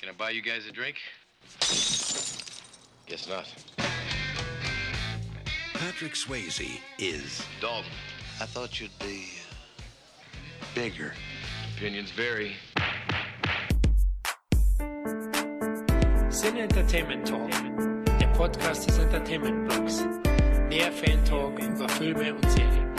Can I buy you guys a drink? Guess not. Patrick Swayze is Dalton. I thought you'd be uh, bigger. Opinions vary. Sin Entertainment Talk, der Podcast des Entertainment Blogs. Mehr Fan Talk über Filme und Serien.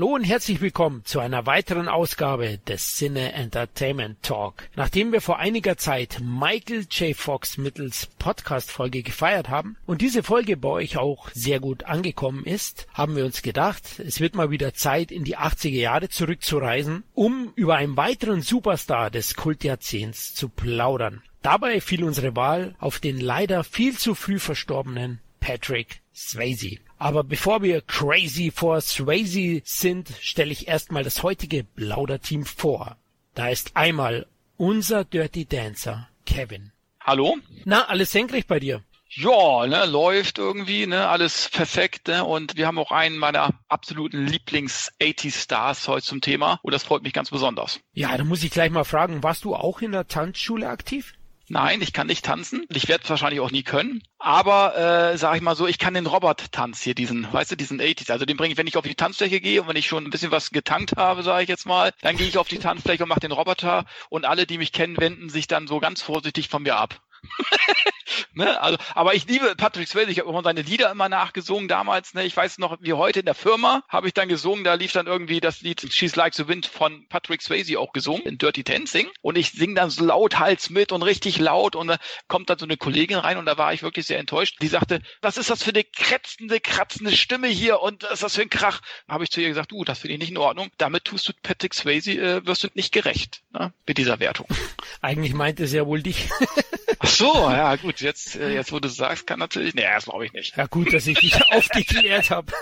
Hallo und herzlich willkommen zu einer weiteren Ausgabe des Cine Entertainment Talk. Nachdem wir vor einiger Zeit Michael J. Fox mittels Podcast-Folge gefeiert haben und diese Folge bei euch auch sehr gut angekommen ist, haben wir uns gedacht, es wird mal wieder Zeit, in die 80er Jahre zurückzureisen, um über einen weiteren Superstar des Kultjahrzehnts zu plaudern. Dabei fiel unsere Wahl auf den leider viel zu früh verstorbenen Patrick Swayze. Aber bevor wir crazy for Swayze sind, stelle ich erstmal das heutige Plauderteam vor. Da ist einmal unser Dirty Dancer, Kevin. Hallo? Na, alles senkrecht bei dir? Ja, ne, läuft irgendwie, ne, alles perfekt, ne, und wir haben auch einen meiner absoluten Lieblings-80s-Stars heute zum Thema, und das freut mich ganz besonders. Ja, da muss ich gleich mal fragen, warst du auch in der Tanzschule aktiv? Nein, ich kann nicht tanzen. Ich werde es wahrscheinlich auch nie können. Aber äh, sag ich mal so, ich kann den Robert-Tanz hier, diesen, weißt du, diesen 80s. Also den bringe ich, wenn ich auf die Tanzfläche gehe und wenn ich schon ein bisschen was getankt habe, sage ich jetzt mal, dann gehe ich auf die Tanzfläche und mache den Roboter und alle, die mich kennen, wenden sich dann so ganz vorsichtig von mir ab. ne? also, aber ich liebe Patrick Swayze, ich habe immer seine Lieder immer nachgesungen damals. Ne? Ich weiß noch, wie heute in der Firma habe ich dann gesungen, da lief dann irgendwie das Lied She's Like the Wind von Patrick Swayze auch gesungen, in Dirty Dancing. Und ich singe dann so laut Hals mit und richtig laut und da kommt dann so eine Kollegin rein und da war ich wirklich sehr enttäuscht. Die sagte, was ist das für eine kratzende, kratzende Stimme hier und was ist das für ein Krach? Habe ich zu ihr gesagt, du, das finde ich nicht in Ordnung. Damit tust du Patrick Swayze, äh, wirst du nicht gerecht ne? mit dieser Wertung. Eigentlich meint es ja wohl dich. Ach so, ja gut, jetzt, äh, jetzt wo du sagst, kann natürlich, nee, das glaube ich nicht. Ja gut, dass ich dich aufgeklärt habe.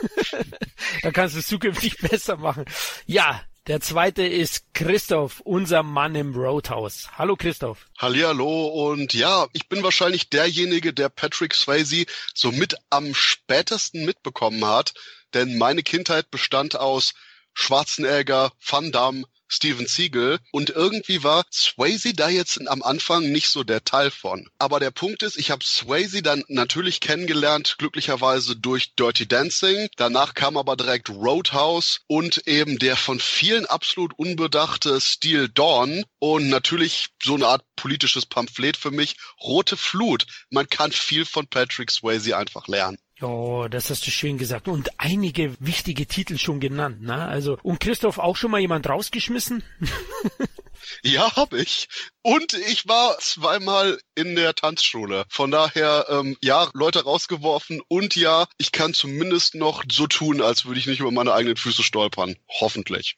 Dann kannst du es zukünftig besser machen. Ja, der zweite ist Christoph, unser Mann im Roadhouse. Hallo Christoph. Hallihallo und ja, ich bin wahrscheinlich derjenige, der Patrick Swayze so mit am spätesten mitbekommen hat, denn meine Kindheit bestand aus Schwarzenegger, Van Damme, Steven Siegel und irgendwie war Swayze da jetzt am Anfang nicht so der Teil von. Aber der Punkt ist, ich habe Swayze dann natürlich kennengelernt, glücklicherweise durch Dirty Dancing. Danach kam aber direkt Roadhouse und eben der von vielen absolut unbedachte Steel Dawn und natürlich so eine Art politisches Pamphlet für mich, Rote Flut. Man kann viel von Patrick Swayze einfach lernen. Ja, das hast du schön gesagt. Und einige wichtige Titel schon genannt, ne? Also, und Christoph auch schon mal jemand rausgeschmissen? ja, hab ich. Und ich war zweimal in der Tanzschule. Von daher, ähm, ja, Leute rausgeworfen und ja, ich kann zumindest noch so tun, als würde ich nicht über meine eigenen Füße stolpern. Hoffentlich.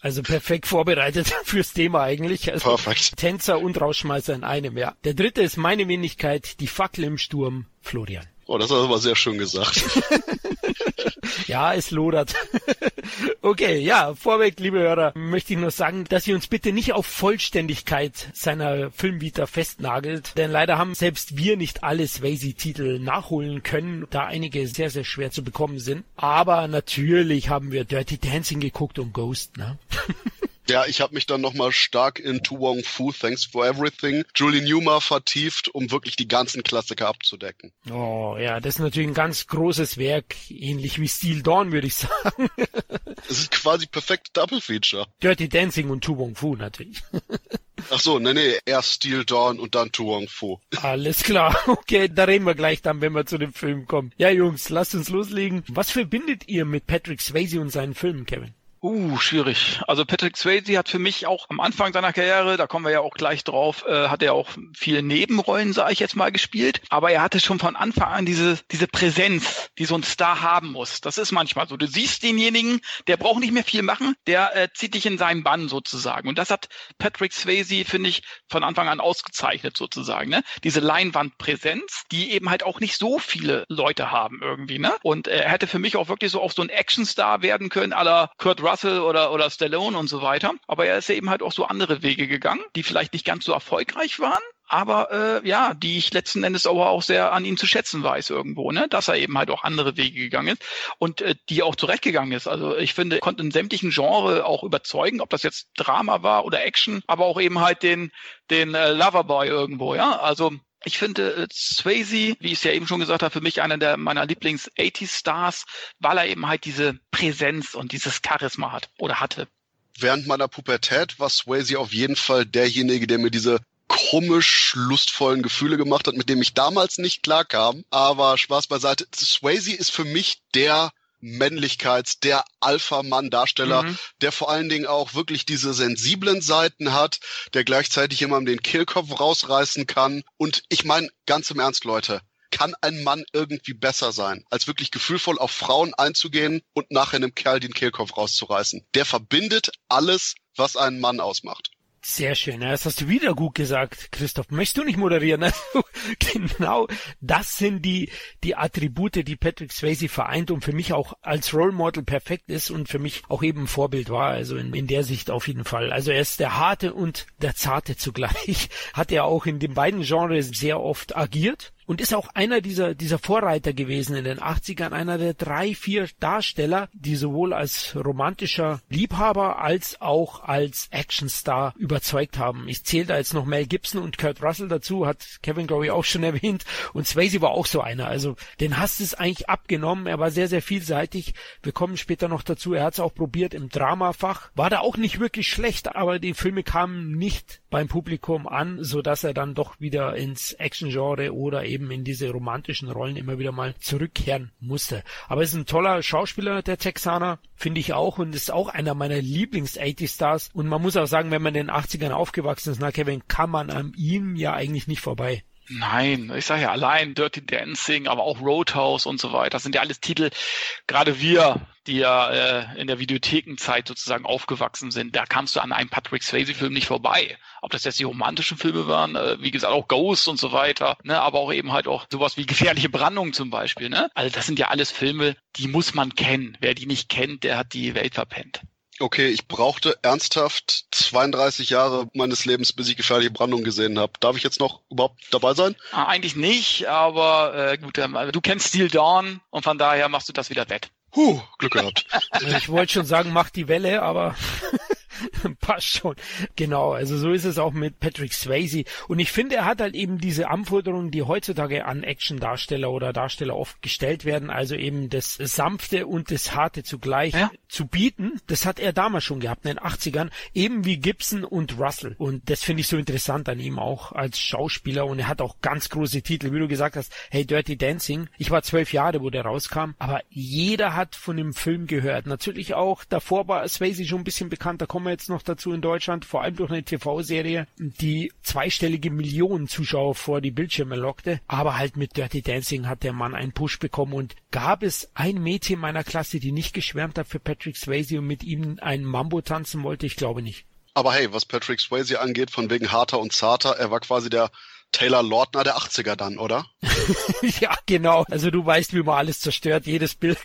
Also perfekt vorbereitet fürs Thema eigentlich. Also Perfekt. Tänzer und Rausschmeißer in einem, ja. Der dritte ist meine Wenigkeit, die Fackel im Sturm, Florian. Oh, das hast du aber sehr schön gesagt. ja, es lodert. okay, ja, vorweg, liebe Hörer, möchte ich nur sagen, dass ihr uns bitte nicht auf Vollständigkeit seiner Filmvita festnagelt, denn leider haben selbst wir nicht alle Swayze-Titel nachholen können, da einige sehr, sehr schwer zu bekommen sind. Aber natürlich haben wir Dirty Dancing geguckt und Ghost, ne? Ja, ich habe mich dann nochmal stark in Tu Wong Fu, Thanks for Everything, Julie Newmar vertieft, um wirklich die ganzen Klassiker abzudecken. Oh ja, das ist natürlich ein ganz großes Werk, ähnlich wie Steel Dawn, würde ich sagen. Es ist quasi perfekt Double Feature. Dirty Dancing und Tu Wong Fu natürlich. Ach so, nee, nee, erst Steel Dawn und dann Tu Wong Fu. Alles klar, okay, da reden wir gleich dann, wenn wir zu dem Film kommen. Ja, Jungs, lasst uns loslegen. Was verbindet ihr mit Patrick Swayze und seinen Filmen, Kevin? Uh, schwierig. Also Patrick Swayze hat für mich auch am Anfang seiner Karriere, da kommen wir ja auch gleich drauf, äh, hat er auch viele Nebenrollen, sage ich jetzt mal, gespielt. Aber er hatte schon von Anfang an diese, diese Präsenz, die so ein Star haben muss. Das ist manchmal so. Du siehst denjenigen, der braucht nicht mehr viel machen, der äh, zieht dich in seinen Bann sozusagen. Und das hat Patrick Swayze, finde ich, von Anfang an ausgezeichnet sozusagen. Ne? Diese Leinwandpräsenz, die eben halt auch nicht so viele Leute haben irgendwie. Ne? Und äh, er hätte für mich auch wirklich so auch so ein Actionstar werden können, aller Kurt Russell Russell oder, oder Stallone und so weiter. Aber er ist eben halt auch so andere Wege gegangen, die vielleicht nicht ganz so erfolgreich waren, aber äh, ja, die ich letzten Endes aber auch sehr an ihm zu schätzen weiß irgendwo, ne? Dass er eben halt auch andere Wege gegangen ist und äh, die auch zurechtgegangen ist. Also ich finde, konnte in sämtlichen Genre auch überzeugen, ob das jetzt Drama war oder Action, aber auch eben halt den, den äh, Loverboy irgendwo, ja. Also ich finde äh, Swayze, wie ich es ja eben schon gesagt habe, für mich einer der meiner Lieblings-80s-Stars, weil er eben halt diese Präsenz und dieses Charisma hat oder hatte. Während meiner Pubertät war Swayze auf jeden Fall derjenige, der mir diese komisch lustvollen Gefühle gemacht hat, mit dem ich damals nicht klarkam. Aber Spaß beiseite. Swayze ist für mich der Männlichkeits, der Alpha-Mann-Darsteller, mhm. der vor allen Dingen auch wirklich diese sensiblen Seiten hat, der gleichzeitig jemandem den Kehlkopf rausreißen kann. Und ich meine, ganz im Ernst, Leute, kann ein Mann irgendwie besser sein, als wirklich gefühlvoll auf Frauen einzugehen und nachher einem Kerl den Kehlkopf rauszureißen. Der verbindet alles, was einen Mann ausmacht. Sehr schön, das hast du wieder gut gesagt, Christoph. Möchtest du nicht moderieren? genau, das sind die, die Attribute, die Patrick Swayze vereint und für mich auch als Role Model perfekt ist und für mich auch eben Vorbild war. Also in, in der Sicht auf jeden Fall. Also er ist der harte und der zarte zugleich. Hat er auch in den beiden Genres sehr oft agiert und ist auch einer dieser, dieser Vorreiter gewesen in den 80ern, einer der drei, vier Darsteller, die sowohl als romantischer Liebhaber als auch als Actionstar überzeugt haben. Ich zähle da jetzt noch Mel Gibson und Kurt Russell dazu, hat Kevin Glory auch schon erwähnt und Swayze war auch so einer. Also den hast es eigentlich abgenommen, er war sehr, sehr vielseitig. Wir kommen später noch dazu, er hat es auch probiert im Dramafach, war da auch nicht wirklich schlecht, aber die Filme kamen nicht beim Publikum an, so dass er dann doch wieder ins Action-Genre oder in diese romantischen Rollen immer wieder mal zurückkehren musste. Aber ist ein toller Schauspieler, der Texaner, finde ich auch, und ist auch einer meiner Lieblings-80-Stars. Und man muss auch sagen, wenn man in den 80ern aufgewachsen ist, na Kevin, kann man an ihm ja eigentlich nicht vorbei. Nein, ich sage ja allein Dirty Dancing, aber auch Roadhouse und so weiter. Das sind ja alles Titel, gerade wir, die ja äh, in der Videothekenzeit sozusagen aufgewachsen sind, da kamst du an einem Patrick Swayze-Film nicht vorbei. Ob das jetzt die romantischen Filme waren, äh, wie gesagt, auch Ghost und so weiter, ne, aber auch eben halt auch sowas wie Gefährliche Brandung zum Beispiel. Ne? Also das sind ja alles Filme, die muss man kennen. Wer die nicht kennt, der hat die Welt verpennt. Okay, ich brauchte ernsthaft 32 Jahre meines Lebens, bis ich gefährliche Brandung gesehen habe. Darf ich jetzt noch überhaupt dabei sein? Ah, eigentlich nicht, aber äh, gut, äh, du kennst Steel Dawn und von daher machst du das wieder wett. Huh, Glück gehabt. ich wollte schon sagen, mach die Welle, aber Passt schon. Genau, also so ist es auch mit Patrick Swayze. Und ich finde, er hat halt eben diese Anforderungen, die heutzutage an Action-Darsteller oder Darsteller oft gestellt werden, also eben das Sanfte und das Harte zugleich ja. zu bieten. Das hat er damals schon gehabt, in den 80ern, eben wie Gibson und Russell. Und das finde ich so interessant an ihm auch als Schauspieler. Und er hat auch ganz große Titel, wie du gesagt hast, hey, Dirty Dancing. Ich war zwölf Jahre, wo der rauskam, aber jeder hat von dem Film gehört. Natürlich auch, davor war Swayze schon ein bisschen bekannt, da kommen wir jetzt noch dazu in Deutschland, vor allem durch eine TV-Serie, die zweistellige Millionen Zuschauer vor die Bildschirme lockte. Aber halt mit Dirty Dancing hat der Mann einen Push bekommen und gab es ein Mädchen meiner Klasse, die nicht geschwärmt hat für Patrick Swayze und mit ihm einen Mambo tanzen wollte? Ich glaube nicht. Aber hey, was Patrick Swayze angeht, von wegen harter und zarter, er war quasi der Taylor Lautner der 80er dann, oder? ja, genau. Also du weißt, wie man alles zerstört, jedes Bild.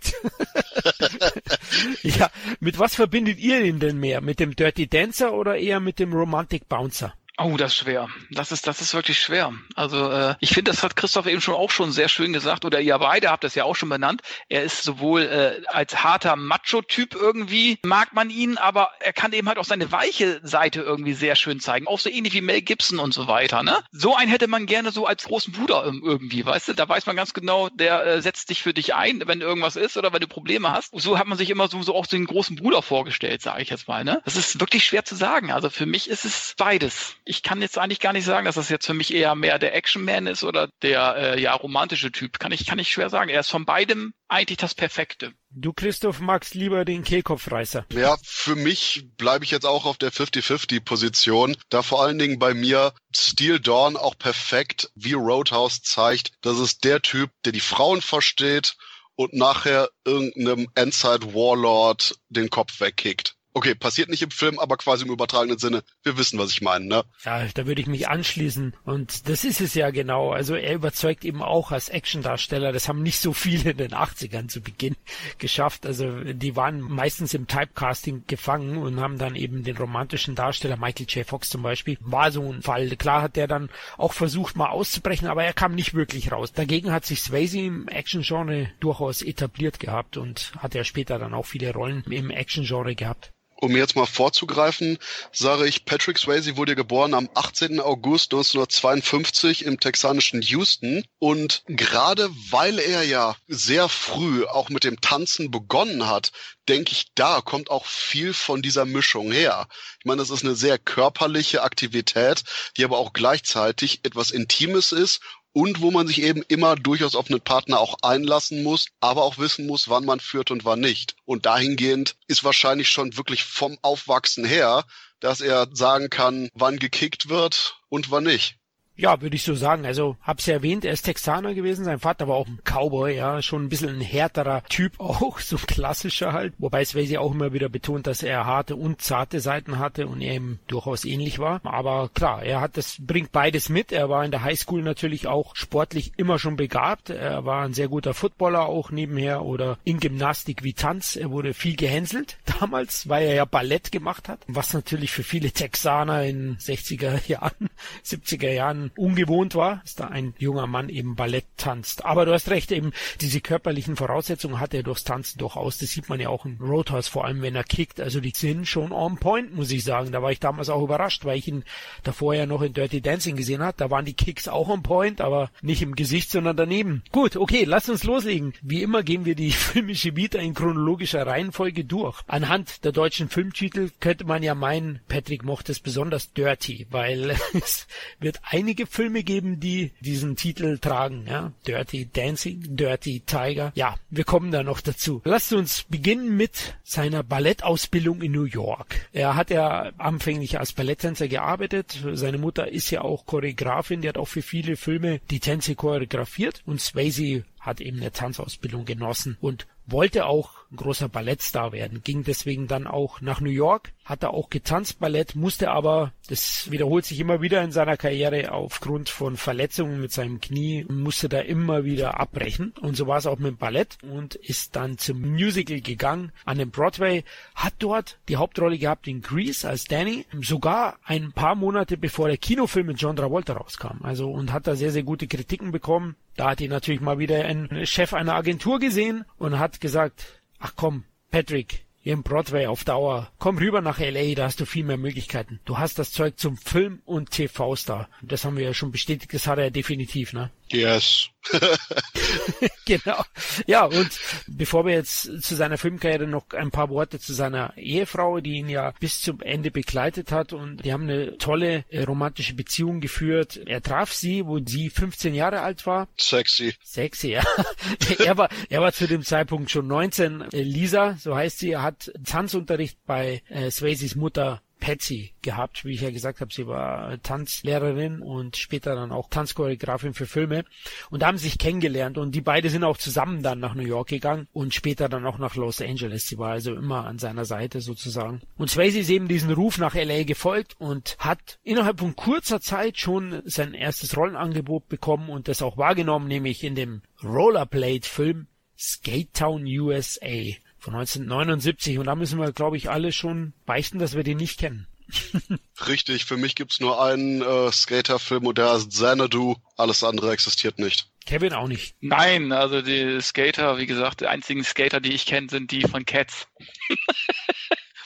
ja, mit was verbindet ihr ihn denn mehr? Mit dem Dirty Dancer oder eher mit dem Romantic Bouncer? Oh, das ist schwer. Das ist, das ist wirklich schwer. Also äh, ich finde, das hat Christoph eben schon auch schon sehr schön gesagt, oder ihr beide habt das ja auch schon benannt. Er ist sowohl äh, als harter Macho-Typ irgendwie, mag man ihn, aber er kann eben halt auch seine weiche Seite irgendwie sehr schön zeigen. Auch so ähnlich wie Mel Gibson und so weiter. Ne? So einen hätte man gerne so als großen Bruder irgendwie, weißt du? Da weiß man ganz genau, der äh, setzt sich für dich ein, wenn irgendwas ist oder wenn du Probleme hast. So hat man sich immer so, so auch den großen Bruder vorgestellt, sage ich jetzt mal. Ne? Das ist wirklich schwer zu sagen. Also für mich ist es beides ich kann jetzt eigentlich gar nicht sagen, dass das jetzt für mich eher mehr der Action-Man ist oder der äh, ja romantische Typ. Kann ich, kann ich schwer sagen. Er ist von beidem eigentlich das Perfekte. Du, Christoph, magst lieber den Kehlkopfreißer. Ja, für mich bleibe ich jetzt auch auf der 50-50-Position, da vor allen Dingen bei mir Steel Dawn auch perfekt wie Roadhouse zeigt, dass es der Typ, der die Frauen versteht und nachher irgendeinem Endside Warlord den Kopf wegkickt. Okay, passiert nicht im Film, aber quasi im übertragenen Sinne. Wir wissen, was ich meine, ne? Ja, da würde ich mich anschließen. Und das ist es ja genau. Also er überzeugt eben auch als Actiondarsteller. Das haben nicht so viele in den 80ern zu Beginn geschafft. Also die waren meistens im Typecasting gefangen und haben dann eben den romantischen Darsteller, Michael J. Fox zum Beispiel, war so ein Fall. Klar hat der dann auch versucht, mal auszubrechen, aber er kam nicht wirklich raus. Dagegen hat sich Swayze im Action-Genre durchaus etabliert gehabt und hat ja später dann auch viele Rollen im Action-Genre gehabt um jetzt mal vorzugreifen, sage ich, Patrick Swayze wurde geboren am 18. August 1952 im texanischen Houston und gerade weil er ja sehr früh auch mit dem Tanzen begonnen hat, denke ich, da kommt auch viel von dieser Mischung her. Ich meine, das ist eine sehr körperliche Aktivität, die aber auch gleichzeitig etwas Intimes ist und wo man sich eben immer durchaus auf einen Partner auch einlassen muss, aber auch wissen muss, wann man führt und wann nicht. Und dahingehend ist wahrscheinlich schon wirklich vom Aufwachsen her, dass er sagen kann, wann gekickt wird und wann nicht. Ja, würde ich so sagen. Also, hab's ja erwähnt, er ist Texaner gewesen, sein Vater war auch ein Cowboy, ja, schon ein bisschen ein härterer Typ auch, so klassischer halt. Wobei Swayze auch immer wieder betont, dass er harte und zarte Seiten hatte und er ihm durchaus ähnlich war. Aber klar, er hat das, bringt beides mit. Er war in der Highschool natürlich auch sportlich immer schon begabt. Er war ein sehr guter Footballer auch nebenher oder in Gymnastik wie Tanz. Er wurde viel gehänselt damals, weil er ja Ballett gemacht hat, was natürlich für viele Texaner in 60er Jahren, 70er Jahren ungewohnt war, dass da ein junger Mann eben Ballett tanzt. Aber du hast recht, eben diese körperlichen Voraussetzungen hat er durchs Tanzen durchaus. Das sieht man ja auch in Roadhouse, vor allem wenn er kickt. Also die sind schon on point, muss ich sagen. Da war ich damals auch überrascht, weil ich ihn davor ja noch in Dirty Dancing gesehen habe. Da waren die Kicks auch on point, aber nicht im Gesicht, sondern daneben. Gut, okay, lass uns loslegen. Wie immer gehen wir die filmische Vita in chronologischer Reihenfolge durch. Anhand der deutschen Filmtitel könnte man ja meinen, Patrick mochte es besonders dirty, weil es wird einige einige Filme geben, die diesen Titel tragen. Ja? Dirty Dancing, Dirty Tiger. Ja, wir kommen da noch dazu. Lasst uns beginnen mit seiner Ballettausbildung in New York. Er hat ja anfänglich als Balletttänzer gearbeitet. Seine Mutter ist ja auch Choreografin, die hat auch für viele Filme die Tänze choreografiert und Swayze hat eben eine Tanzausbildung genossen und wollte auch großer Ballettstar werden, ging deswegen dann auch nach New York, hatte auch getanzt Ballett, musste aber, das wiederholt sich immer wieder in seiner Karriere aufgrund von Verletzungen mit seinem Knie, musste da immer wieder abbrechen. Und so war es auch mit dem Ballett und ist dann zum Musical gegangen an den Broadway, hat dort die Hauptrolle gehabt in Grease als Danny, sogar ein paar Monate bevor der Kinofilm mit John Travolta rauskam, also und hat da sehr, sehr gute Kritiken bekommen, da hat ihn natürlich mal wieder ein Chef einer Agentur gesehen und hat gesagt, ach komm, Patrick, hier im Broadway auf Dauer. Komm rüber nach LA, da hast du viel mehr Möglichkeiten. Du hast das Zeug zum Film- und TV-Star. Das haben wir ja schon bestätigt, das hat er definitiv, ne? Yes. genau. Ja, und bevor wir jetzt zu seiner Filmkarriere noch ein paar Worte zu seiner Ehefrau, die ihn ja bis zum Ende begleitet hat und die haben eine tolle äh, romantische Beziehung geführt. Er traf sie, wo sie 15 Jahre alt war. Sexy. Sexy, ja. er war, er war zu dem Zeitpunkt schon 19. Äh, Lisa, so heißt sie, hat Tanzunterricht bei äh, Swayzes Mutter Patsy gehabt. Wie ich ja gesagt habe, sie war Tanzlehrerin und später dann auch Tanzchoreografin für Filme. Und haben sich kennengelernt und die beide sind auch zusammen dann nach New York gegangen und später dann auch nach Los Angeles. Sie war also immer an seiner Seite sozusagen. Und Swayze ist eben diesen Ruf nach LA gefolgt und hat innerhalb von kurzer Zeit schon sein erstes Rollenangebot bekommen und das auch wahrgenommen, nämlich in dem Rollerblade-Film Skate Town USA von 1979 und da müssen wir, glaube ich, alle schon beichten, dass wir den nicht kennen. Richtig, für mich gibt's nur einen äh, Skaterfilm und der heißt Xanadu, alles andere existiert nicht. Kevin auch nicht. Nein, also die Skater, wie gesagt, die einzigen Skater, die ich kenne, sind die von Cats.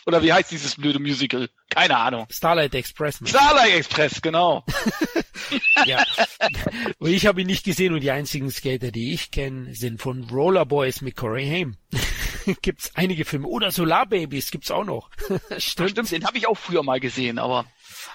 Oder wie heißt dieses blöde Musical? Keine Ahnung. Starlight Express. Starlight Express, genau. ja. Und ich habe ihn nicht gesehen und die einzigen Skater, die ich kenne, sind von Roller Boys mit Corey Haim. gibt's einige Filme. Oder Solar Babies gibt's auch noch. Stimmt. Stimmt, den habe ich auch früher mal gesehen, aber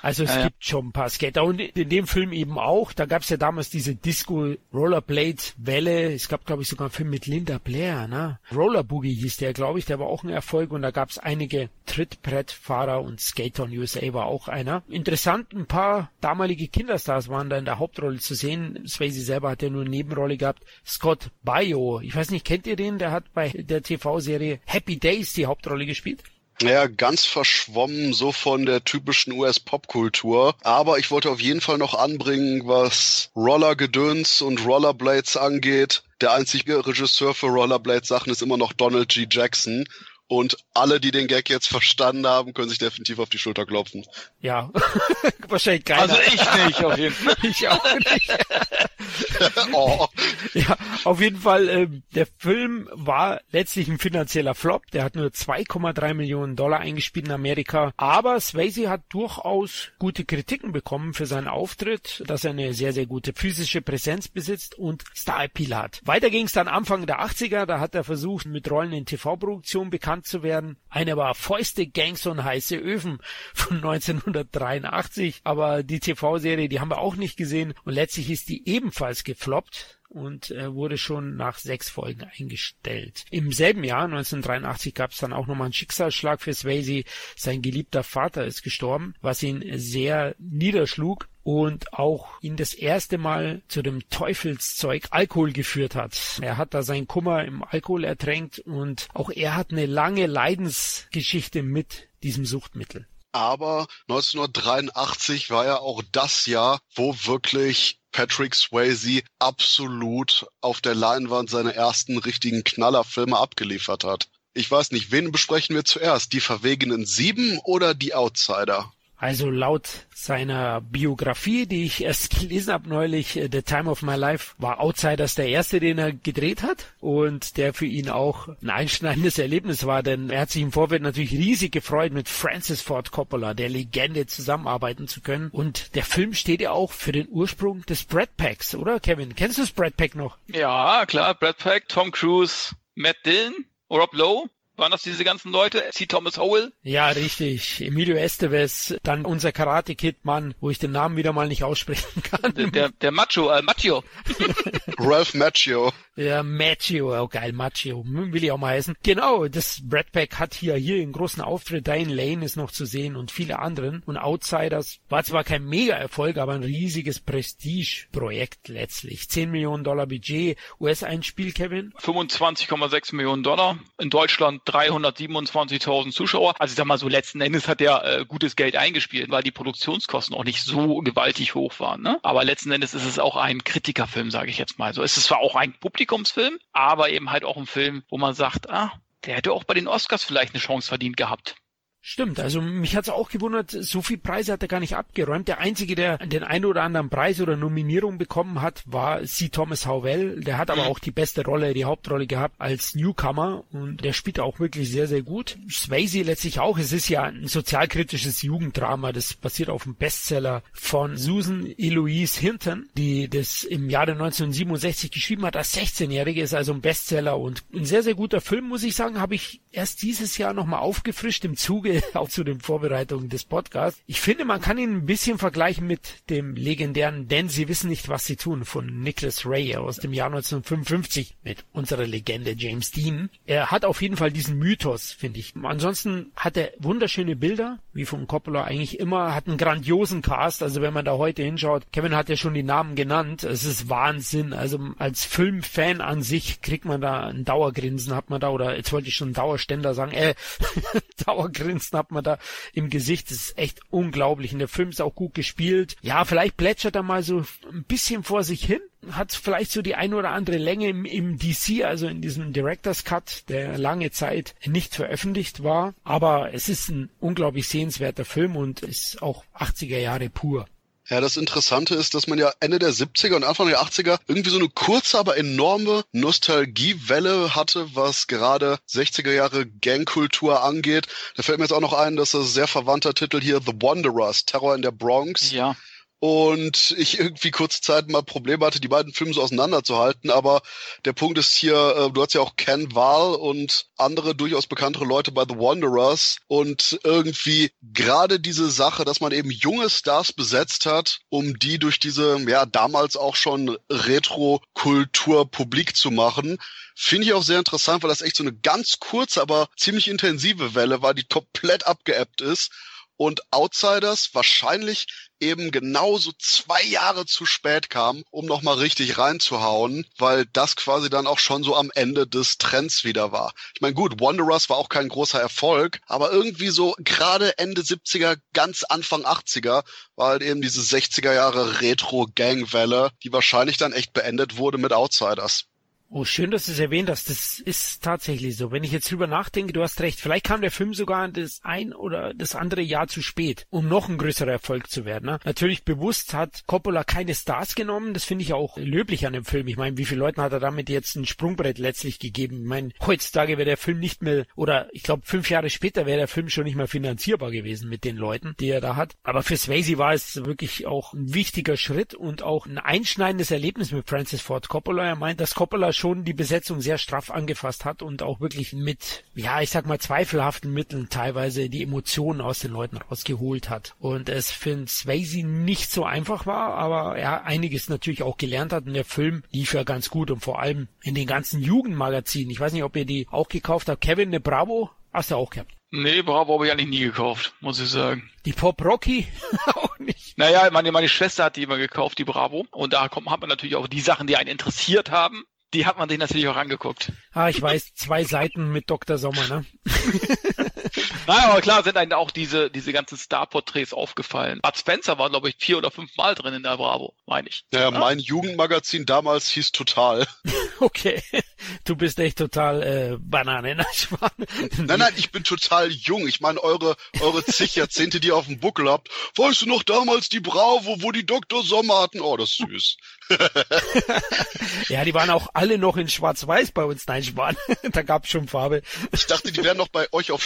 also es ja, gibt schon ein paar Skater und in dem Film eben auch. Da gab es ja damals diese Disco Rollerblade Welle. Es gab glaube ich sogar einen Film mit Linda Blair, ne? Roller Boogie hieß der, glaube ich. Der war auch ein Erfolg und da gab es einige Trittbrettfahrer und Skater on USA war auch einer. Interessant, ein paar damalige Kinderstars waren da in der Hauptrolle zu sehen. Swayze selber hat ja nur eine Nebenrolle gehabt. Scott Baio, ich weiß nicht, kennt ihr den? Der hat bei der TV-Serie Happy Days die Hauptrolle gespielt. Ja, ganz verschwommen so von der typischen US-Popkultur. Aber ich wollte auf jeden Fall noch anbringen, was Rollergedöns und Rollerblades angeht. Der einzige Regisseur für Rollerblade-Sachen ist immer noch Donald G. Jackson. Und alle, die den Gag jetzt verstanden haben, können sich definitiv auf die Schulter klopfen. Ja, wahrscheinlich keiner. Also ich nicht, auf jeden Fall. ich auch nicht. oh. Ja, auf jeden Fall, äh, der Film war letztlich ein finanzieller Flop. Der hat nur 2,3 Millionen Dollar eingespielt in Amerika. Aber Swayze hat durchaus gute Kritiken bekommen für seinen Auftritt, dass er eine sehr, sehr gute physische Präsenz besitzt und Star-Appeal hat. Weiter ging es dann Anfang der 80er. Da hat er versucht, mit Rollen in TV-Produktionen bekannt zu werden. Eine war Fäuste, Gangs und heiße Öfen von 1983. Aber die TV-Serie, die haben wir auch nicht gesehen. Und letztlich ist die ebenfalls gefloppt und äh, wurde schon nach sechs Folgen eingestellt. Im selben Jahr, 1983, gab es dann auch nochmal einen Schicksalsschlag für Swayze. Sein geliebter Vater ist gestorben, was ihn sehr niederschlug und auch ihn das erste Mal zu dem Teufelszeug Alkohol geführt hat. Er hat da seinen Kummer im Alkohol ertränkt und auch er hat eine lange Leidensgeschichte mit diesem Suchtmittel. Aber 1983 war ja auch das Jahr, wo wirklich Patrick Swayze absolut auf der Leinwand seine ersten richtigen Knallerfilme abgeliefert hat. Ich weiß nicht, wen besprechen wir zuerst? Die verwegenen Sieben oder die Outsider? Also laut seiner Biografie, die ich erst gelesen habe neulich, äh, The Time of My Life, war Outsiders der erste, den er gedreht hat und der für ihn auch ein einschneidendes Erlebnis war, denn er hat sich im Vorfeld natürlich riesig gefreut, mit Francis Ford Coppola, der Legende, zusammenarbeiten zu können. Und der Film steht ja auch für den Ursprung des Brad Packs, oder Kevin? Kennst du das Brad Pack noch? Ja, klar, Brad Pack, Tom Cruise, Matt Dillon, Rob Lowe. Waren das diese ganzen Leute? C. Thomas Howell? Ja, richtig. Emilio Estevez, dann unser Karate-Kid-Mann, wo ich den Namen wieder mal nicht aussprechen kann. Der, der, der Macho, äh, Macho. Ralph Macchio. Ja, Macchio, oh geil, Macchio, will ich auch mal heißen. Genau, das Brad Pack hat hier, hier einen großen Auftritt, Diane Lane ist noch zu sehen und viele anderen. Und Outsiders war zwar kein Mega-Erfolg, aber ein riesiges Prestige-Projekt letztlich. 10 Millionen Dollar Budget, US-Einspiel, Kevin? 25,6 Millionen Dollar. In Deutschland 327.000 Zuschauer. Also ich sag mal so, letzten Endes hat er äh, gutes Geld eingespielt, weil die Produktionskosten auch nicht so gewaltig hoch waren. Ne? Aber letzten Endes ist es auch ein Kritikerfilm, sage ich jetzt mal. So es ist zwar auch ein Publikumsfilm, aber eben halt auch ein Film, wo man sagt, ah, der hätte auch bei den Oscars vielleicht eine Chance verdient gehabt. Stimmt, also mich hat's auch gewundert, so viel Preise hat er gar nicht abgeräumt. Der Einzige, der den einen oder anderen Preis oder Nominierung bekommen hat, war C. Thomas Howell. Der hat aber auch die beste Rolle, die Hauptrolle gehabt als Newcomer und der spielt auch wirklich sehr, sehr gut. Swayze letztlich auch. Es ist ja ein sozialkritisches Jugenddrama. Das basiert auf dem Bestseller von Susan Eloise Hinton, die das im Jahre 1967 geschrieben hat als 16-Jährige, ist also ein Bestseller und ein sehr, sehr guter Film, muss ich sagen, habe ich erst dieses Jahr nochmal aufgefrischt im Zuge auch zu den Vorbereitungen des Podcasts. Ich finde, man kann ihn ein bisschen vergleichen mit dem legendären Denn sie wissen nicht, was sie tun von Nicholas Ray aus dem Jahr 1955 mit unserer Legende James Dean. Er hat auf jeden Fall diesen Mythos, finde ich. Ansonsten hat er wunderschöne Bilder, wie von Coppola eigentlich immer, hat einen grandiosen Cast, also wenn man da heute hinschaut, Kevin hat ja schon die Namen genannt, es ist Wahnsinn, also als Filmfan an sich kriegt man da ein Dauergrinsen, hat man da, oder jetzt wollte ich schon Dauerständer sagen, äh, Dauergrinsen Grinsen hat man da im Gesicht. Das ist echt unglaublich. Und der Film ist auch gut gespielt. Ja, vielleicht plätschert er mal so ein bisschen vor sich hin. Hat vielleicht so die eine oder andere Länge im, im DC, also in diesem Director's Cut, der lange Zeit nicht veröffentlicht war. Aber es ist ein unglaublich sehenswerter Film und ist auch 80er Jahre pur. Ja, das Interessante ist, dass man ja Ende der 70er und Anfang der 80er irgendwie so eine kurze, aber enorme Nostalgiewelle hatte, was gerade 60er Jahre Gangkultur angeht. Da fällt mir jetzt auch noch ein, dass das sehr verwandter Titel hier The Wanderers, Terror in der Bronx. Ja und ich irgendwie kurze Zeit mal Probleme hatte, die beiden Filme so auseinanderzuhalten. Aber der Punkt ist hier, äh, du hast ja auch Ken Wahl und andere durchaus bekanntere Leute bei The Wanderers und irgendwie gerade diese Sache, dass man eben junge Stars besetzt hat, um die durch diese, ja, damals auch schon Retro-Kultur publik zu machen, finde ich auch sehr interessant, weil das echt so eine ganz kurze, aber ziemlich intensive Welle war, die komplett abgeebbt ist und Outsiders wahrscheinlich eben genauso zwei Jahre zu spät kam, um nochmal richtig reinzuhauen, weil das quasi dann auch schon so am Ende des Trends wieder war. Ich meine, gut, Wanderers war auch kein großer Erfolg, aber irgendwie so gerade Ende 70er, ganz Anfang 80er war halt eben diese 60er Jahre Retro-Gang-Welle, die wahrscheinlich dann echt beendet wurde mit Outsiders. Oh, schön, dass du es erwähnt hast. Das ist tatsächlich so. Wenn ich jetzt drüber nachdenke, du hast recht. Vielleicht kam der Film sogar das ein oder das andere Jahr zu spät, um noch ein größerer Erfolg zu werden. Ne? Natürlich bewusst hat Coppola keine Stars genommen. Das finde ich auch löblich an dem Film. Ich meine, wie viele Leuten hat er damit jetzt ein Sprungbrett letztlich gegeben? Ich meine, heutzutage wäre der Film nicht mehr, oder ich glaube, fünf Jahre später wäre der Film schon nicht mehr finanzierbar gewesen mit den Leuten, die er da hat. Aber für Swayze war es wirklich auch ein wichtiger Schritt und auch ein einschneidendes Erlebnis mit Francis Ford Coppola. Er meint, dass Coppola schon die Besetzung sehr straff angefasst hat und auch wirklich mit, ja, ich sag mal, zweifelhaften Mitteln teilweise die Emotionen aus den Leuten rausgeholt hat. Und es für Swayze nicht so einfach war, aber er einiges natürlich auch gelernt hat und der Film lief ja ganz gut und vor allem in den ganzen Jugendmagazinen. Ich weiß nicht, ob ihr die auch gekauft habt. Kevin, eine Bravo hast du auch gehabt. Nee, Bravo habe ich eigentlich nie gekauft, muss ich sagen. Die Pop Rocky auch nicht. Naja, meine, meine Schwester hat die immer gekauft, die Bravo. Und da kommt, hat man natürlich auch die Sachen, die einen interessiert haben die hat man sich natürlich auch angeguckt. Ah, ich weiß, zwei Seiten mit Dr. Sommer, ne? naja, aber klar sind einem auch diese, diese ganzen Star-Porträts aufgefallen. Bud Spencer war, glaube ich, vier oder fünf Mal drin in der Bravo, meine ich. Ja, mein Jugendmagazin damals hieß Total. okay. Du bist echt total äh, Banane. nein, nein, ich bin total jung. Ich meine, eure, eure zig Jahrzehnte, die ihr auf dem Buckel habt. Weißt du noch damals die Bravo, wo die Dr. Sommer hatten? Oh, das ist süß. ja, die waren auch alle noch in Schwarz-Weiß bei uns. Nein, Spahn. da gab's schon Farbe. Ich dachte, die wären noch bei euch auf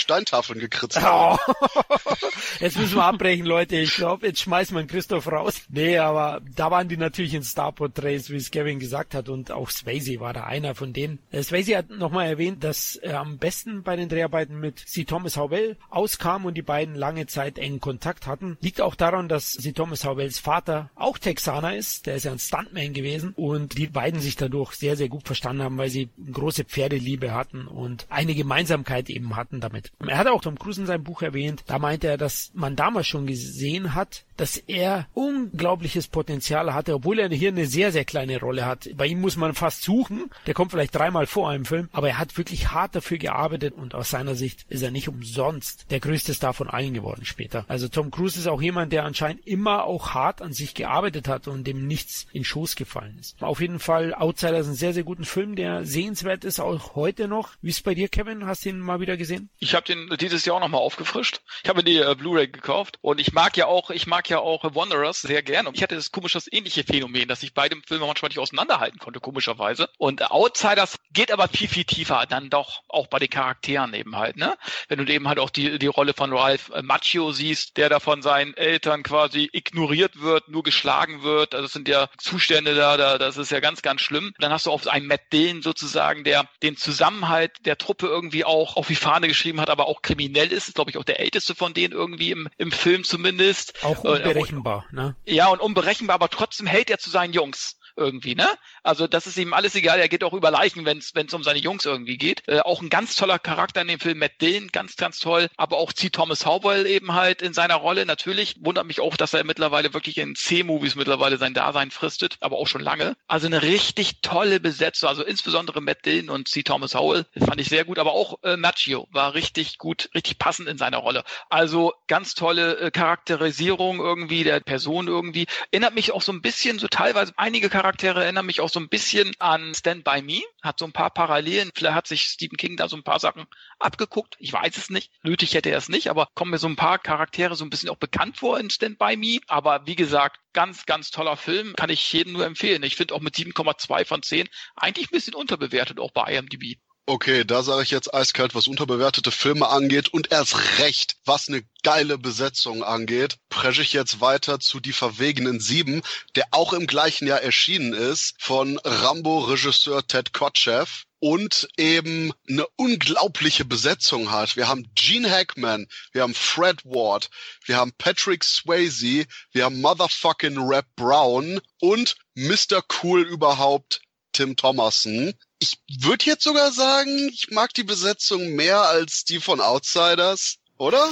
Steintafeln gekritzelt. Oh. Jetzt müssen wir abbrechen, Leute. Ich glaube, jetzt schmeißt man Christoph raus. Nee, aber da waren die natürlich in Star-Porträts, wie es Kevin gesagt hat. Und auch Swayze war da einer von denen. Äh, Swayze hat nochmal erwähnt, dass er am besten bei den Dreharbeiten mit C. Thomas Howell auskam und die beiden lange Zeit engen Kontakt hatten. Liegt auch daran, dass C. Thomas Howells Vater auch Texaner ist. Der ist ja ein Stuntman gewesen. Und die beiden sich dadurch sehr, sehr gut verstanden haben, weil sie große Pferdeliebe hatten und eine Gemeinsamkeit eben hatten damit. Er hat auch Tom Cruise in seinem Buch erwähnt, da meinte er, dass man damals schon gesehen hat, dass er unglaubliches Potenzial hatte, obwohl er hier eine sehr, sehr kleine Rolle hat. Bei ihm muss man fast suchen. Der kommt vielleicht dreimal vor einem Film, aber er hat wirklich hart dafür gearbeitet und aus seiner Sicht ist er nicht umsonst der größte Star von allen geworden später. Also Tom Cruise ist auch jemand, der anscheinend immer auch hart an sich gearbeitet hat und dem nichts in Schoß gefallen ist. Auf jeden Fall Outsider ist ein sehr, sehr guten Film, der sehenswert ist, auch heute noch. Wie ist es bei dir, Kevin? Hast du ihn mal wieder gesehen? Ich habe den dieses Jahr auch nochmal aufgefrischt. Ich habe die äh, Blu-ray gekauft und ich mag ja auch, ich mag ja auch Wanderers sehr gerne. Und ich hatte das komische, das ähnliche Phänomen, dass ich beide Filme manchmal nicht auseinanderhalten konnte, komischerweise. Und Outsiders geht aber viel, viel tiefer, dann doch auch bei den Charakteren eben halt, ne? Wenn du eben halt auch die, die Rolle von Ralph äh, Macchio siehst, der da von seinen Eltern quasi ignoriert wird, nur geschlagen wird. Also das sind ja Zustände da, da, das ist ja ganz, ganz schlimm. Dann hast du auch einen Matt Dillon sozusagen, der den Zusammenhalt der Truppe irgendwie auch auf die Fahne geschrieben hat, aber auch kriminell ist, ist glaube ich auch der älteste von denen irgendwie im, im Film zumindest. Auch äh, unberechenbar, äh, ne? Ja, und unberechenbar, aber trotzdem hält er zu seinen Jungs irgendwie, ne? Also das ist ihm alles egal. Er geht auch über Leichen, wenn es um seine Jungs irgendwie geht. Äh, auch ein ganz toller Charakter in dem Film, Matt Dillon, ganz, ganz toll. Aber auch C. Thomas Howell eben halt in seiner Rolle. Natürlich wundert mich auch, dass er mittlerweile wirklich in C-Movies mittlerweile sein Dasein fristet, aber auch schon lange. Also eine richtig tolle Besetzung. Also insbesondere Matt Dillon und C. Thomas Howell fand ich sehr gut. Aber auch äh, Macchio war richtig gut, richtig passend in seiner Rolle. Also ganz tolle äh, Charakterisierung irgendwie der Person irgendwie. Erinnert mich auch so ein bisschen, so teilweise einige Charaktere Charaktere erinnern mich auch so ein bisschen an Stand By Me, hat so ein paar Parallelen. Vielleicht hat sich Stephen King da so ein paar Sachen abgeguckt. Ich weiß es nicht. Nötig hätte er es nicht, aber kommen mir so ein paar Charaktere so ein bisschen auch bekannt vor in Stand By Me. Aber wie gesagt, ganz, ganz toller Film. Kann ich jedem nur empfehlen. Ich finde auch mit 7,2 von 10 eigentlich ein bisschen unterbewertet, auch bei IMDb. Okay, da sage ich jetzt eiskalt, was unterbewertete Filme angeht und erst recht, was eine geile Besetzung angeht, presche ich jetzt weiter zu Die Verwegenen Sieben, der auch im gleichen Jahr erschienen ist, von Rambo-Regisseur Ted Kotcheff und eben eine unglaubliche Besetzung hat. Wir haben Gene Hackman, wir haben Fred Ward, wir haben Patrick Swayze, wir haben Motherfucking Rap Brown und Mr. Cool überhaupt Tim Thomason. Ich würde jetzt sogar sagen, ich mag die Besetzung mehr als die von Outsiders, oder?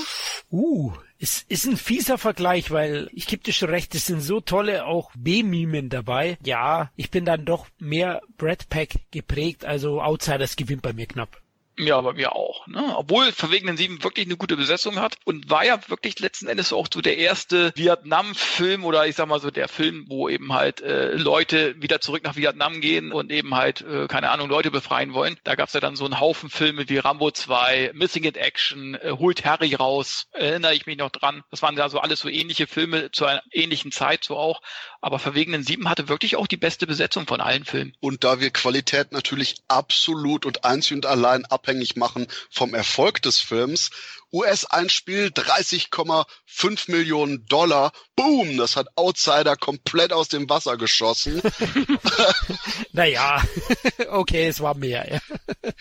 Uh, Es ist ein fieser Vergleich, weil ich gebe dir schon recht, es sind so tolle auch B-Mimen dabei. Ja, ich bin dann doch mehr Brad Pack geprägt, also Outsiders gewinnt bei mir knapp. Ja, bei mir auch. Ne? Obwohl Verwegenen Sieben wirklich eine gute Besetzung hat und war ja wirklich letzten Endes auch so der erste Vietnam-Film oder ich sag mal so der Film, wo eben halt äh, Leute wieder zurück nach Vietnam gehen und eben halt, äh, keine Ahnung, Leute befreien wollen. Da gab's ja dann so einen Haufen Filme wie Rambo 2, Missing in Action, äh, Holt Harry raus, erinnere ich mich noch dran. Das waren da so alles so ähnliche Filme zu einer ähnlichen Zeit so auch. Aber Verwegenen Sieben hatte wirklich auch die beste Besetzung von allen Filmen. Und da wir Qualität natürlich absolut und einzig und allein abhängig machen vom Erfolg des Films, US-Einspiel 30,5 Millionen Dollar. Boom, das hat Outsider komplett aus dem Wasser geschossen. naja, okay, es war mehr. Ja.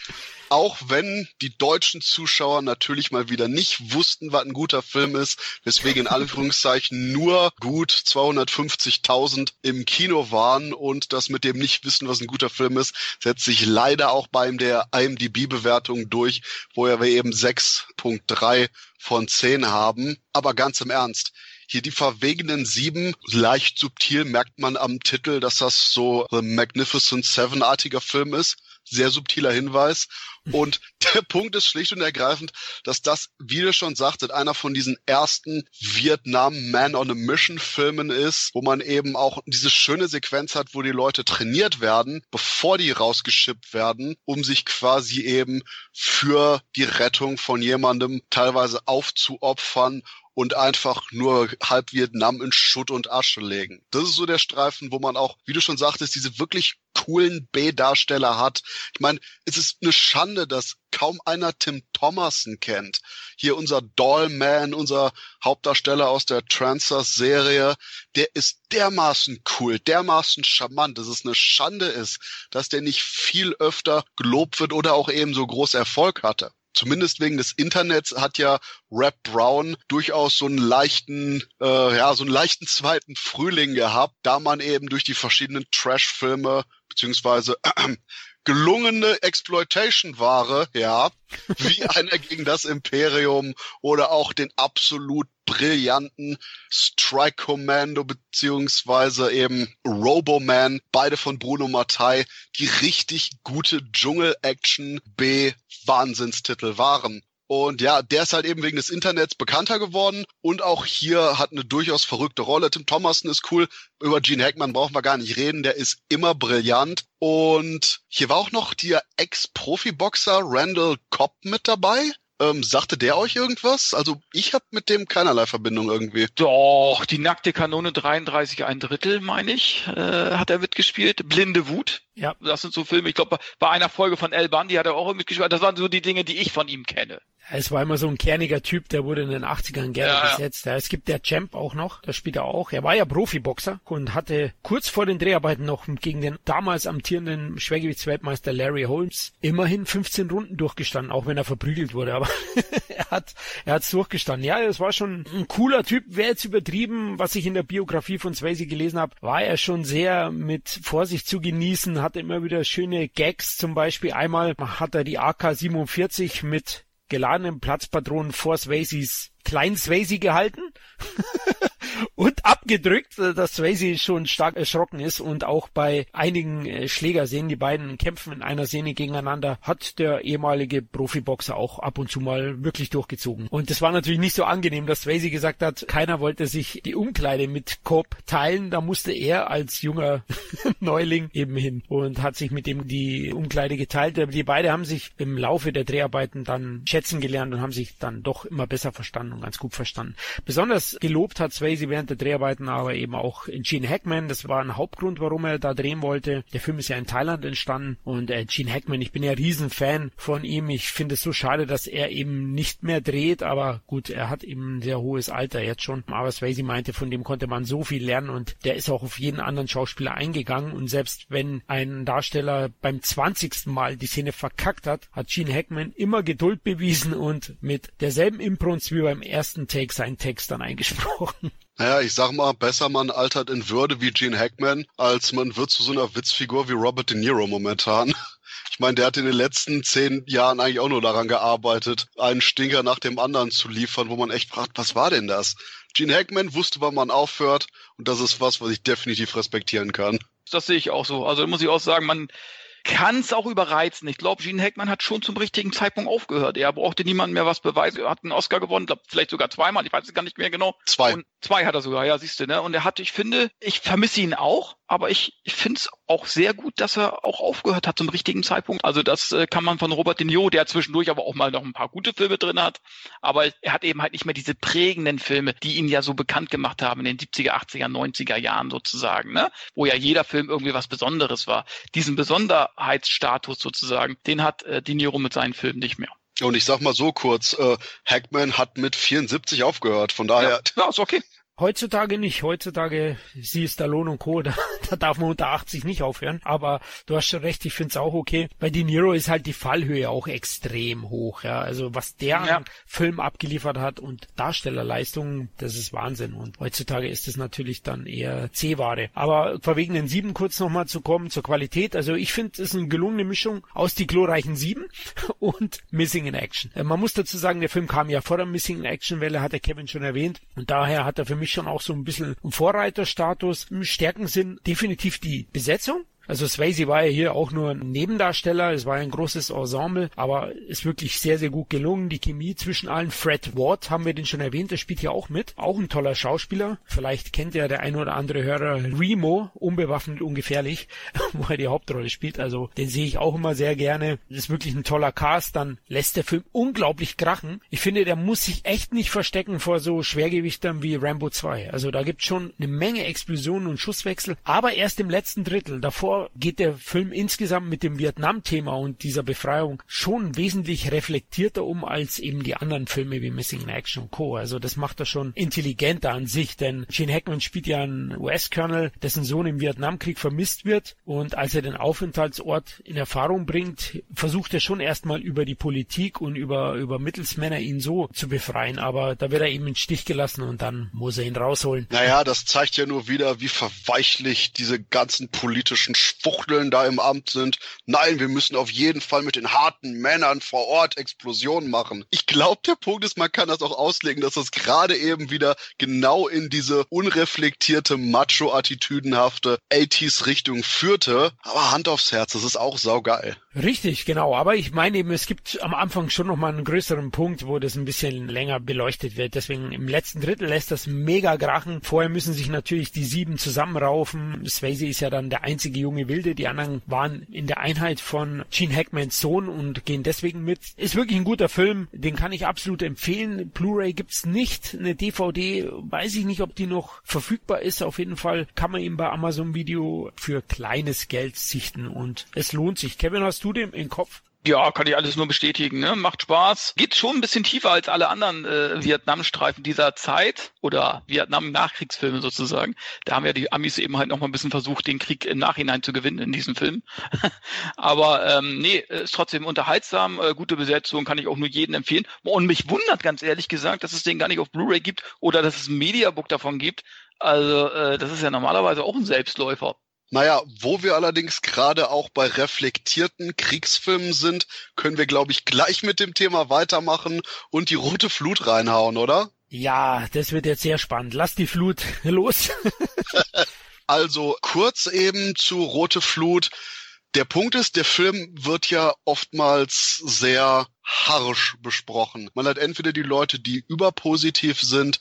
Auch wenn die deutschen Zuschauer natürlich mal wieder nicht wussten, was ein guter Film ist, weswegen in Anführungszeichen nur gut 250.000 im Kino waren und das mit dem Nicht-Wissen, was ein guter Film ist, setzt sich leider auch bei der IMDb-Bewertung durch, wo wir eben 6.3 von 10 haben. Aber ganz im Ernst, hier die verwegenen sieben, leicht subtil merkt man am Titel, dass das so ein Magnificent Seven-artiger Film ist sehr subtiler Hinweis. Und der Punkt ist schlicht und ergreifend, dass das, wie du schon sagtet, einer von diesen ersten Vietnam Man on a Mission Filmen ist, wo man eben auch diese schöne Sequenz hat, wo die Leute trainiert werden, bevor die rausgeschippt werden, um sich quasi eben für die Rettung von jemandem teilweise aufzuopfern und einfach nur halb Vietnam in Schutt und Asche legen. Das ist so der Streifen, wo man auch, wie du schon sagtest, diese wirklich coolen B-Darsteller hat. Ich meine, es ist eine Schande, dass kaum einer Tim Thomason kennt. Hier unser Dollman, unser Hauptdarsteller aus der Transers-Serie, der ist dermaßen cool, dermaßen charmant, dass es eine Schande ist, dass der nicht viel öfter gelobt wird oder auch eben so groß Erfolg hatte zumindest wegen des Internets hat ja Rap Brown durchaus so einen leichten, äh, ja, so einen leichten zweiten Frühling gehabt, da man eben durch die verschiedenen Trash-Filme beziehungsweise äh, gelungene Exploitation-Ware, ja, wie einer gegen das Imperium oder auch den absolut brillanten Strike Commando beziehungsweise eben Roboman, beide von Bruno Mattei, die richtig gute Dschungel-Action B-Wahnsinnstitel waren. Und ja, der ist halt eben wegen des Internets bekannter geworden und auch hier hat eine durchaus verrückte Rolle. Tim Thomason ist cool. Über Gene Hackman brauchen wir gar nicht reden. Der ist immer brillant. Und hier war auch noch der Ex-Profi-Boxer Randall Cobb mit dabei. Ähm, sagte der euch irgendwas? Also ich habe mit dem keinerlei Verbindung irgendwie. Doch, die nackte Kanone 33 ein Drittel, meine ich, äh, hat er mitgespielt. Blinde Wut. Ja. Das sind so Filme, ich glaube, bei einer Folge von El Bundy hat er auch mitgespielt. Das waren so die Dinge, die ich von ihm kenne. Es war immer so ein kerniger Typ, der wurde in den 80ern gerne ja, besetzt. Ja. Es gibt der Champ auch noch, das spielt er auch. Er war ja Profiboxer und hatte kurz vor den Dreharbeiten noch gegen den damals amtierenden Schwergewichtsweltmeister Larry Holmes immerhin 15 Runden durchgestanden, auch wenn er verprügelt wurde. Aber er hat er hat's durchgestanden. Ja, es war schon ein cooler Typ. Wäre jetzt übertrieben, was ich in der Biografie von Swayze gelesen habe, war er schon sehr mit Vorsicht zu genießen, hatte immer wieder schöne Gags. Zum Beispiel einmal hat er die AK-47 mit geladenen Platzpatronen vor Swayzes Klein Swayze gehalten und abgedrückt, äh, dass Swayze schon stark erschrocken ist und auch bei einigen äh, Schlägerszenen, die beiden kämpfen in einer Szene gegeneinander, hat der ehemalige Profiboxer auch ab und zu mal wirklich durchgezogen. Und das war natürlich nicht so angenehm, dass Swayze gesagt hat, keiner wollte sich die Umkleide mit Cobb teilen, da musste er als junger Neuling eben hin und hat sich mit dem die Umkleide geteilt. Die beide haben sich im Laufe der Dreharbeiten dann schätzen gelernt und haben sich dann doch immer besser verstanden und ganz gut verstanden. Besonders gelobt hat Swayze während der Dreharbeiten aber eben auch Gene Hackman. Das war ein Hauptgrund, warum er da drehen wollte. Der Film ist ja in Thailand entstanden und äh, Gene Hackman, ich bin ja Riesenfan von ihm. Ich finde es so schade, dass er eben nicht mehr dreht, aber gut, er hat eben ein sehr hohes Alter jetzt schon. Aber Swayze meinte, von dem konnte man so viel lernen und der ist auch auf jeden anderen Schauspieler eingegangen und selbst wenn ein Darsteller beim 20. Mal die Szene verkackt hat, hat Gene Hackman immer Geduld bewiesen und mit derselben Imprunz wie beim ersten Take seinen Text dann eingesprochen. Naja, ich sag mal, besser man altert in Würde wie Gene Hackman, als man wird zu so einer Witzfigur wie Robert De Niro momentan. Ich meine, der hat in den letzten zehn Jahren eigentlich auch nur daran gearbeitet, einen Stinker nach dem anderen zu liefern, wo man echt fragt, was war denn das? Gene Hackman wusste, wann man aufhört und das ist was, was ich definitiv respektieren kann. Das sehe ich auch so. Also muss ich auch sagen, man kann es auch überreizen. Ich glaube, Gene Hackman hat schon zum richtigen Zeitpunkt aufgehört. Er brauchte niemandem mehr was beweisen. Er hat einen Oscar gewonnen, glaub, vielleicht sogar zweimal, ich weiß es gar nicht mehr genau. Zwei. Und zwei hat er sogar, ja, siehst du, ne? Und er hat, ich finde, ich vermisse ihn auch, aber ich, ich finde es auch sehr gut, dass er auch aufgehört hat zum richtigen Zeitpunkt. Also das äh, kann man von Robert De Niro, der zwischendurch aber auch mal noch ein paar gute Filme drin hat, aber er hat eben halt nicht mehr diese prägenden Filme, die ihn ja so bekannt gemacht haben in den 70er, 80er, 90er Jahren sozusagen, ne? Wo ja jeder Film irgendwie was Besonderes war. Diesen Besonderheitsstatus sozusagen, den hat äh, De Niro mit seinen Filmen nicht mehr. Und ich sag mal so kurz, äh, Hackman hat mit 74 aufgehört, von daher. Ja, ja ist okay. Heutzutage nicht. Heutzutage, sie ist Stallone und Co., da, da darf man unter 80 nicht aufhören. Aber du hast schon recht, ich find's auch okay. Bei De Niro ist halt die Fallhöhe auch extrem hoch. Ja, Also was der Ja. an Film abgeliefert hat und Darstellerleistungen, das ist Wahnsinn. Und heutzutage ist es natürlich dann eher C-Ware. Aber vor wegen den Sieben kurz nochmal zu kommen zur Qualität. Also ich finde, es ist eine gelungene Mischung aus die glorreichen Sieben und Missing in Action. Äh, Man muss dazu sagen, der Film kam ja vor der Missing in Action Welle, hat der Kevin schon erwähnt. Und daher hat er für mich schon auch so ein bisschen einen Vorreiterstatus. Stärken sind definitiv die Besetzung. Also Swayze war ja hier auch nur ein Nebendarsteller, es war ein großes Ensemble, aber ist wirklich sehr, sehr gut gelungen. Die Chemie zwischen allen. Fred Ward haben wir den schon erwähnt, der spielt ja auch mit. Auch ein toller Schauspieler. Vielleicht kennt ja der ein oder andere Hörer Remo, unbewaffnet, ungefährlich, wo er die Hauptrolle spielt. Also den sehe ich auch immer sehr gerne. Ist wirklich ein toller Cast. Dann lässt der Film unglaublich krachen. Ich finde, der muss sich echt nicht verstecken vor so Schwergewichtern wie Rambo 2. Also da gibt schon eine Menge Explosionen und Schusswechsel, aber erst im letzten Drittel. Davor geht der Film insgesamt mit dem Vietnam-Thema und dieser Befreiung schon wesentlich reflektierter um als eben die anderen Filme wie Missing in Action und Co. Also das macht er schon intelligenter an sich, denn Gene Hackman spielt ja einen US-Colonel, dessen Sohn im Vietnamkrieg vermisst wird und als er den Aufenthaltsort in Erfahrung bringt, versucht er schon erstmal über die Politik und über, über Mittelsmänner ihn so zu befreien, aber da wird er eben in Stich gelassen und dann muss er ihn rausholen. Naja, das zeigt ja nur wieder, wie verweichlich diese ganzen politischen Schwuchteln da im Amt sind. Nein, wir müssen auf jeden Fall mit den harten Männern vor Ort Explosionen machen. Ich glaube, der Punkt ist, man kann das auch auslegen, dass das gerade eben wieder genau in diese unreflektierte, macho-attitüdenhafte 80s-Richtung führte. Aber Hand aufs Herz, das ist auch saugeil. Richtig, genau. Aber ich meine eben, es gibt am Anfang schon nochmal einen größeren Punkt, wo das ein bisschen länger beleuchtet wird. Deswegen im letzten Drittel lässt das mega krachen. Vorher müssen sich natürlich die sieben zusammenraufen. Swayze ist ja dann der einzige junge Wilde. Die anderen waren in der Einheit von Gene Hackmans Sohn und gehen deswegen mit. Ist wirklich ein guter Film. Den kann ich absolut empfehlen. Blu-ray gibt's nicht. Eine DVD weiß ich nicht, ob die noch verfügbar ist. Auf jeden Fall kann man ihn bei Amazon Video für kleines Geld sichten und es lohnt sich. Kevin, hast du den im Kopf? Ja, kann ich alles nur bestätigen. Ne? Macht Spaß. Geht schon ein bisschen tiefer als alle anderen äh, Vietnam-Streifen dieser Zeit oder Vietnam-Nachkriegsfilme sozusagen. Da haben ja die Amis eben halt noch mal ein bisschen versucht, den Krieg im Nachhinein zu gewinnen in diesem Film. Aber ähm, nee, ist trotzdem unterhaltsam, äh, gute Besetzung, kann ich auch nur jedem empfehlen. Und mich wundert ganz ehrlich gesagt, dass es den gar nicht auf Blu-ray gibt oder dass es ein Mediabook davon gibt. Also äh, das ist ja normalerweise auch ein Selbstläufer. Naja, wo wir allerdings gerade auch bei reflektierten Kriegsfilmen sind, können wir, glaube ich, gleich mit dem Thema weitermachen und die rote Flut reinhauen, oder? Ja, das wird jetzt sehr spannend. Lass die Flut los. Also kurz eben zu Rote Flut. Der Punkt ist, der Film wird ja oftmals sehr harsch besprochen. Man hat entweder die Leute, die überpositiv sind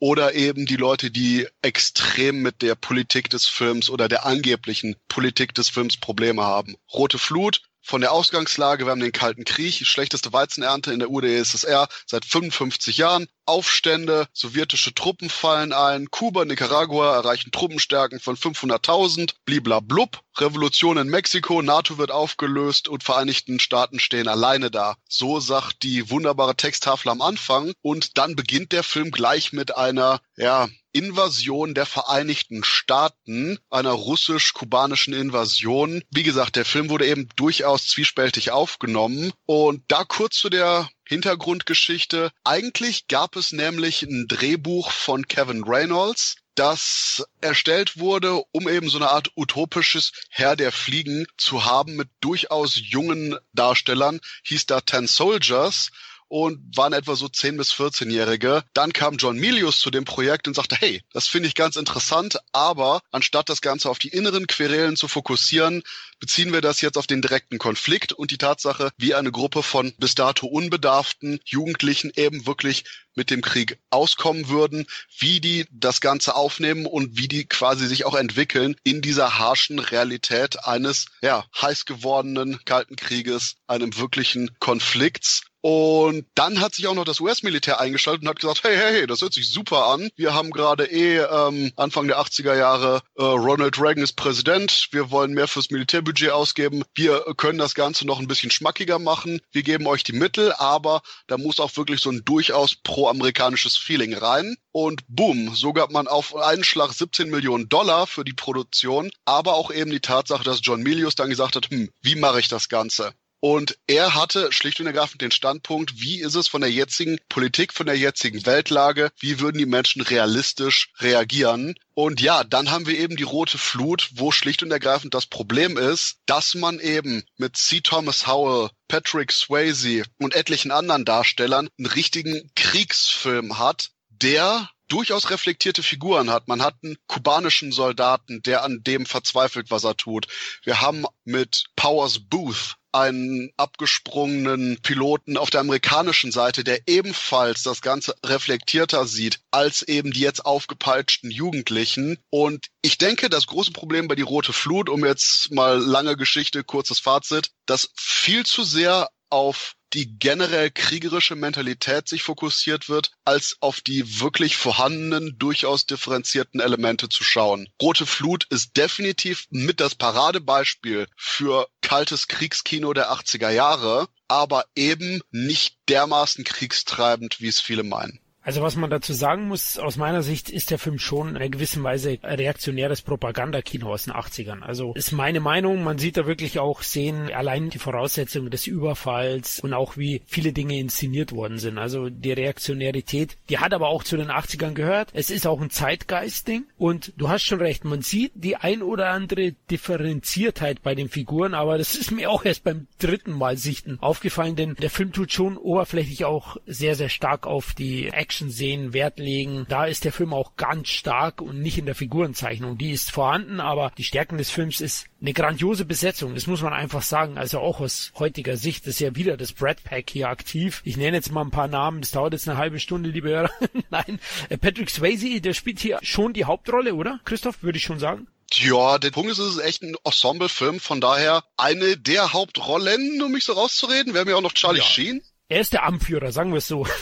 oder eben die Leute, die extrem mit der Politik des Films oder der angeblichen Politik des Films Probleme haben. Rote Flut, von der Ausgangslage, wir haben den Kalten Krieg, schlechteste Weizenernte in der UdSSR seit 55 Jahren. Aufstände, sowjetische Truppen fallen ein, Kuba, Nicaragua erreichen Truppenstärken von 500.000, bliblablub, Revolution in Mexiko, NATO wird aufgelöst und Vereinigten Staaten stehen alleine da. So sagt die wunderbare Texttafel am Anfang. Und dann beginnt der Film gleich mit einer, ja, Invasion der Vereinigten Staaten, einer russisch-kubanischen Invasion. Wie gesagt, der Film wurde eben durchaus zwiespältig aufgenommen und da kurz zu der Hintergrundgeschichte. Eigentlich gab es nämlich ein Drehbuch von Kevin Reynolds, das erstellt wurde, um eben so eine Art utopisches Herr der Fliegen zu haben mit durchaus jungen Darstellern, hieß da Ten Soldiers und waren etwa so 10 bis 14-Jährige. Dann kam John Milius zu dem Projekt und sagte, hey, das finde ich ganz interessant, aber anstatt das Ganze auf die inneren Querelen zu fokussieren, beziehen wir das jetzt auf den direkten Konflikt und die Tatsache, wie eine Gruppe von bis dato unbedarften Jugendlichen eben wirklich mit dem Krieg auskommen würden, wie die das Ganze aufnehmen und wie die quasi sich auch entwickeln in dieser harschen Realität eines, ja, heiß gewordenen Kalten Krieges, einem wirklichen Konflikts. Und dann hat sich auch noch das US-Militär eingeschaltet und hat gesagt, hey, hey, hey, das hört sich super an. Wir haben gerade eh ähm, Anfang der 80er Jahre, äh, Ronald Reagan ist Präsident, wir wollen mehr fürs Militärbudget ausgeben, wir können das Ganze noch ein bisschen schmackiger machen, wir geben euch die Mittel, aber da muss auch wirklich so ein durchaus pro-amerikanisches Feeling rein. Und boom, so gab man auf einen Schlag 17 Millionen Dollar für die Produktion, aber auch eben die Tatsache, dass John Milius dann gesagt hat, hm, wie mache ich das Ganze? Und er hatte schlicht und ergreifend den Standpunkt, wie ist es von der jetzigen Politik, von der jetzigen Weltlage, wie würden die Menschen realistisch reagieren? Und ja, dann haben wir eben die rote Flut, wo schlicht und ergreifend das Problem ist, dass man eben mit C. Thomas Howell, Patrick Swayze und etlichen anderen Darstellern einen richtigen Kriegsfilm hat, der durchaus reflektierte Figuren hat. Man hat einen kubanischen Soldaten, der an dem verzweifelt, was er tut. Wir haben mit Powers Booth einen abgesprungenen Piloten auf der amerikanischen Seite, der ebenfalls das Ganze reflektierter sieht als eben die jetzt aufgepeitschten Jugendlichen. Und ich denke, das große Problem bei die Rote Flut, um jetzt mal lange Geschichte, kurzes Fazit, dass viel zu sehr auf die generell kriegerische Mentalität sich fokussiert wird, als auf die wirklich vorhandenen, durchaus differenzierten Elemente zu schauen. Rote Flut ist definitiv mit das Paradebeispiel für kaltes Kriegskino der 80er Jahre, aber eben nicht dermaßen kriegstreibend, wie es viele meinen. Also was man dazu sagen muss, aus meiner Sicht ist der Film schon in einer gewissen Weise reaktionäres Propagandakino aus den 80ern. Also ist meine Meinung, man sieht da wirklich auch sehen, allein die Voraussetzungen des Überfalls und auch wie viele Dinge inszeniert worden sind. Also die Reaktionärität, die hat aber auch zu den 80ern gehört. Es ist auch ein Zeitgeistding und du hast schon recht, man sieht die ein oder andere Differenziertheit bei den Figuren, aber das ist mir auch erst beim dritten Mal sichten aufgefallen, denn der Film tut schon oberflächlich auch sehr, sehr stark auf die Action Action-Szenen Wert legen. Da ist der Film auch ganz stark und nicht in der Figurenzeichnung. Die ist vorhanden, aber die Stärken des Films ist eine grandiose Besetzung. Das muss man einfach sagen. Also auch aus heutiger Sicht ist ja wieder das Brad Pack hier aktiv. Ich nenne jetzt mal ein paar Namen. Das dauert jetzt eine halbe Stunde, liebe Hörer. Nein, äh, Patrick Swayze, der spielt hier schon die Hauptrolle, oder? Christoph, würde ich schon sagen. Ja, der Punkt ist, es ist echt ein Ensemble-Film, von daher eine der Hauptrollen, um mich so rauszureden. Wir haben ja auch noch Charlie ja. Sheen. Er ist der Anführer, sagen wir es so.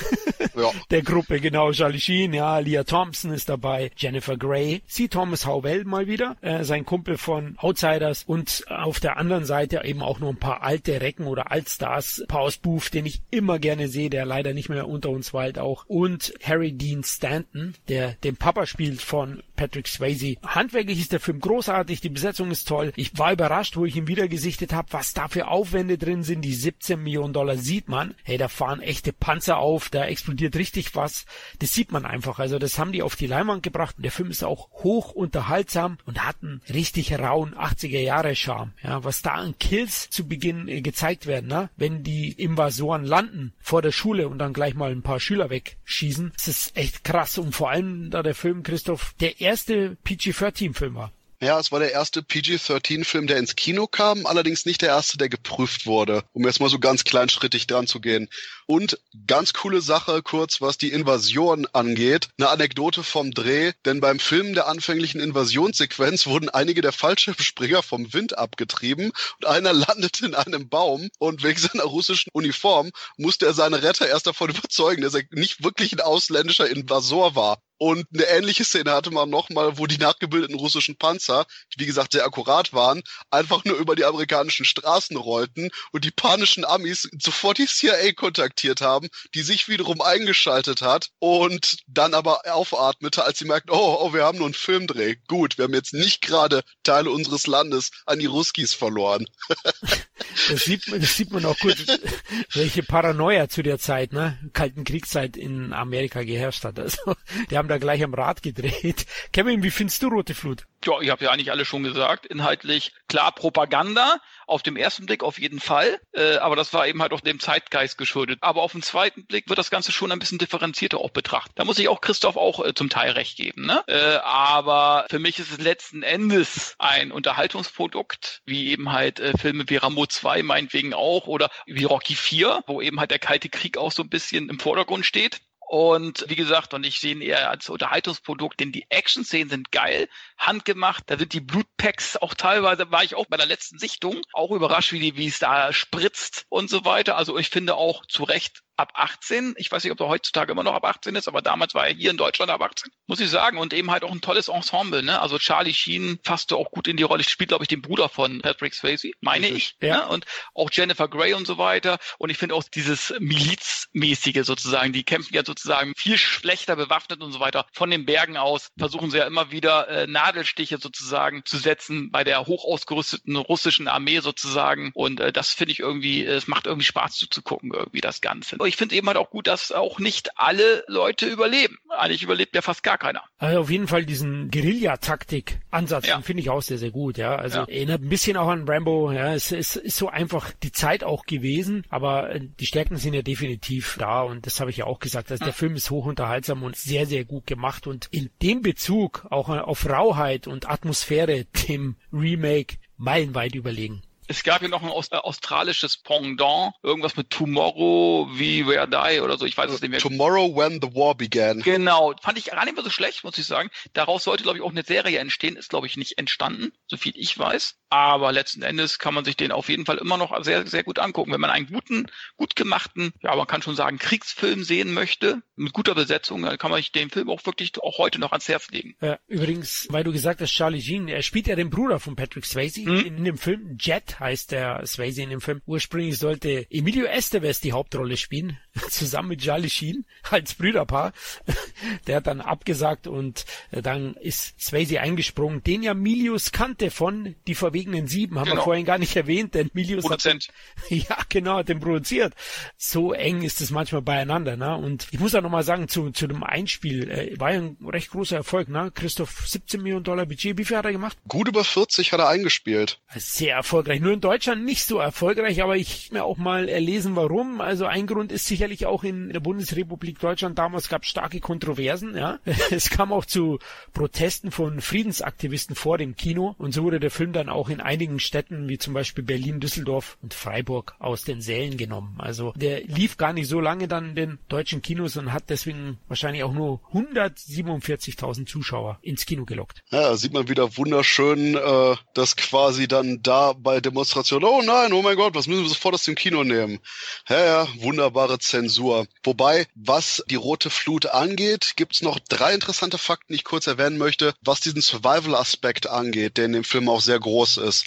Ja. der Gruppe, genau. Charlie Sheen, ja, Leah Thompson ist dabei, Jennifer Grey, C. Thomas Howell mal wieder, äh, sein Kumpel von Outsiders und auf der anderen Seite eben auch noch ein paar alte Recken oder Altstars, Paus Booth, den ich immer gerne sehe, der leider nicht mehr unter uns weilt auch und Harry Dean Stanton, der den Papa spielt von Patrick Swayze. Handwerklich ist der Film großartig, die Besetzung ist toll. Ich war überrascht, wo ich ihn wieder gesichtet habe, was da für Aufwände drin sind. Die 17 Millionen Dollar sieht man. Hey, da fahren echte Panzer auf, da explodiert richtig was. Das sieht man einfach. Also das haben die auf die Leinwand gebracht. Und der Film ist auch hoch unterhaltsam und hat einen richtig rauen 80er Jahre Charme. Ja, was da an Kills zu Beginn äh, gezeigt werden, ne? wenn die Invasoren landen vor der Schule und dann gleich mal ein paar Schüler wegschießen. Das ist echt krass. Und vor allem da der Film, Christoph, der erste PG-13-Film war. Ja, es war der erste PG-13-Film, der ins Kino kam, allerdings nicht der erste, der geprüft wurde, um jetzt mal so ganz kleinschrittig dran zu gehen. Und ganz coole Sache kurz, was die Invasion angeht. Eine Anekdote vom Dreh, denn beim Filmen der anfänglichen Invasionssequenz wurden einige der Fallschirmspringer vom Wind abgetrieben und einer landete in einem Baum und wegen seiner russischen Uniform musste er seine Retter erst davon überzeugen, dass er nicht wirklich ein ausländischer Invasor war. Und eine ähnliche Szene hatte man nochmal, wo die nachgebildeten russischen Panzer, die wie gesagt sehr akkurat waren, einfach nur über die amerikanischen Straßen rollten und die panischen Amis sofort die CIA kontaktiert haben, die sich wiederum eingeschaltet hat und dann aber aufatmete, als sie merkten, oh, oh, wir haben nur einen Filmdreh. Gut, wir haben jetzt nicht gerade Teile unseres Landes an die Ruskis verloren. das, sieht man, das sieht man auch gut, welche Paranoia zu der Zeit, ne? Kalten Kriegszeit in Amerika geherrscht hat. Also, die haben da gleich am Rad gedreht. Kevin, wie findest du Rote Flut? Ja, ich habe ja eigentlich alle schon gesagt. Inhaltlich klar Propaganda, auf dem ersten Blick auf jeden Fall, äh, aber das war eben halt auch dem Zeitgeist geschuldet. Aber auf den zweiten Blick wird das Ganze schon ein bisschen differenzierter auch betrachtet. Da muss ich auch Christoph auch äh, zum Teil recht geben. Ne? Äh, aber für mich ist es letzten Endes ein Unterhaltungsprodukt, wie eben halt äh, Filme wie Rambo 2 meinetwegen auch oder wie Rocky 4, wo eben halt der Kalte Krieg auch so ein bisschen im Vordergrund steht. Und wie gesagt, und ich sehe ihn eher als Unterhaltungsprodukt, denn die Action-Szenen sind geil, handgemacht. Da sind die Blutpacks auch teilweise, war ich auch bei der letzten Sichtung, auch überrascht, wie, die, wie es da spritzt und so weiter. Also ich finde auch zu Recht ab 18. Ich weiß nicht, ob er heutzutage immer noch ab 18 ist, aber damals war er hier in Deutschland ab 18, muss ich sagen. Und eben halt auch ein tolles Ensemble. Ne? Also Charlie Sheen fasste auch gut in die Rolle. Spielt, glaube ich, den Bruder von Patrick Swayze, meine ich. Ja. Ne? Und auch Jennifer Grey und so weiter. Und ich finde auch dieses Milizmäßige sozusagen, die kämpfen ja sozusagen viel schlechter bewaffnet und so weiter. Von den Bergen aus versuchen sie ja immer wieder äh, Nadelstiche sozusagen zu setzen bei der hochausgerüsteten russischen Armee sozusagen. Und äh, das finde ich irgendwie, es macht irgendwie Spaß zuzugucken, irgendwie das Ganze ich finde eben halt auch gut, dass auch nicht alle Leute überleben. Eigentlich überlebt ja fast gar keiner. Also auf jeden Fall diesen Guerilla-Taktik-Ansatz, ja. finde ich auch sehr, sehr gut, ja. Also ja. erinnert ein bisschen auch an Rambo, ja. Es, es ist so einfach die Zeit auch gewesen, aber äh, die Stärken sind ja definitiv da und das habe ich ja auch gesagt. Also der Film ist hochunterhaltsam und sehr, sehr gut gemacht und in dem Bezug auch auf Rauheit und Atmosphäre dem Remake meilenweit überlegen. Es gab ja noch ein äh, australisches Pendant, irgendwas mit Tomorrow, wie Where Die oder so, ich weiß es nicht mehr. Tomorrow When the War Began. Genau, fand ich gar nicht mehr so schlecht, muss ich sagen. Daraus sollte, glaube ich, auch eine Serie entstehen, ist, glaube ich, nicht entstanden, so viel ich weiß. Aber letzten Endes kann man sich den auf jeden Fall immer noch sehr, sehr gut angucken. Wenn man einen guten, gut gemachten, ja, man kann schon sagen, Kriegsfilm sehen möchte, mit guter Besetzung, dann kann man sich den Film auch wirklich auch heute noch ans Herz legen. Ja, übrigens, weil du gesagt hast, Charlie Sheen, er spielt ja den Bruder von Patrick Swayze hm? in, in dem Film Jet heißt der Swayze in dem Film. Ursprünglich sollte Emilio Estevez die Hauptrolle spielen, zusammen mit Charlie Sheen als Brüderpaar. Der hat dann abgesagt und äh, dann ist Swayze eingesprungen, den ja Milius kannte von Die verwegenen Sieben, haben genau. wir vorhin gar nicht erwähnt, denn Milius Produzent. hat, ja genau, hat den produziert. So eng ist es manchmal beieinander, ne? Und ich muss auch nochmal sagen, zu, zu dem Einspiel, äh, war ja ein recht großer Erfolg, ne? Christoph, 17 Millionen Dollar Budget, wie viel hat er gemacht? Gut über 40 hat er eingespielt. Sehr erfolgreich. Nur in Deutschland nicht so erfolgreich, aber ich mir auch mal erlesen, warum. Also ein Grund ist sicherlich auch in der Bundesrepublik Deutschland damals gab starke Kontroversen, ja. Es kam auch zu Protesten von Friedensaktivisten vor dem Kino und so wurde der Film dann auch in einigen Städten wie zum Beispiel Berlin, Düsseldorf und Freiburg aus den Sälen genommen. Also der lief gar nicht so lange dann in den deutschen Kinos und hat deswegen wahrscheinlich auch nur 147.000 Zuschauer ins Kino gelockt. Ja, sieht man wieder wunderschön, äh, dass quasi dann da bei Demonstrationen, oh nein, oh mein Gott, was müssen wir sofort aus dem Kino nehmen? Ja, ja, wunderbare Zensur. Wobei, was die rote Flut angeht, gibt's noch drei interessante Fakten, die ich kurz erwähnen möchte, was diesen Survival-Aspekt angeht, der in dem Film auch sehr groß ist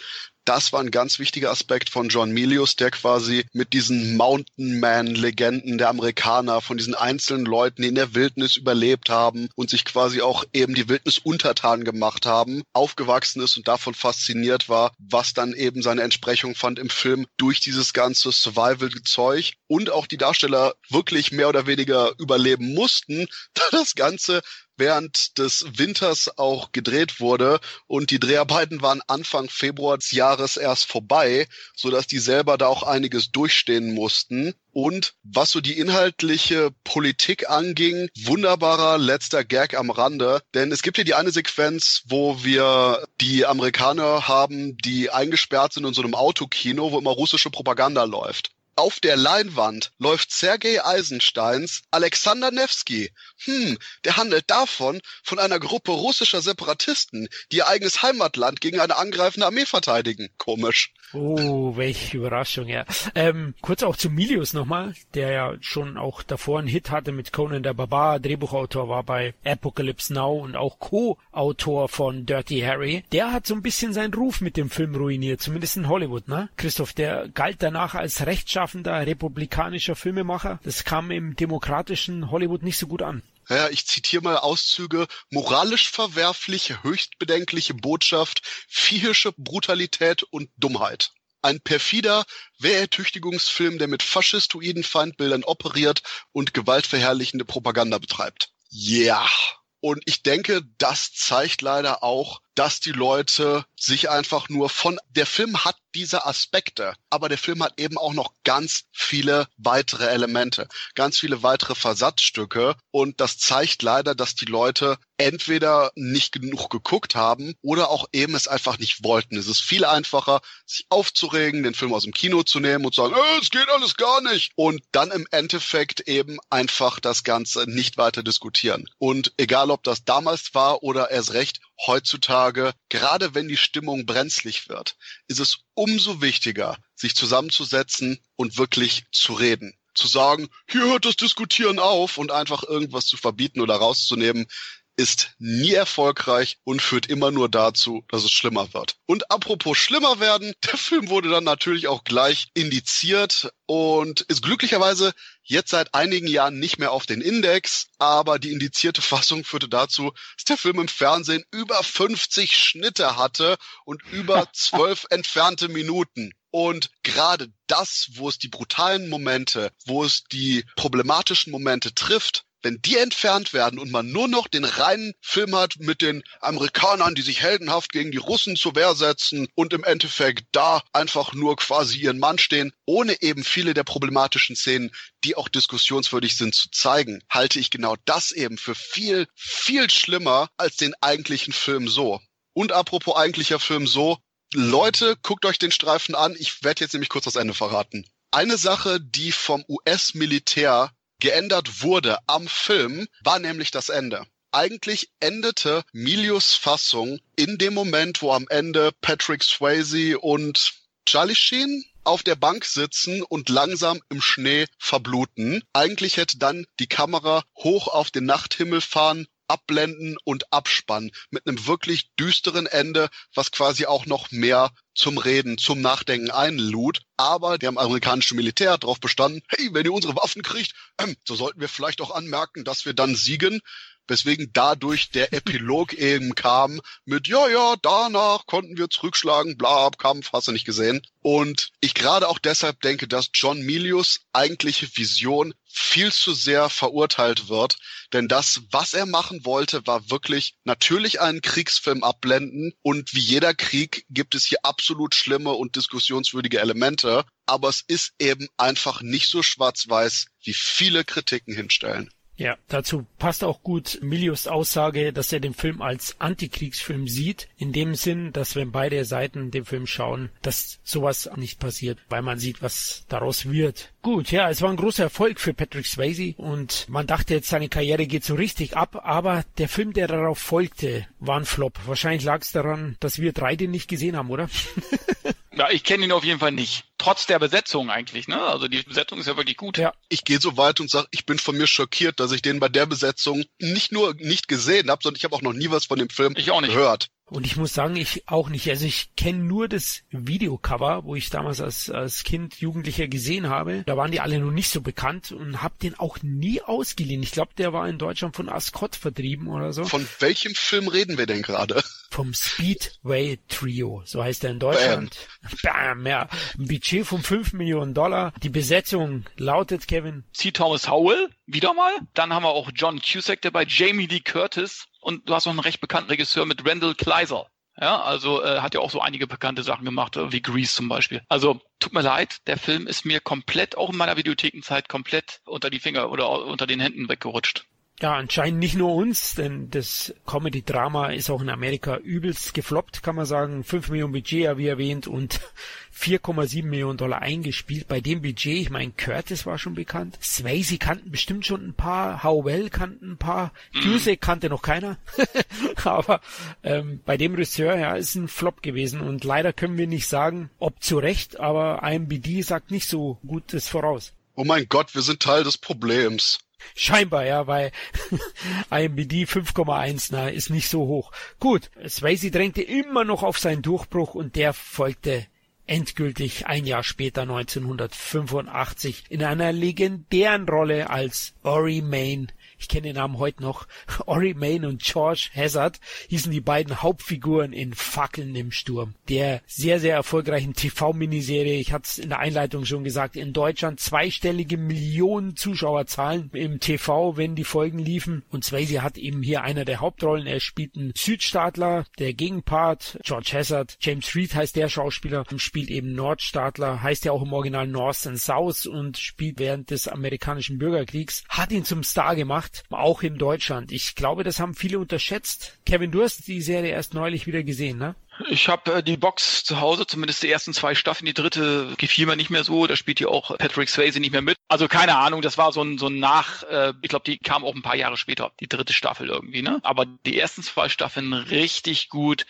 das war ein ganz wichtiger Aspekt von John Milius, der quasi mit diesen Mountain Man-Legenden der Amerikaner, von diesen einzelnen Leuten, die in der Wildnis überlebt haben und sich quasi auch eben die Wildnis untertan gemacht haben, aufgewachsen ist und davon fasziniert war, was dann eben seine Entsprechung fand im Film durch dieses ganze Survival-Zeug und auch die Darsteller wirklich mehr oder weniger überleben mussten, da das Ganze während des Winters auch gedreht wurde. Und die Dreharbeiten waren Anfang Februar des Jahres erst vorbei, so dass die selber da auch einiges durchstehen mussten. Und was so die inhaltliche Politik anging, wunderbarer letzter Gag am Rande, denn es gibt hier die eine Sequenz, wo wir die Amerikaner haben, die eingesperrt sind in so einem Autokino, wo immer russische Propaganda läuft auf der Leinwand läuft Sergei Eisensteins Alexander Nevsky. Hm, der handelt davon, von einer Gruppe russischer Separatisten, die ihr eigenes Heimatland gegen eine angreifende Armee verteidigen. Komisch. Oh, welche Überraschung, ja. Ähm, kurz auch zu Milius nochmal, der ja schon auch davor einen Hit hatte mit Conan der Barbar, Drehbuchautor war bei Apocalypse Now und auch Co-Autor von Dirty Harry. Der hat so ein bisschen seinen Ruf mit dem Film ruiniert, zumindest in Hollywood, ne? Christoph, der galt danach als rechtschaffender republikanischer Filmemacher. Das kam im demokratischen Hollywood nicht so gut an. Ja, ich zitiere mal Auszüge. Moralisch verwerfliche, höchst bedenkliche Botschaft, viehische Brutalität und Dummheit. Ein perfider Wehrertüchtigungsfilm, der mit faschistoiden Feindbildern operiert und gewaltverherrlichende Propaganda betreibt. Ja. Yeah. Und ich denke, das zeigt leider auch, dass die Leute sich einfach nur von, der Film hat diese Aspekte, aber der Film hat eben auch noch ganz viele weitere Elemente, ganz viele weitere Versatzstücke und das zeigt leider, dass die Leute entweder nicht genug geguckt haben oder auch eben es einfach nicht wollten. Es ist viel einfacher, sich aufzuregen, den Film aus dem Kino zu nehmen und zu sagen, äh, es geht alles gar nicht und dann im Endeffekt eben einfach das Ganze nicht weiter diskutieren. Und egal, ob das damals war oder erst recht heutzutage, gerade wenn die Stimmung brenzlig wird, ist es umso wichtiger, sich zusammenzusetzen und wirklich zu reden. Zu sagen, hier hört das Diskutieren auf und einfach irgendwas zu verbieten oder rauszunehmen, ist nie erfolgreich und führt immer nur dazu, dass es schlimmer wird. Und apropos schlimmer werden, der Film wurde dann natürlich auch gleich indiziert und ist glücklicherweise jetzt seit einigen Jahren nicht mehr auf den Index, aber die indizierte Fassung führte dazu, dass der Film im Fernsehen über 50 Schnitte hatte und über 12 entfernte Minuten. Und gerade das, wo es die brutalen Momente, wo es die problematischen Momente trifft, wenn die entfernt werden und man nur noch den reinen Film hat mit den Amerikanern, die sich heldenhaft gegen die Russen zur Wehr setzen und im Endeffekt da einfach nur quasi ihren Mann stehen, ohne eben viele der problematischen Szenen, die auch diskussionswürdig sind, zu zeigen, halte ich genau das eben für viel, viel schlimmer als den eigentlichen Film so. Und apropos eigentlicher Film so, Leute, guckt euch den Streifen an. Ich werde jetzt nämlich kurz das Ende verraten. Eine Sache, die vom US-Militär geändert wurde am Film, war nämlich das Ende. Eigentlich endete Milius Fassung in dem Moment, wo am Ende Patrick Swayze und Charlie Sheen auf der Bank sitzen und langsam im Schnee verbluten. Eigentlich hätte dann die Kamera hoch auf den Nachthimmel fahren abblenden und abspannen mit einem wirklich düsteren Ende, was quasi auch noch mehr zum Reden, zum Nachdenken einlud. Aber der amerikanische Militär hat darauf bestanden, hey, wenn ihr unsere Waffen kriegt, ähm, so sollten wir vielleicht auch anmerken, dass wir dann siegen weswegen dadurch der Epilog eben kam mit, ja, ja, danach konnten wir zurückschlagen, bla, Kampf, hast du nicht gesehen. Und ich gerade auch deshalb denke, dass John Milius eigentliche Vision viel zu sehr verurteilt wird. Denn das, was er machen wollte, war wirklich natürlich einen Kriegsfilm abblenden. Und wie jeder Krieg gibt es hier absolut schlimme und diskussionswürdige Elemente. Aber es ist eben einfach nicht so schwarz-weiß, wie viele Kritiken hinstellen. Ja, dazu passt auch gut Milius Aussage, dass er den Film als Antikriegsfilm sieht, in dem Sinn, dass wenn beide Seiten den Film schauen, dass sowas nicht passiert, weil man sieht, was daraus wird. Gut, ja, es war ein großer Erfolg für Patrick Swayze und man dachte jetzt, seine Karriere geht so richtig ab, aber der Film, der darauf folgte, war ein Flop. Wahrscheinlich lag es daran, dass wir drei den nicht gesehen haben, oder? Ja, ich kenne ihn auf jeden Fall nicht. Trotz der Besetzung eigentlich, ne? Also die Besetzung ist ja wirklich gut. Ja. Ich gehe so weit und sage, ich bin von mir schockiert, dass ich den bei der Besetzung nicht nur nicht gesehen habe, sondern ich habe auch noch nie was von dem Film ich auch nicht. gehört. Und ich muss sagen, ich auch nicht. Also ich kenne nur das Videocover, wo ich damals als, als Kind, Jugendlicher gesehen habe. Da waren die alle noch nicht so bekannt und habe den auch nie ausgeliehen. Ich glaube, der war in Deutschland von Ascot vertrieben oder so. Von welchem Film reden wir denn gerade? Vom Speedway Trio, so heißt er in Deutschland. Bam, Bam ja. Ein Budget von 5 Millionen Dollar. Die Besetzung lautet, Kevin. C. Thomas Howell, wieder mal. Dann haben wir auch John Cusack dabei, Jamie Lee Curtis, und du hast noch einen recht bekannten Regisseur mit Randall Kleiser. Ja, also äh, hat ja auch so einige bekannte Sachen gemacht, äh, wie Grease zum Beispiel. Also tut mir leid, der Film ist mir komplett, auch in meiner Videothekenzeit, komplett unter die Finger oder unter den Händen weggerutscht. Ja, anscheinend nicht nur uns, denn das Comedy-Drama ist auch in Amerika übelst gefloppt, kann man sagen. 5 Millionen Budget, wie erwähnt, und 4,7 Millionen Dollar eingespielt. Bei dem Budget, ich meine, Curtis war schon bekannt. Swayze kannten bestimmt schon ein paar, Howell kannten ein paar, Cusack kannte noch keiner. Aber ähm, bei dem Regisseur, ja, ist ein Flop gewesen. Und leider können wir nicht sagen, ob zu Recht, aber IMBD sagt nicht so Gutes voraus. Oh mein Gott, wir sind Teil des Problems. Scheinbar, ja, weil IMBD 5,1 na, ist nicht so hoch. Gut, Swayze drängte immer noch auf seinen Durchbruch und der folgte endgültig ein Jahr später 1985 in einer legendären Rolle als Ori Main ich kenne den Namen heute noch, Ori Main und George Hazard hießen die beiden Hauptfiguren in Fackeln im Sturm. Der sehr, sehr erfolgreichen TV-Miniserie, ich hatte es in der Einleitung schon gesagt, in Deutschland zweistellige Millionen Zuschauerzahlen im TV, wenn die Folgen liefen. Und Swayze hat eben hier einer der Hauptrollen. Er spielt einen Südstaatler, der Gegenpart, George Hazard. James Reed heißt der Schauspieler, spielt eben Nordstaatler, heißt ja auch im Original North and South und spielt während des amerikanischen Bürgerkriegs, hat ihn zum Star gemacht gemacht, auch in Deutschland. Ich glaube, das haben viele unterschätzt. Kevin, du hast die Serie erst neulich wieder gesehen, ne? Ich habe äh, die Box zu Hause, zumindest die ersten zwei Staffeln. Die dritte gefiel mir nicht mehr so. Da spielt ja auch Patrick Swayze nicht mehr mit. Also keine Ahnung, das war so ein, so ein Nach, äh, ich glaube, die kam auch ein paar Jahre später, die dritte Staffel irgendwie, ne? Aber die ersten zwei Staffeln richtig gut.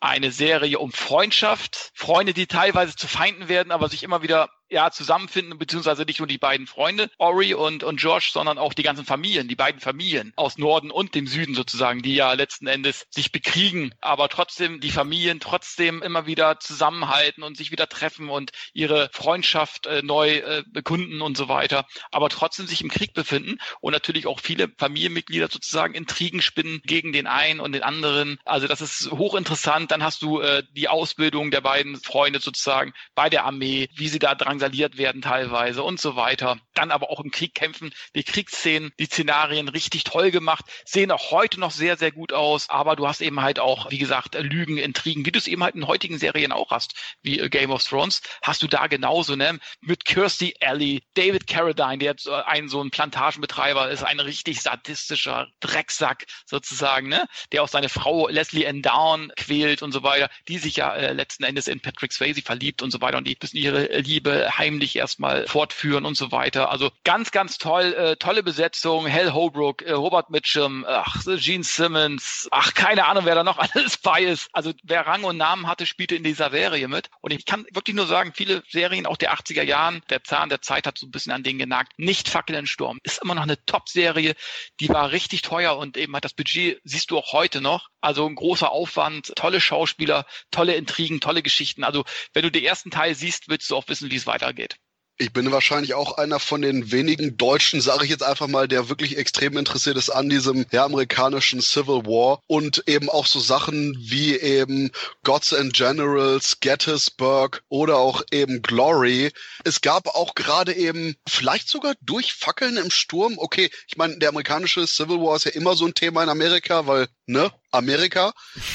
Eine Serie um Freundschaft. Freunde, die teilweise zu Feinden werden, aber sich immer wieder ja, zusammenfinden, beziehungsweise nicht nur die beiden Freunde, Ori und, und Josh, sondern auch die ganzen Familien, die beiden Familien aus Norden und dem Süden sozusagen, die ja letzten Endes sich bekriegen, aber trotzdem die Familien trotzdem immer wieder zusammenhalten und sich wieder treffen und ihre Freundschaft äh, neu äh, bekunden und so weiter, aber trotzdem sich im Krieg befinden und natürlich auch viele Familienmitglieder sozusagen Intrigen spinnen gegen den einen und den anderen. Also das ist hochinteressant. Dann hast du äh, die Ausbildung der beiden Freunde sozusagen bei der Armee, wie sie da dran drangsaliert werden teilweise und so weiter. Dann aber auch im Krieg kämpfen, die Kriegsszenen, die Szenarien richtig toll gemacht, sehen auch heute noch sehr, sehr gut aus, aber du hast eben halt auch, wie gesagt, Lügen, Intrigen, wie du es eben halt in heutigen Serien auch hast, wie äh, Game of Thrones, hast du da genauso, ne? Mit Kirsty Alley, David Carradine, der jetzt äh, ein so ein Plantagenbetreiber ist, ein richtig sadistischer Drecksack sozusagen, ne? Der auch seine Frau Leslie Ann Down quält und so weiter, die sich ja äh, letzten Endes in Patrick Swayze verliebt und so weiter und die müssen ihre Liebe heimlich erstmal fortführen und so weiter. Also ganz, ganz toll, äh, tolle Besetzung. Hal Holbrook, äh, Robert Mitchum, ach, Gene Simmons, ach, keine Ahnung, wer da noch alles bei ist. Also wer Rang und Namen hatte, spielte in dieser Serie mit. Und ich kann wirklich nur sagen, viele Serien auch der 80er Jahren, der Zahn der Zeit hat so ein bisschen an denen genagt. Nicht Fackel in Sturm. Ist immer noch eine Top-Serie. Die war richtig teuer und eben hat das Budget, siehst du auch heute noch. Also ein großer Aufwand, tolle Schauspieler, tolle Intrigen, tolle Geschichten. Also wenn du den ersten Teil siehst, willst du auch wissen, wie es weitergeht. Ich bin wahrscheinlich auch einer von den wenigen Deutschen, sage ich jetzt einfach mal, der wirklich extrem interessiert ist an diesem ja, amerikanischen Civil War und eben auch so Sachen wie eben Gods and Generals, Gettysburg oder auch eben Glory. Es gab auch gerade eben vielleicht sogar durch Fackeln im Sturm. Okay, ich meine, der amerikanische Civil War ist ja immer so ein Thema in Amerika, weil ne, Amerika.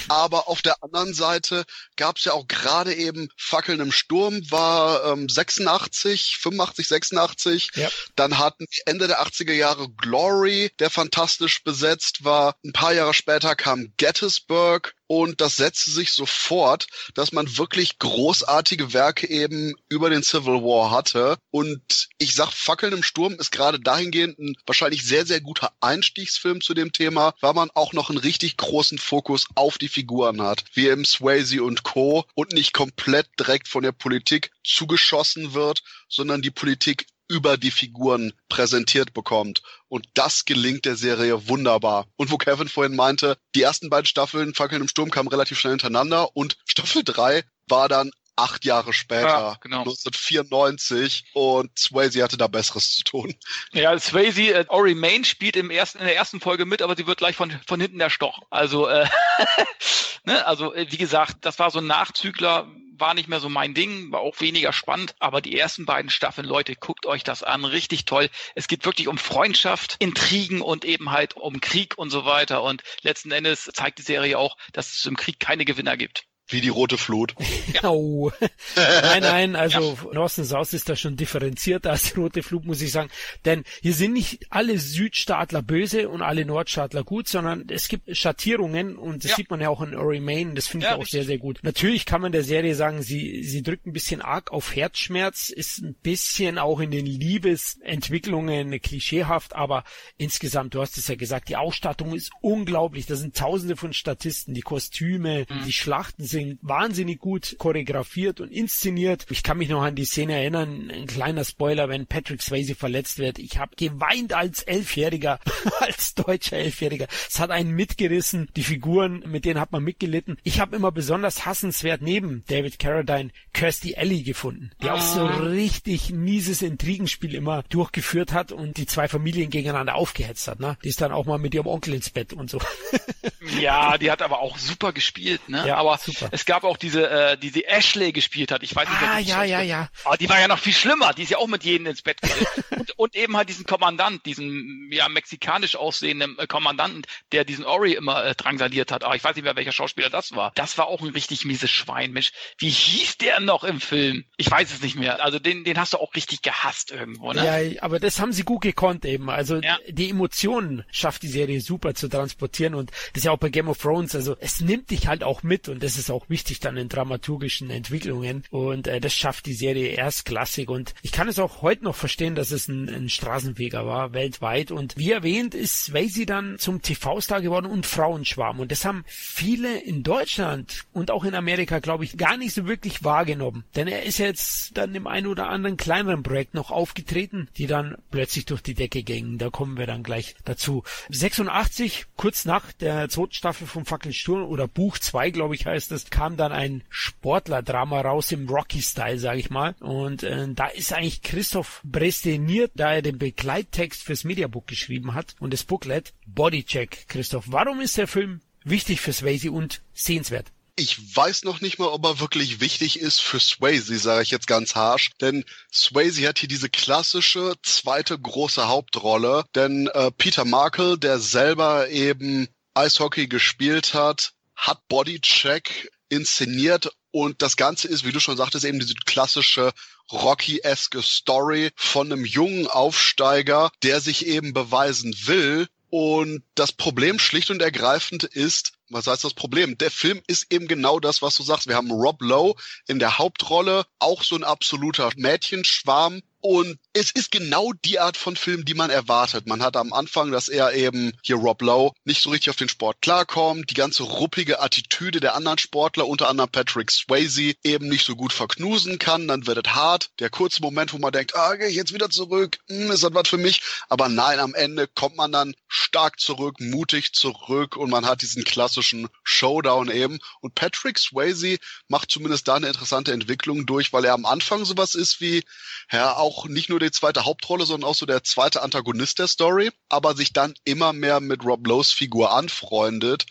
Aber auf der anderen Seite gab es ja auch gerade eben Fackeln im Sturm, war ähm, 86, 85, 86. Ja. Dann hatten Ende der 80er Jahre Glory, der fantastisch besetzt war. Ein paar Jahre später kam Gettysburg und das setzte sich sofort, dass man wirklich großartige Werke eben über den Civil War hatte. Und ich sag, Fackeln im Sturm ist gerade dahingehend ein wahrscheinlich sehr, sehr guter Einstiegsfilm zu dem Thema, weil man auch noch einen richtig großen Fokus auf die Figuren hat, wie eben Swayze und Co. und nicht komplett direkt von der Politik zugeschossen wird, sondern die Politik über die Figuren präsentiert bekommt. Und das gelingt der Serie wunderbar. Und wo Kevin vorhin meinte, die ersten beiden Staffeln Fackeln im Sturm kamen relativ schnell hintereinander und Staffel 3 war dann acht Jahre später, ja, genau. 1994 und Swayze hatte da Besseres zu tun. Ja, Swayze, äh, Ori Main spielt im ersten, in der ersten Folge mit, aber sie wird gleich von, von hinten erstochen. Also, äh, ne, also äh, wie gesagt, das war so ein Nachzügler, war nicht mehr so mein Ding, war auch weniger spannend, aber die ersten beiden Staffeln, Leute, guckt euch das an, richtig toll. Es geht wirklich um Freundschaft, Intrigen und eben halt um Krieg und so weiter und letzten Endes zeigt die Serie auch, dass es im Krieg keine Gewinner gibt. Wie die rote Flut. Oh. nein, nein, also ja. Northern South ist da schon differenzierter als die rote Flut, muss ich sagen. Denn hier sind nicht alle Südstaatler böse und alle Nordstaatler gut, sondern es gibt Schattierungen und das ja. sieht man ja auch in Ori Main. Das finde ich ja, auch richtig. sehr, sehr gut. Natürlich kann man der Serie sagen, sie, sie drückt ein bisschen arg auf Herzschmerz, ist ein bisschen auch in den Liebesentwicklungen klischeehaft, aber insgesamt, du hast es ja gesagt, die Ausstattung ist unglaublich. Da sind tausende von Statisten, die Kostüme, mhm. die Schlachten sind wahnsinnig gut choreografiert und inszeniert. Ich kann mich noch an die Szene erinnern, ein kleiner Spoiler, wenn Patrick Swayze verletzt wird. Ich habe geweint als Elfjähriger, als deutscher Elfjähriger. Es hat einen mitgerissen. Die Figuren, mit denen hat man mitgelitten. Ich habe immer besonders hassenswert neben David Carradine Kirstie Alley gefunden, die auch so ah. richtig mieses Intrigenspiel immer durchgeführt hat und die zwei Familien gegeneinander aufgehetzt hat. Ne? Die ist dann auch mal mit ihrem Onkel ins Bett und so. ja, die hat aber auch super gespielt. Ne? Ja, aber super. Es gab auch diese, äh, die die Ashley gespielt hat. Ich weiß nicht, ah, ja, ja, ja. Aber die war ja noch viel schlimmer. Die ist ja auch mit jedem ins Bett und, und eben halt diesen Kommandant, diesen ja mexikanisch aussehenden äh, Kommandanten, der diesen Ori immer äh, drangsaliert hat. Aber ich weiß nicht mehr, welcher Schauspieler das war. Das war auch ein richtig mieses Schwein, Mensch. Wie hieß der noch im Film? Ich weiß es nicht mehr. Also den, den hast du auch richtig gehasst irgendwo, ne? Ja, aber das haben sie gut gekonnt eben. Also ja. die Emotionen schafft die Serie super zu transportieren und das ist ja auch bei Game of Thrones. Also es nimmt dich halt auch mit und das ist auch wichtig dann in dramaturgischen Entwicklungen. Und äh, das schafft die Serie erstklassig. Und ich kann es auch heute noch verstehen, dass es ein, ein Straßenfeger war, weltweit. Und wie erwähnt ist Swayze dann zum TV-Star geworden und Frauenschwarm. Und das haben viele in Deutschland und auch in Amerika, glaube ich, gar nicht so wirklich wahrgenommen, denn er ist jetzt dann im einen oder anderen kleineren Projekt noch aufgetreten, die dann plötzlich durch die Decke gingen. Da kommen wir dann gleich dazu. 86, kurz nach der zweiten Staffel vom Fackelsturm oder Buch 2, glaube ich, heißt es, kam dann ein Sportler-Drama raus im Rocky-Style, sage ich mal. Und äh, da ist eigentlich Christoph Bresteniert, da er den Begleittext fürs Mediabook geschrieben hat und das Booklet Bodycheck. Christoph, warum ist der Film wichtig für Swayze und sehenswert? Ich weiß noch nicht mal, ob er wirklich wichtig ist für Swayze, sage ich jetzt ganz harsh. Denn Swayze hat hier diese klassische zweite große Hauptrolle. Denn äh, Peter Markle, der selber eben Eishockey gespielt hat, hat Bodycheck inszeniert und das Ganze ist, wie du schon sagtest, eben diese klassische Rocky-eske Story von einem jungen Aufsteiger, der sich eben beweisen will. Und das Problem schlicht und ergreifend ist, was heißt das Problem? Der Film ist eben genau das, was du sagst. Wir haben Rob Lowe in der Hauptrolle, auch so ein absoluter Mädchenschwarm, und es ist genau die Art von Film, die man erwartet. Man hat am Anfang, dass er eben hier Rob Lowe nicht so richtig auf den Sport klarkommt, die ganze ruppige Attitüde der anderen Sportler, unter anderem Patrick Swayze, eben nicht so gut verknusen kann. Dann wird es hart. Der kurze Moment, wo man denkt, ah, gehe ich jetzt wieder zurück, hm, ist das was für mich? Aber nein, am Ende kommt man dann stark zurück, mutig zurück und man hat diesen klassischen Showdown eben. Und Patrick Swayze macht zumindest da eine interessante Entwicklung durch, weil er am Anfang sowas ist wie, ja, auch auch nicht nur die zweite Hauptrolle, sondern auch so der zweite Antagonist der Story, aber sich dann immer mehr mit Rob Lowe's Figur anfreundet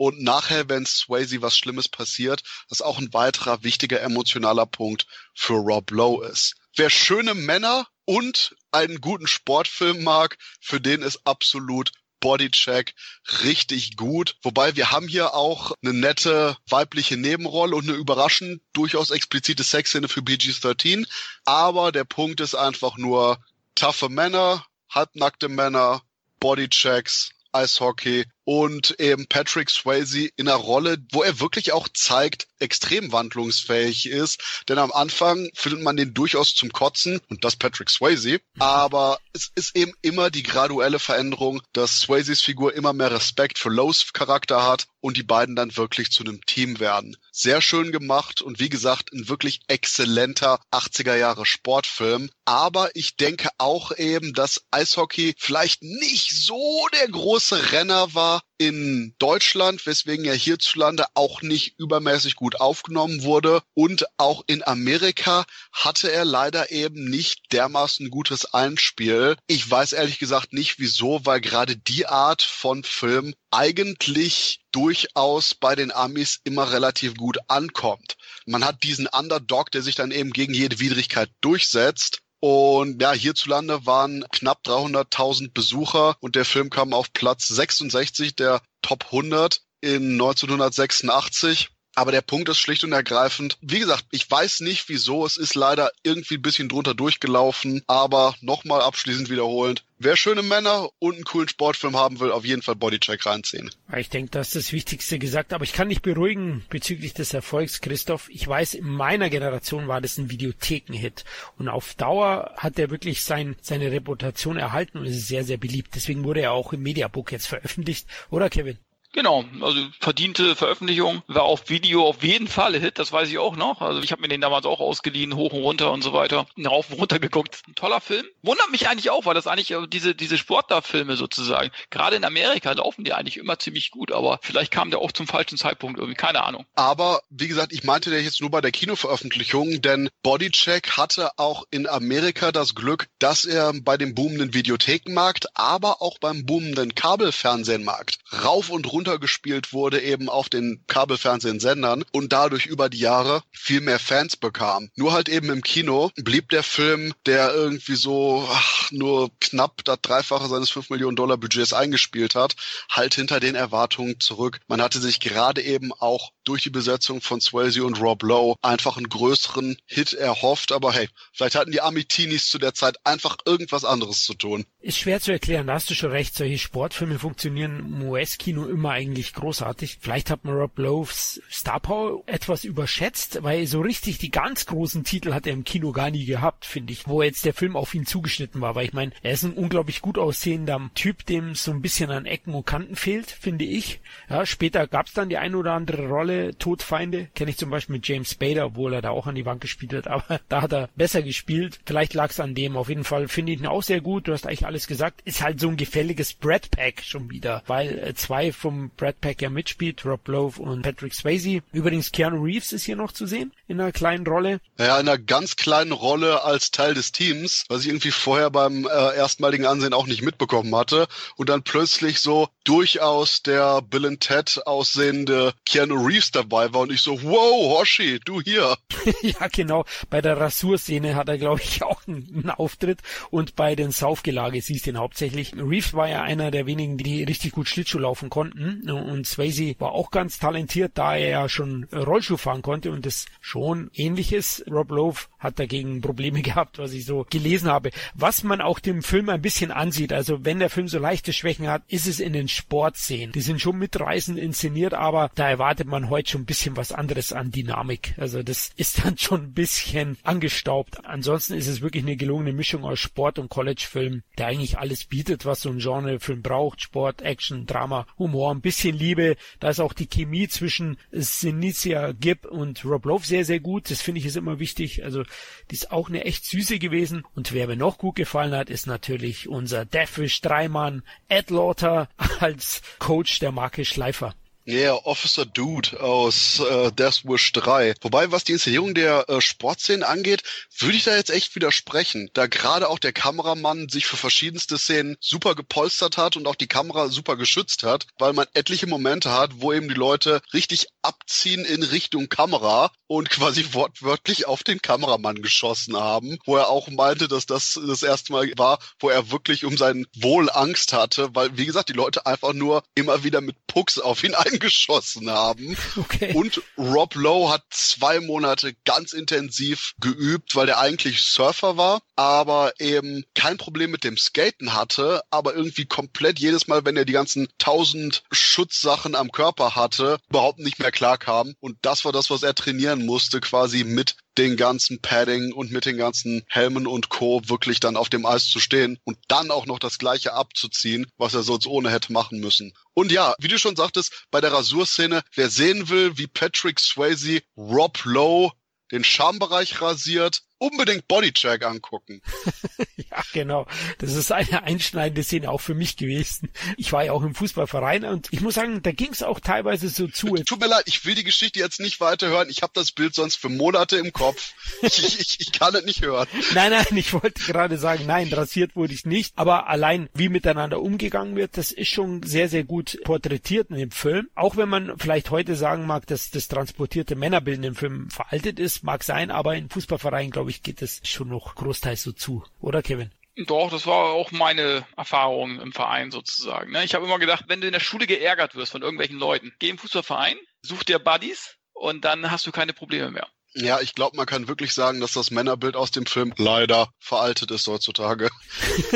und nachher, wenn Swayze was Schlimmes passiert, das auch ein weiterer wichtiger emotionaler Punkt für Rob Lowe ist. Wer schöne Männer und einen guten Sportfilm mag, für den ist absolut Bodycheck richtig gut. Wobei wir haben hier auch eine nette weibliche Nebenrolle und eine überraschend durchaus explizite Sexszene für PG-13. Aber der Punkt ist einfach nur taffe Männer, halbnackte Männer, Bodychecks, Eishockey und eben Patrick Swayze in einer Rolle, wo er wirklich auch zeigt, extrem wandlungsfähig ist. Denn am Anfang findet man den durchaus zum Kotzen und das Patrick Swayze. Aber es ist eben immer die graduelle Veränderung, dass Swayzes Figur immer mehr Respekt für Lowe's Charakter hat und die beiden dann wirklich zu einem Team werden. Sehr schön gemacht und wie gesagt, ein wirklich exzellenter 80er Jahre Sportfilm. Aber ich denke auch eben, dass Eishockey vielleicht nicht so der große Renner war in Deutschland, weswegen er hierzulande auch nicht übermäßig gut aufgenommen wurde. Und auch in Amerika hatte er leider eben nicht dermaßen gutes Einspiel. Ich weiß ehrlich gesagt nicht wieso, weil gerade die Art von Film eigentlich durchaus bei den Amis immer relativ gut ankommt. Man hat diesen Underdog, der sich dann eben gegen jede Widrigkeit durchsetzt. Und ja, hierzulande waren knapp 300.000 Besucher und der Film kam auf Platz 66 der Top 100 in 1986 Aber der Punkt ist schlicht und ergreifend, wie gesagt, ich weiß nicht wieso, es ist leider irgendwie ein bisschen drunter durchgelaufen, aber nochmal abschließend wiederholend, wer schöne Männer und einen coolen Sportfilm haben will, auf jeden Fall Bodycheck reinziehen. Ich denke, das ist das Wichtigste gesagt, aber ich kann dich beruhigen bezüglich des Erfolgs, Christoph. Ich weiß, in meiner Generation war das ein Videothekenhit und auf Dauer hat er wirklich sein, seine Reputation erhalten und ist sehr, sehr beliebt. Deswegen wurde er auch im Mediabook jetzt veröffentlicht, oder Kevin? Genau, also verdiente Veröffentlichung, war auf Video auf jeden Fall Hit, das weiß ich auch noch. Also ich habe mir den damals auch ausgeliehen, hoch und runter und so weiter, rauf und runter geguckt. Ein toller Film. Wundert mich eigentlich auch, weil das eigentlich äh, diese, diese Sportlerfilme sozusagen, gerade in Amerika laufen die eigentlich immer ziemlich gut, aber vielleicht kam der auch zum falschen Zeitpunkt irgendwie, keine Ahnung. Aber wie gesagt, ich meinte der jetzt nur bei der Kinoveröffentlichung, denn Bodycheck hatte auch in Amerika das Glück, dass er bei dem boomenden Videothekenmarkt, aber auch beim boomenden Kabelfernsehenmarkt rauf und runter runtergespielt wurde eben auf den Kabelfernsehsendern und dadurch über die Jahre viel mehr Fans bekam. Nur halt eben im Kino blieb der Film, der irgendwie so ach, nur knapp das Dreifache seines 5 Millionen Dollar Budgets eingespielt hat, halt hinter den Erwartungen zurück. Man hatte sich gerade eben auch durch die Besetzung von Swayze und Rob Lowe einfach einen größeren Hit erhofft, aber hey, vielleicht hatten die Amitinis zu der Zeit einfach irgendwas anderes zu tun. Ist schwer zu erklären, da hast du schon recht, solche Sportfilme funktionieren im US-Kino immer immer eigentlich großartig. Vielleicht hat man Rob Lowe's Star Power etwas überschätzt, weil so richtig die ganz großen Titel hat er im Kino gar nie gehabt, finde ich, wo jetzt der Film auf ihn zugeschnitten war, weil ich meine, er ist ein unglaublich gut aussehender Typ, dem so ein bisschen an Ecken und Kanten fehlt, finde ich. Ja, später gab's dann die ein oder andere Rolle, Todfeinde, kenne ich zum Beispiel mit James Spader, obwohl er da auch an die Wand gespielt hat, aber da hat er besser gespielt. Vielleicht lag's an dem. Auf jeden Fall finde ich ihn auch sehr gut. Du hast eigentlich alles gesagt. Ist halt so ein gefälliges Brad Pack schon wieder, weil äh, zwei vom Brad Pack ja mitspielt, Rob Lowe und Patrick Swayze. Übrigens Keanu Reeves ist hier noch zu sehen in einer kleinen Rolle. Ja, in einer ganz kleinen Rolle als Teil des Teams, was ich irgendwie vorher beim äh, erstmaligen Ansehen auch nicht mitbekommen hatte und dann plötzlich so durchaus der Bill and Ted aussehende Keanu Reeves dabei war und ich so, wow, Hoshi, du hier. ja, genau. Bei der Rasurszene hat er, glaube ich, auch einen, einen Auftritt und bei den Saufgelage siehst du ihn hauptsächlich. Reeves war ja einer der wenigen, die richtig gut Schlittschuh laufen konnten und Swayze war auch ganz talentiert, da er ja schon Rollschuh fahren konnte und das schon ähnlich ist. Rob Lowe hat dagegen Probleme gehabt, was ich so gelesen habe. Was man auch dem Film ein bisschen ansieht, also wenn der Film so leichte Schwächen hat, ist es in den Sportszenen. Die sind schon mitreißend inszeniert, aber da erwartet man heute schon ein bisschen was anderes an Dynamik. Also das ist dann schon ein bisschen angestaubt. Ansonsten ist es wirklich eine gelungene Mischung aus Sport und Collegefilm, der eigentlich alles bietet, was so ein Genrefilm braucht. Sport, Action, Drama, Humor, ein bisschen Liebe. Da ist auch die Chemie zwischen Sinicia Gibb und Rob Lowe sehr, sehr gut. Das finde ich ist immer wichtig. Also die ist auch eine echt süße gewesen. Und wer mir noch gut gefallen hat, ist natürlich unser Deathwish Dreimann Ed Lauter als Coach der Marke Schleifer. Ja, yeah, Officer Dude aus äh, Death Wish 3. Wobei, was die Inszenierung der äh, Sportszenen angeht, würde ich da jetzt echt widersprechen. Da gerade auch der Kameramann sich für verschiedenste Szenen super gepolstert hat und auch die Kamera super geschützt hat, weil man etliche Momente hat, wo eben die Leute richtig abziehen in Richtung Kamera und quasi wortwörtlich auf den Kameramann geschossen haben, wo er auch meinte, dass das das erste Mal war, wo er wirklich um sein Wohl Angst hatte, weil, wie gesagt, die Leute einfach nur immer wieder mit Pucks auf ihn eingeschossen haben. Okay. Und Rob Lowe hat zwei Monate ganz intensiv geübt, weil der eigentlich Surfer war, aber eben kein Problem mit dem Skaten hatte, aber irgendwie komplett jedes Mal, wenn er die ganzen tausend Schutzsachen am Körper hatte, überhaupt nicht mehr klarkam. Und das war das, was er trainieren musste, quasi mit den ganzen Padding und mit den ganzen Helmen und Co. wirklich dann auf dem Eis zu stehen und dann auch noch das gleiche abzuziehen, was er sonst ohne hätte machen müssen. Und ja, wie du schon sagtest, bei der Rasurszene, wer sehen will, wie Patrick Swayze Rob Lowe den Schambereich rasiert, unbedingt Bodycheck angucken. ja, genau. Das ist eine einschneidende Szene auch für mich gewesen. Ich war ja auch im Fußballverein und ich muss sagen, da ging es auch teilweise so zu. Tut mir leid, ich will die Geschichte jetzt nicht weiterhören. Ich habe das Bild sonst für Monate im Kopf. ich, ich, ich kann es nicht hören. Nein, nein, ich wollte gerade sagen, nein, rasiert wurde ich nicht. Aber allein, wie miteinander umgegangen wird, das ist schon sehr, sehr gut porträtiert in dem Film. Auch wenn man vielleicht heute sagen mag, dass das transportierte Männerbild in dem Film veraltet ist, mag sein, aber in Fußballvereinen, glaube ich, geht es schon noch großteils so zu, oder Kevin? Doch, das war auch meine Erfahrung im Verein sozusagen. Ne? Ich habe immer gedacht, wenn du in der Schule geärgert wirst von irgendwelchen Leuten, geh im Fußballverein, such dir Buddies und dann hast du keine Probleme mehr. Ja, ich glaube, man kann wirklich sagen, dass das Männerbild aus dem Film leider veraltet ist heutzutage.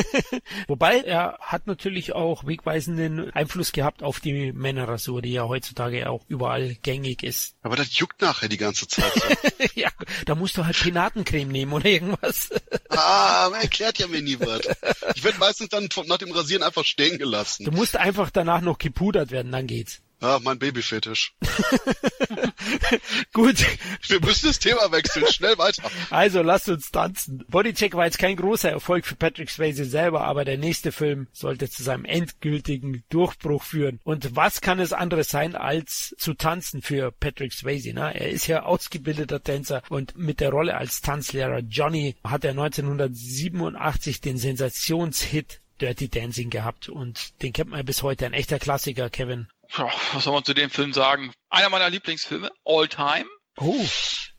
Wobei er hat natürlich auch wegweisenden Einfluss gehabt auf die Männerrasur, die ja heutzutage auch überall gängig ist. Aber das juckt nachher die ganze Zeit. So. ja, da musst du halt Penatencreme nehmen oder irgendwas. ah, man erklärt ja mir nie was. Ich werde meistens dann nach dem Rasieren einfach stehen gelassen. Du musst einfach danach noch gepudert werden, dann geht's. Ja, mein Babyfetisch. Gut. Wir müssen das Thema wechseln. Schnell weiter. Also lasst uns tanzen. Bodycheck war jetzt kein großer Erfolg für Patrick Swayze selber, aber der nächste Film sollte zu seinem endgültigen Durchbruch führen. Und was kann es anderes sein, als zu tanzen für Patrick Swayze? Ne? Er ist ja ausgebildeter Tänzer und mit der Rolle als Tanzlehrer Johnny hat er 1987 den Sensationshit Dirty Dancing gehabt und den kennt man ja bis heute. Ein echter Klassiker, Kevin. Ja, was soll man zu dem Film sagen? Einer meiner Lieblingsfilme, all time. Oh.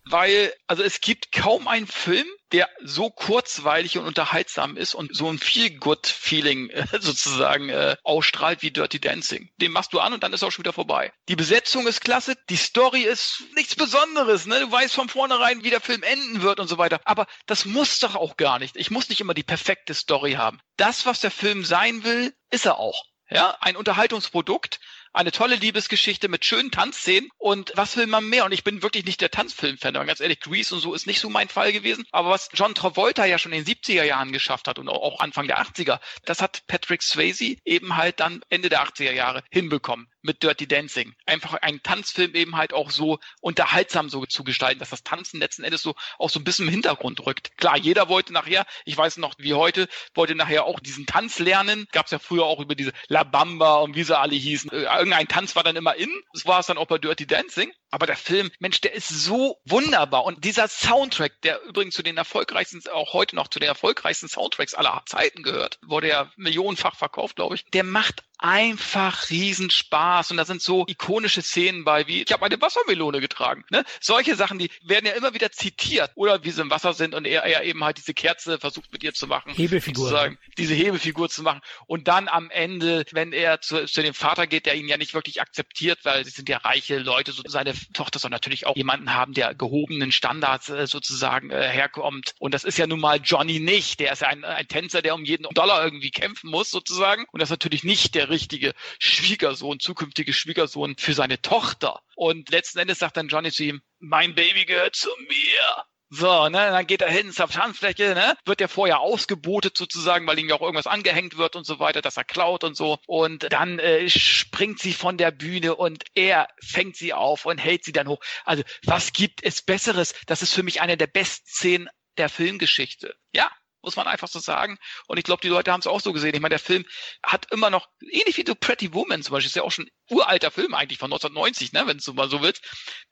Weil, also es gibt kaum einen Film, der so kurzweilig und unterhaltsam ist und so ein Feel-Good-Feeling äh, sozusagen äh, ausstrahlt wie Dirty Dancing. Den machst du an und dann ist auch schon wieder vorbei. Die Besetzung ist klasse, die Story ist nichts Besonderes, ne? Du weißt von vornherein, wie der Film enden wird und so weiter. Aber das muss doch auch gar nicht. Ich muss nicht immer die perfekte Story haben. Das, was der Film sein will, ist er auch. Ja, ein Unterhaltungsprodukt, eine tolle Liebesgeschichte mit schönen Tanzszenen und was will man mehr? Und ich bin wirklich nicht der Tanzfilm-Fan, aber ganz ehrlich, Grease und so ist nicht so mein Fall gewesen. Aber was John Travolta ja schon in den 70er Jahren geschafft hat und auch Anfang der 80er, das hat Patrick Swayze eben halt dann Ende der 80er Jahre hinbekommen mit Dirty Dancing. Einfach einen Tanzfilm eben halt auch so unterhaltsam so zu gestalten, dass das Tanzen letzten Endes so auch so ein bisschen im Hintergrund rückt. Klar, jeder wollte nachher, ich weiß noch wie heute, wollte nachher auch diesen Tanz lernen. Gab es ja früher auch über diese La Bamba und wie sie alle hießen. Äh, irgendein Tanz war dann immer in. Das war es dann auch bei Dirty Dancing. Aber der Film, Mensch, der ist so wunderbar. Und dieser Soundtrack, der übrigens zu den erfolgreichsten, auch heute noch zu den erfolgreichsten Soundtracks aller Zeiten gehört, wurde ja millionenfach verkauft, glaube ich, der macht einfach Riesenspaß. Und da sind so ikonische Szenen bei, wie ich habe eine Wassermelone getragen. Ne? Solche Sachen, die werden ja immer wieder zitiert. Oder wie sie im Wasser sind und er, er eben halt diese Kerze versucht mit ihr zu machen. Hebefigur. Sozusagen, diese Hebefigur zu machen. Und dann am Ende, wenn er zu, zu dem Vater geht, der ihn ja nicht wirklich akzeptiert, weil sie sind ja reiche Leute, so seine Tochter soll natürlich auch jemanden haben, der gehobenen Standards äh, sozusagen äh, herkommt. Und das ist ja nun mal Johnny nicht. Der ist ja ein, ein Tänzer, der um jeden Dollar irgendwie kämpfen muss sozusagen. Und das ist natürlich nicht der richtige Schwiegersohn, zukünftige Schwiegersohn für seine Tochter. Und letzten Endes sagt dann Johnny zu ihm, mein Baby gehört zu mir. So, ne, dann geht er hin zur Tanzfläche, ne, wird er vorher ausgebotet sozusagen, weil ihm ja auch irgendwas angehängt wird und so weiter, dass er klaut und so. Und dann äh, springt sie von der Bühne und er fängt sie auf und hält sie dann hoch. Also, was gibt es Besseres? Das ist für mich eine der besten Szenen der Filmgeschichte. Ja, muss man einfach so sagen. Und ich glaube, die Leute haben es auch so gesehen. Ich meine, der Film hat immer noch, ähnlich wie The Pretty Woman zum Beispiel, ist ja auch schon uralter Film eigentlich von 1990, ne, wenn du mal so willst,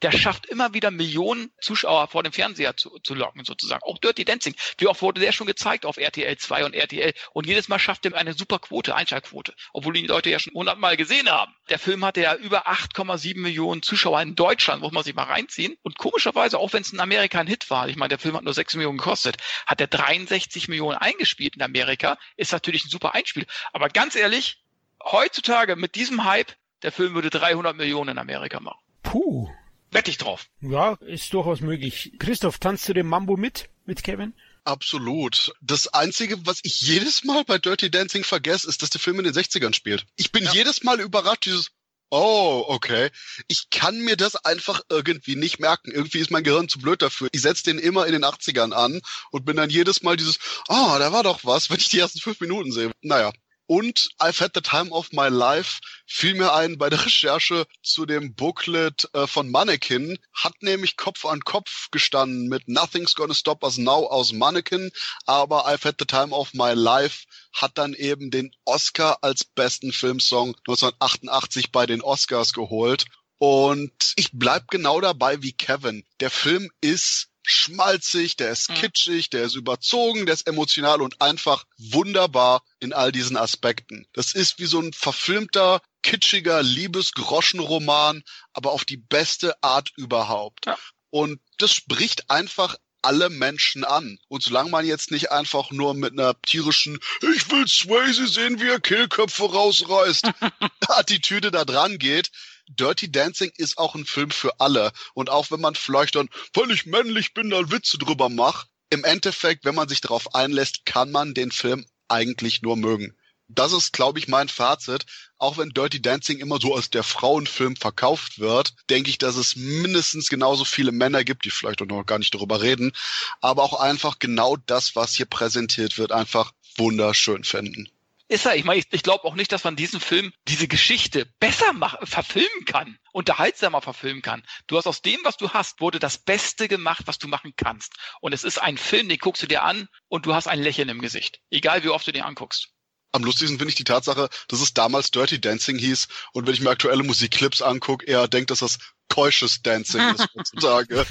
der schafft immer wieder Millionen Zuschauer vor dem Fernseher zu, zu locken, sozusagen. Auch Dirty Dancing. Wie oft wurde der schon gezeigt auf RTL 2 und RTL. Und jedes Mal schafft er eine super Quote, Einschaltquote. Obwohl die Leute ja schon hundertmal gesehen haben. Der Film hatte ja über 8,7 Millionen Zuschauer in Deutschland, muss man sich mal reinziehen. Und komischerweise, auch wenn es in Amerika ein Hit war, ich meine, der Film hat nur 6 Millionen gekostet, hat er 63 Millionen eingespielt in Amerika. Ist natürlich ein super Einspiel. Aber ganz ehrlich, heutzutage mit diesem Hype der Film würde 300 Millionen in Amerika machen. Puh. Wette ich drauf. Ja, ist durchaus möglich. Christoph, tanzt du den Mambo mit? Mit Kevin? Absolut. Das Einzige, was ich jedes Mal bei Dirty Dancing vergesse, ist, dass der Film in den 60ern spielt. Ich bin ja. jedes Mal überrascht, dieses, Oh, okay. Ich kann mir das einfach irgendwie nicht merken. Irgendwie ist mein Gehirn zu blöd dafür. Ich setze den immer in den 80ern an und bin dann jedes Mal dieses, oh, da war doch was, wenn ich die ersten fünf Minuten sehe. Naja, und I've had the time of my life fiel mir ein bei der Recherche zu dem Booklet äh, von Mannequin, hat nämlich Kopf an Kopf gestanden mit Nothing's Gonna Stop Us Now aus Mannequin, aber I've had the time of my life hat dann eben den Oscar als besten Filmsong 1988 bei den Oscars geholt. Und ich bleib genau dabei wie Kevin. Der Film ist schmalzig, der ist kitschig, der ist überzogen, der ist emotional und einfach wunderbar in all diesen Aspekten. Das ist wie so ein verfilmter, kitschiger Liebesgroschenroman, aber auf die beste Art überhaupt. Ja. Und das spricht einfach alle Menschen an. Und solange man jetzt nicht einfach nur mit einer tierischen Ich will Swayze sehen, wie er Kehlköpfe rausreißt, Attitüde da dran geht, Dirty Dancing ist auch ein Film für alle. Und auch wenn man vielleicht dann, weil ich männlich bin, da Witze drüber macht, im Endeffekt, wenn man sich darauf einlässt, kann man den Film eigentlich nur mögen. Das ist, glaube ich, mein Fazit. Auch wenn Dirty Dancing immer so als der Frauenfilm verkauft wird, denke ich, dass es mindestens genauso viele Männer gibt, die vielleicht auch noch gar nicht darüber reden, aber auch einfach genau das, was hier präsentiert wird, einfach wunderschön finden. Ist er. Ich meine, ich, ich glaube auch nicht, dass man diesen Film, diese Geschichte besser mach, verfilmen kann, unterhaltsamer verfilmen kann. Du hast aus dem, was du hast, wurde das Beste gemacht, was du machen kannst. Und es ist ein Film, den guckst du dir an und du hast ein Lächeln im Gesicht. Egal wie oft du den anguckst am lustigsten finde ich die Tatsache, dass es damals Dirty Dancing hieß und wenn ich mir aktuelle Musikclips angucke, eher denkt, dass das keusches Dancing ist heutzutage.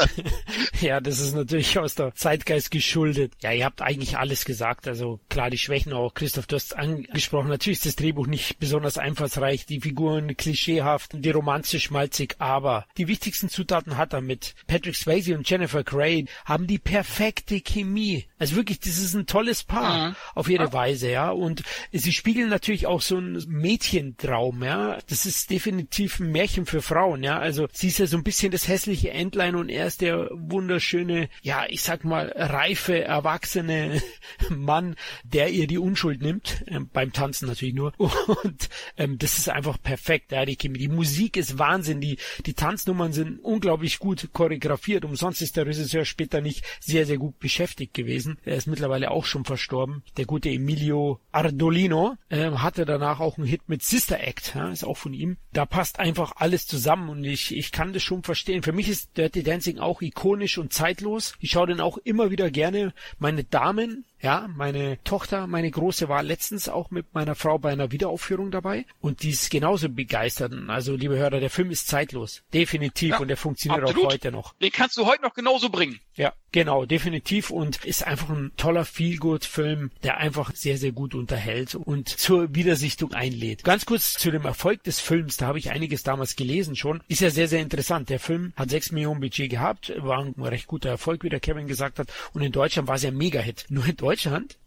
ja, das ist natürlich aus der Zeitgeist geschuldet. Ja, ihr habt eigentlich alles gesagt. Also klar, die Schwächen auch. Christoph, du hast angesprochen. Natürlich ist das Drehbuch nicht besonders einfallsreich, die Figuren klischeehaft, die Romanze schmalzig, aber die wichtigsten Zutaten hat er mit Patrick Swayze und Jennifer Grey haben die perfekte Chemie. Also wirklich, das ist ein tolles Paar mhm. auf ihre ja. Weise, ja. Und sie spiegeln natürlich auch so einen Mädchentraum, ja. Das ist definitiv ein Märchen für Frauen. Frauen, ja. Also sie ist ja so ein bisschen das hässliche Entlein und er ist der wunderschöne, ja, ich sag mal, reife, erwachsene Mann, der ihr die Unschuld nimmt, ähm, beim Tanzen natürlich nur. Und ähm, das ist einfach perfekt, ja, die Chemie. Die Musik ist Wahnsinn, die, die Tanznummern sind unglaublich gut choreografiert. Umsonst ist der Regisseur später nicht sehr, sehr gut beschäftigt gewesen. Er ist mittlerweile auch schon verstorben. Der gute Emilio Ardolino äh, hatte danach auch einen Hit mit Sister Act, ja, ist auch von ihm. Da passt einfach alles zusammen und ich, ich kann das schon verstehen. Für mich ist Dirty Dancing auch ikonisch und zeitlos. Ich schaue den auch immer wieder gerne. Meine Damen ja, meine Tochter, meine Große war letztens auch mit meiner Frau bei einer Wiederaufführung dabei und die ist genauso begeistert. Also, liebe Hörer, der Film ist zeitlos. Definitiv. Ja, und der funktioniert absolut. auch heute noch. Den kannst du heute noch genauso bringen. Ja, genau, definitiv. Und ist einfach ein toller Feelgood-Film, der einfach sehr, sehr gut unterhält und zur Wiedersichtung einlädt. Ganz kurz zu dem Erfolg des Films, da habe ich einiges damals gelesen schon. Ist ja sehr, sehr interessant. Der Film hat sechs Millionen Budget gehabt, war ein recht guter Erfolg, wie der Kevin gesagt hat. Und in Deutschland war es ja Mega-Hit. Nur in Deutschland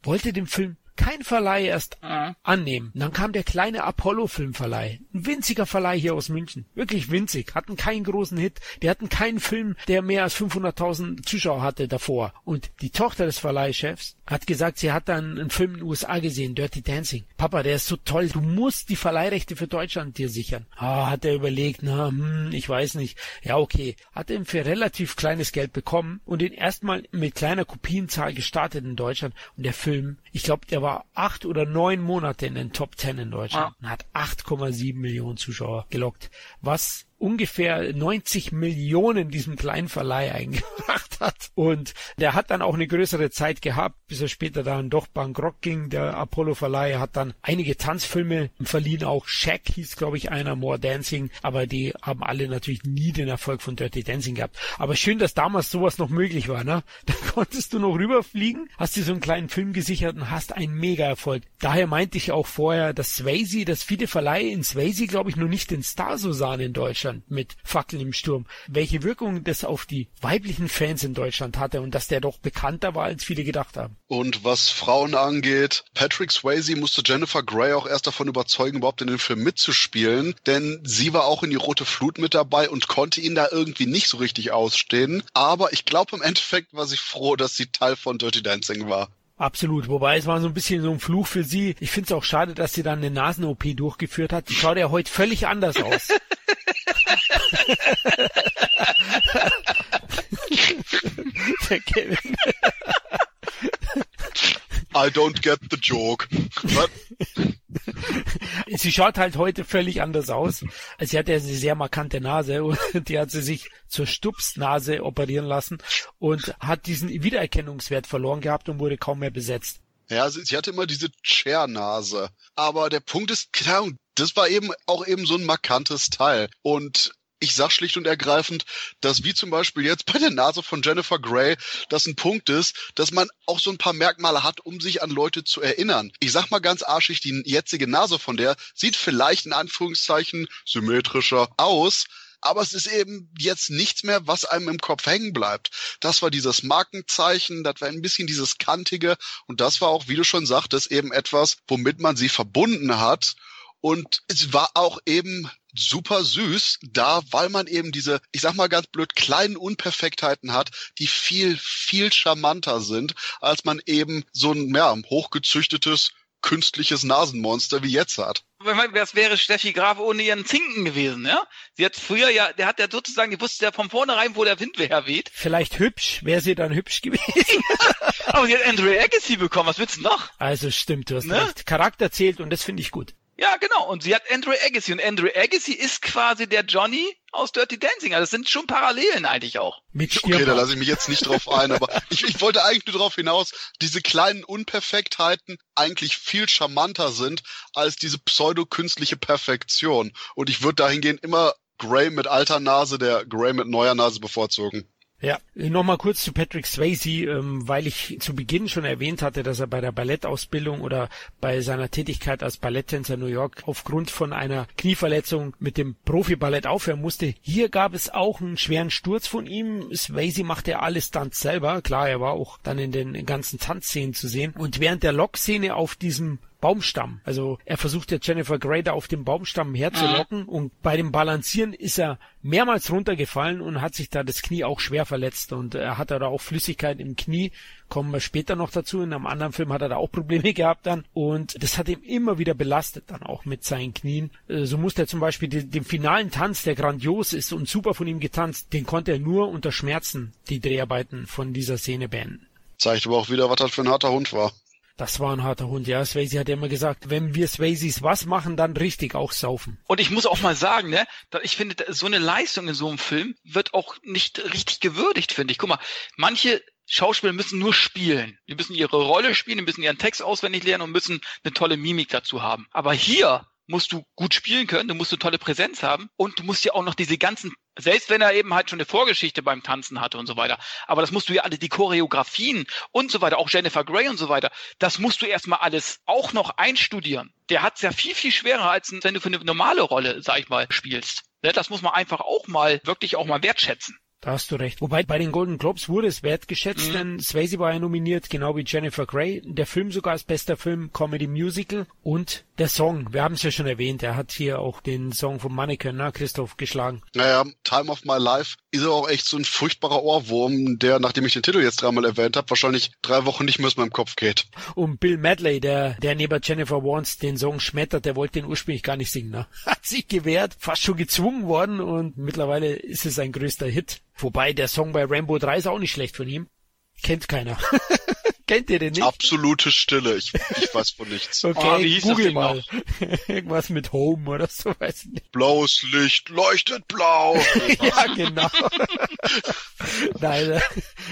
wollte den Film kein Verleih erst mhm. annehmen. Und dann kam der kleine Apollo-Filmverleih. Ein winziger Verleih hier aus München. Wirklich winzig. Hatten keinen großen Hit. Die hatten keinen Film, der mehr als 500.000 Zuschauer hatte davor. Und die Tochter des Verleihchefs hat gesagt, sie hat dann einen Film in den USA gesehen, Dirty Dancing. Papa, der ist so toll. Du musst die Verleihrechte für Deutschland dir sichern. Ah, hat er überlegt, na, hm, ich weiß nicht. Ja, okay. Hat ihn für relativ kleines Geld bekommen und den erstmal mit kleiner Kopienzahl gestartet in Deutschland. Und der Film, ich glaube, der war acht oder neun Monate in den Top Ten in Deutschland und hat 8,7 Millionen Zuschauer gelockt, was ungefähr 90 Millionen diesem kleinen Verleih eingebracht hat. Und der hat dann auch eine größere Zeit gehabt, bis er später dann doch bankrott ging. Der Apollo Verleih hat dann einige Tanzfilme verliehen, auch Shaq hieß, glaube ich, einer, More Dancing, aber die haben alle natürlich nie den Erfolg von Dirty Dancing gehabt. Aber schön, dass damals sowas noch möglich war, ne? Da konntest du noch rüberfliegen, hast dir so einen kleinen Film gesichert und hast einen Mega-Erfolg. Daher meinte ich auch vorher, dass Swayze, dass viele Verleihe in Swayze, glaube ich, noch nicht den Star so sahen in Deutschland. Deutschland mit Fackeln im Sturm, welche Wirkung das auf die weiblichen Fans in Deutschland hatte und dass der doch bekannter war, als viele gedacht haben. Und was Frauen angeht, Patrick Swayze musste Jennifer Grey auch erst davon überzeugen, überhaupt in dem Film mitzuspielen, denn sie war auch in die Rote Flut mit dabei und konnte ihn da irgendwie nicht so richtig ausstehen. Aber ich glaube, im Endeffekt war sie froh, dass sie Teil von Dirty Dancing war. Absolut. Wobei es war so ein bisschen so ein Fluch für sie. Ich finde es auch schade, dass sie dann eine Nasen-OP durchgeführt hat. Die schaut ja heute völlig anders aus. Der Kevin. I don't get the joke. Sie schaut halt heute völlig anders aus. Sie hat ja eine sehr markante Nase und die hat sie sich zur Stupsnase operieren lassen und hat diesen Wiedererkennungswert verloren gehabt und wurde kaum mehr besetzt. Ja, sie, sie hatte immer diese Chair-Nase. Aber der Punkt ist, klar, das war eben auch eben so ein markantes Teil. Und ich sag schlicht und ergreifend, dass wie zum Beispiel jetzt bei der Nase von Jennifer Grey das ein Punkt ist, dass man auch so ein paar Merkmale hat, um sich an Leute zu erinnern. Ich sag mal ganz arschig, die jetzige Nase von der sieht vielleicht in Anführungszeichen symmetrischer aus, aber es ist eben jetzt nichts mehr, was einem im Kopf hängen bleibt. Das war dieses Markenzeichen, das war ein bisschen dieses kantige und das war auch, wie du schon sagtest, eben etwas, womit man sie verbunden hat und es war auch eben super süß, da, weil man eben diese, ich sag mal ganz blöd, kleinen Unperfektheiten hat, die viel, viel charmanter sind, als man eben so ein, ja, hochgezüchtetes, künstliches Nasenmonster wie jetzt hat. Das wäre Steffi Graf ohne ihren Zinken gewesen, ja? Sie hat früher ja, der hat ja sozusagen, die wusste ja von vornherein, wo der Wind herweht. Vielleicht hübsch, wäre sie dann hübsch gewesen. Aber sie hat Andrew Agassi bekommen, was willst du noch? Also stimmt, du hast ne? recht. Charakter zählt und das finde ich gut. Ja, genau. Und sie hat Andrew Agassi. Und Andrew Agassi ist quasi der Johnny aus Dirty Dancing. Also das sind schon Parallelen eigentlich auch. Mit okay, da lasse ich mich jetzt nicht drauf ein, aber ich, ich wollte eigentlich nur darauf hinaus, diese kleinen Unperfektheiten eigentlich viel charmanter sind als diese pseudo-künstliche Perfektion. Und ich würde dahingehend immer Gray mit alter Nase der Gray mit neuer Nase bevorzugen. Ja, nochmal kurz zu Patrick Swayze, ähm, weil ich zu Beginn schon erwähnt hatte, dass er bei der Ballettausbildung oder bei seiner Tätigkeit als Balletttänzer New York aufgrund von einer Knieverletzung mit dem Profiballett aufhören musste. Hier gab es auch einen schweren Sturz von ihm. Swayze machte alles dann selber. Klar, er war auch dann in den ganzen Tanzszenen zu sehen. Und während der Lock-Szene auf diesem Baumstamm. Also er versucht ja Jennifer Grey da auf dem Baumstamm herzulocken mhm. und bei dem Balancieren ist er mehrmals runtergefallen und hat sich da das Knie auch schwer verletzt und er hat da auch Flüssigkeit im Knie. Kommen wir später noch dazu. In einem anderen Film hat er da auch Probleme gehabt dann und das hat ihm immer wieder belastet dann auch mit seinen Knien. Äh, so musste er zum Beispiel den, den finalen Tanz, der grandios ist und super von ihm getanzt, den konnte er nur unter Schmerzen die Dreharbeiten von dieser Szene beenden. Zeigt aber auch wieder, was das für ein harter Hund war. Das war ein harter Hund, ja. Swayze hat ja immer gesagt, wenn wir Swayzes was machen, dann richtig auch saufen. Und ich muss auch mal sagen, ne, ich finde, so eine Leistung in so einem Film wird auch nicht richtig gewürdigt, finde ich. Guck mal, manche Schauspieler müssen nur spielen. Die müssen ihre Rolle spielen, die müssen ihren Text auswendig lernen und müssen eine tolle Mimik dazu haben. Aber hier musst du gut spielen können, du musst eine tolle Präsenz haben und du musst ja auch noch diese ganzen, selbst wenn er eben halt schon eine Vorgeschichte beim Tanzen hatte und so weiter, aber das musst du ja alle, die Choreografien und so weiter, auch Jennifer Grey und so weiter, das musst du erstmal alles auch noch einstudieren. Der hat es ja viel, viel schwerer, als wenn du für eine normale Rolle, sag ich mal, spielst. Ne, das muss man einfach auch mal, wirklich auch mal wertschätzen. Da hast du recht. Wobei bei den Golden Globes wurde es wertgeschätzt, mhm. denn Swayze war ja nominiert, genau wie Jennifer Grey. Der Film sogar als bester Film Comedy Musical und der Song. Wir haben es ja schon erwähnt. Er hat hier auch den Song von Mannequin, ne, Christoph, geschlagen. Naja, Time of My Life ist auch echt so ein furchtbarer Ohrwurm, der, nachdem ich den Titel jetzt dreimal erwähnt habe, wahrscheinlich drei Wochen nicht mehr aus meinem Kopf geht. Und Bill Medley, der, der neben Jennifer Warnes den Song schmettert, der wollte den ursprünglich gar nicht singen. Ne? Hat sich gewehrt, fast schon gezwungen worden und mittlerweile ist es ein größter Hit. Wobei der Song bei Rainbow 3 ist auch nicht schlecht von ihm. Kennt keiner. Kennt ihr den nicht? Absolute Stille. Ich, ich weiß von nichts. Okay, oh, google mal. Irgendwas mit Home oder so, weiß ich nicht. Blaues Licht leuchtet blau. ja, genau. Nein, äh,